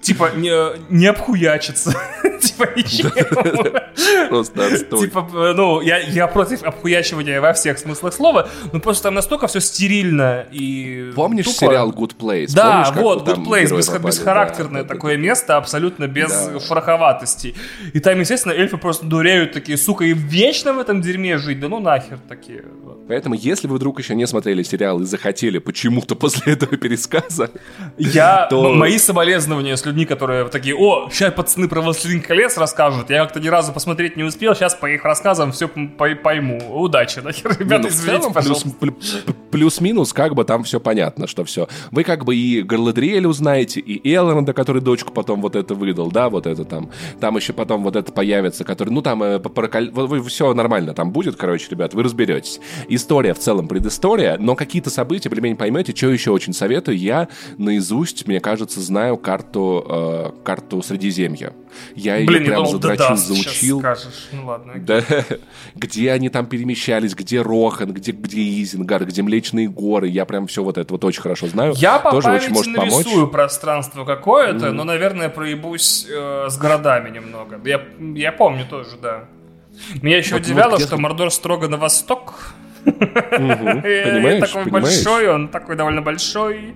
типа, не, не обхуячиться. [LAUGHS] типа [LAUGHS] ничего. Просто отстой. Типа, ну, я, я против обхуячивания во всех смыслах слова, но просто там настолько все стерильно и Помнишь тупо. сериал Good Place? Да, Помнишь, вот, Good Place, бес- попали? бесхарактерное Да, да, такое место, абсолютно без Да. шероховатостей. И там, естественно, эльфы просто дуреют такие, сука, и вечно в этом дерьме жить, да ну нахер такие. Поэтому, если вы вдруг еще не смотрели сериал и захотели почему-то [LAUGHS] после этого пересказа, Я, То- мои соболезнования с людьми, которые такие, о, сейчас пацаны про «Властелин колец» расскажут, я как-то ни разу посмотреть не успел, сейчас по их рассказам все пойму. Удачи, нахер, [LAUGHS] ребята, Ну, извините, целом, пожалуйста. плюс- плю- плюс-минус, как бы там все понятно, что все. Вы как бы и Гарладриэля узнаете, и Элронда, который дочку потом вот это выдал, да, вот это там. Там еще потом вот это появится, который, ну там все нормально там будет, короче, ребят, вы разберетесь. История в целом предыстория, но какие-то события, более-менее поймете, что еще очень советую. Я наизусть, мне кажется, знаю карту, э, карту Средиземья. Я ее я прям думал, задрочил, заучил. скажешь. Ну ладно. Да, [LAUGHS] где они там перемещались, где Рохан, где, где Изенгард, где Млечные горы. Я прям все вот это вот очень хорошо знаю. Я по Тоже памяти очень может помочь. нарисую пространство какое-то, но, наверное, проебусь э, с городами немного. Я, я помню тоже, да. Меня еще Вот, удивляло, ну, где- что Мордор строго на восток. [LAUGHS] Понимаешь, такой понимаешь? большой, он такой довольно большой.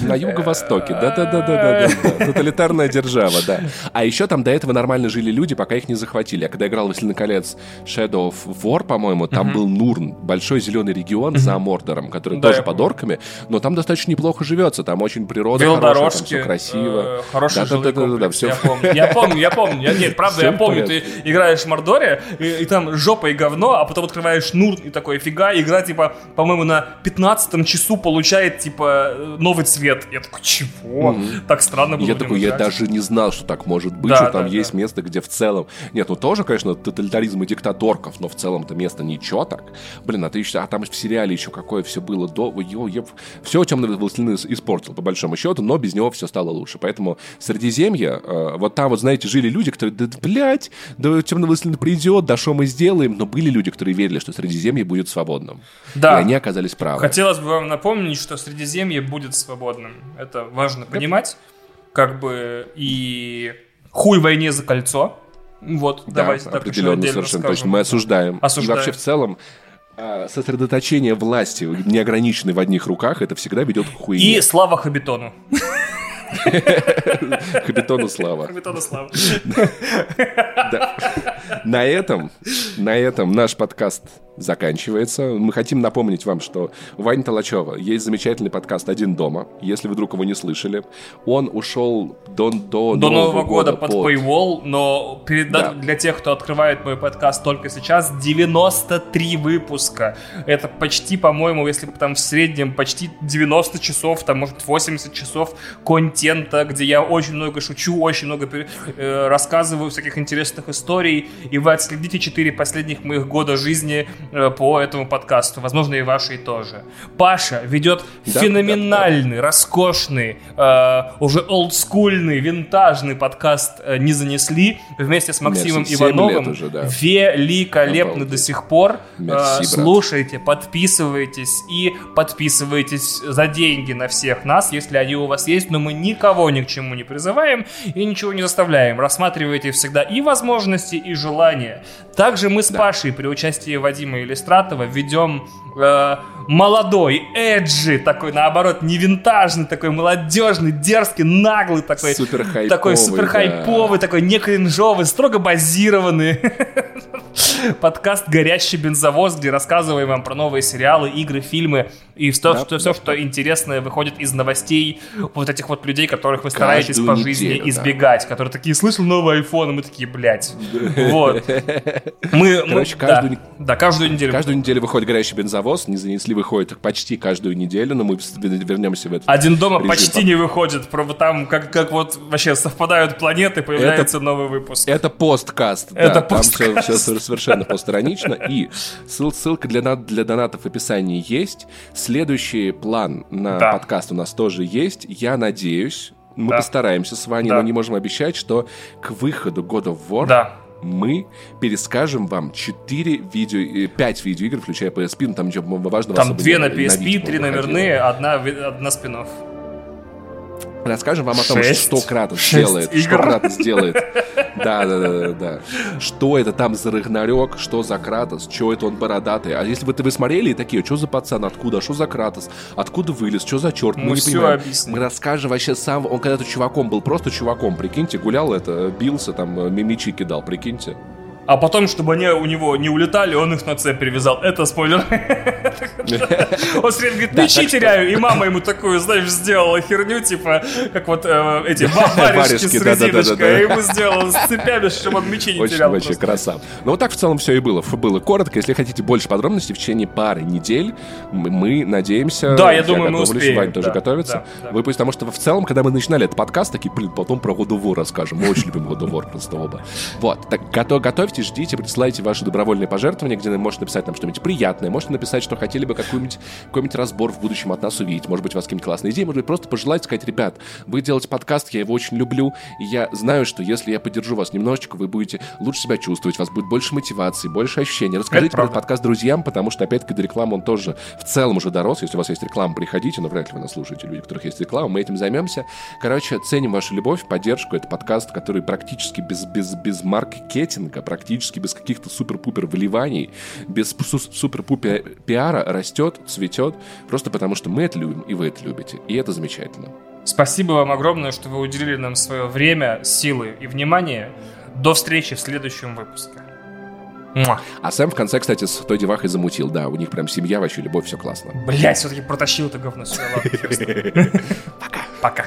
На юго-востоке, да-да-да-да-да. Тоталитарная держава, да. А еще там до этого нормально жили люди, пока их не захватили. Я когда играл «Властелин колец» Shadow of War, по-моему, там был Нурн, большой зеленый регион за Мордором, который тоже я помню. подорками, но там достаточно неплохо живется, там очень природа хорошая, там все красиво. э, хороший жилой комплекс. [LAUGHS] Я помню, я помню, я помню. Нет, правда, я помню. Ты играешь в Мордоре, и, там жопа и говно, а потом открываешь Нурн и такой, фига, игра, типа, по-моему, на 15 часу получает, типа, э, новый цвет. Я такой, чего? Так странно было Я такой, я играть. даже не знал, что так может быть, Да, что там да, есть да. место, где в целом... Нет, ну тоже, конечно, тоталитаризм и диктаторков, но в целом-то место ничего так. Блин, а ты еще... А там в сериале еще какое все было до... Ё, я... Все темный властелин ис- испортил, по большому счету, но без него все стало лучше. Поэтому Средиземье, э, вот там вот, знаете, жили люди, которые, да, блядь, да темный властелин придет, да что мы сделаем, но были люди, которые верили, что Средиземье будет свободным. Да. И они оказались правы. Хотелось бы вам напомнить, что Средиземье будет свободным. Это важно понимать. Как бы и хуй войне за кольцо. Вот, Да, давайте так еще определенно, отдельно совершенно скажем. точно. Мы осуждаем. Осуждаем. И вообще в целом а, сосредоточение власти, неограниченной в одних руках, это всегда ведет к И хуйне. слава Хабитону. [LAUGHS] Капитану слава. Хабитону слава. [LAUGHS] На этом, на этом наш подкаст заканчивается. Мы хотим напомнить вам, что у Вани Толачева есть замечательный подкаст «Один дома». Если вы вдруг его не слышали, он ушел до, до, До Нового года под Paywall, но перед, Да. для тех, кто открывает мой подкаст только сейчас, 93 выпуска. Это почти, по-моему, если там в среднем почти 90 часов, там, может, 80 часов контента, где я очень много шучу, очень много э, рассказываю всяких интересных историй, и вы отследите 4 последних моих года жизни э, по этому подкасту, возможно, и вашей тоже. Паша ведет Да, феноменальный, роскошный, э, уже олдскульный, винтажный подкаст э, «Не занесли» вместе с Максимом семь Ивановым. уже, да. Великолепно Обалдеть. до сих пор. Merci, Э, слушайте, подписывайтесь и подписывайтесь за деньги на всех нас, если они у вас есть, но мы никого ни к чему не призываем и ничего не заставляем. Рассматривайте всегда и возможности, и желания. Также мы с Пашей при участии Вадима Иллистратова ведем э, молодой, эджи, такой, наоборот, не винтажный, такой молодежный, дерзкий, наглый такой. Супер хайповый, Такой супер хайповый, такой не кринжовый, строго базированный. [LAUGHS] Подкаст «Горящий бензовоз», где рассказываем вам про новые сериалы, игры, фильмы и все, Да, что, да, все, что интересное выходит из новостей вот этих вот людей, которых вы стараетесь по жизни неделю, да. избегать, которые такие, слышал новый iPhone, и мы такие, блядь. Вот. Мы, мы- Короче, да, каждую не- да, каждую неделю. Каждую неделю выходит горящий бензовоз, не занесли выходит почти каждую неделю, но мы вернемся в это. Один дома режим. почти не выходит, там как, как вот вообще совпадают планеты, появляется новый выпуск. Это посткаст. Это да, там посткаст. все, совершенно постранично. И ссыл- ссылка для, для донатов в описании есть. Следующий план на Да. подкаст у нас тоже есть. Я надеюсь, мы Да. постараемся с Ваней, Да. но не можем обещать, что к выходу God of War Да. мы перескажем вам 4 видео, 5 видеоигр, включая PSP, ну там ничего важного Там особо две не- на на PSP, видео три выходило. номерные, одна, одна спин Расскажем вам о том, Шесть. что Кратос делает. Игр. Что Кратос делает. [LAUGHS] Да, да, да, да, да. Что это там за Рагнарёк, что за Кратос, что это он бородатый. А если бы вы смотрели и такие, что за пацан, откуда, что за Кратос, откуда вылез, что за черт, мы, мы не понимаем. Объясним. Мы расскажем вообще сам, он когда-то чуваком был, просто чуваком, прикиньте, гулял это, бился, там, мимичи кидал, прикиньте. А потом, чтобы они у него не улетали, он их на цепь привязал. Это спойлер. [LAUGHS] Он все говорит, мечи теряю. И мама ему такую, знаешь, сделала херню, типа, как вот э, эти [LAUGHS] варежки с резиночкой. Ему сделала с цепями, чтобы он мечи не терял. Очень красав. Ну вот так в целом все и было. Было коротко. Если хотите больше подробностей, в течение пары недель мы надеемся... Да, я думаю, мы успеем. Ваня тоже готовится. Выпустить, потому что в целом, когда мы начинали этот подкаст, такие, блин, потом про God of War расскажем. Мы очень любим God of War просто оба. Вот. Так, готовь готовьте, ждите, присылайте ваши добровольные пожертвования, где можете написать нам что-нибудь приятное, можете написать, что хотели бы какой-нибудь какой разбор в будущем от нас увидеть, может быть, у вас какие-нибудь классные идеи, может быть, просто пожелать сказать, ребят, вы делаете подкаст, я его очень люблю, и я знаю, что если я поддержу вас немножечко, вы будете лучше себя чувствовать, у вас будет больше мотивации, больше ощущений. Расскажите про подкаст друзьям, потому что, опять-таки, до рекламы он тоже в целом уже дорос. Если у вас есть реклама, приходите, но вряд ли вы нас слушаете, люди, у которых есть реклама, мы этим займемся. Короче, ценим вашу любовь, поддержку. Это подкаст, который практически без, без, без маркетинга, практически без каких-то супер-пупер вливаний, без супер-пупер пиара растет, цветет, просто потому что мы это любим, и вы это любите. И это замечательно. Спасибо вам огромное, что вы уделили нам свое время, силы и внимание. До встречи в следующем выпуске. А Сэм в конце, кстати, с той девахой замутил. Да, у них прям семья, вообще любовь, все классно. Блять, все-таки протащил это говно сюда. Ладно, [LAUGHS] Пока. Пока.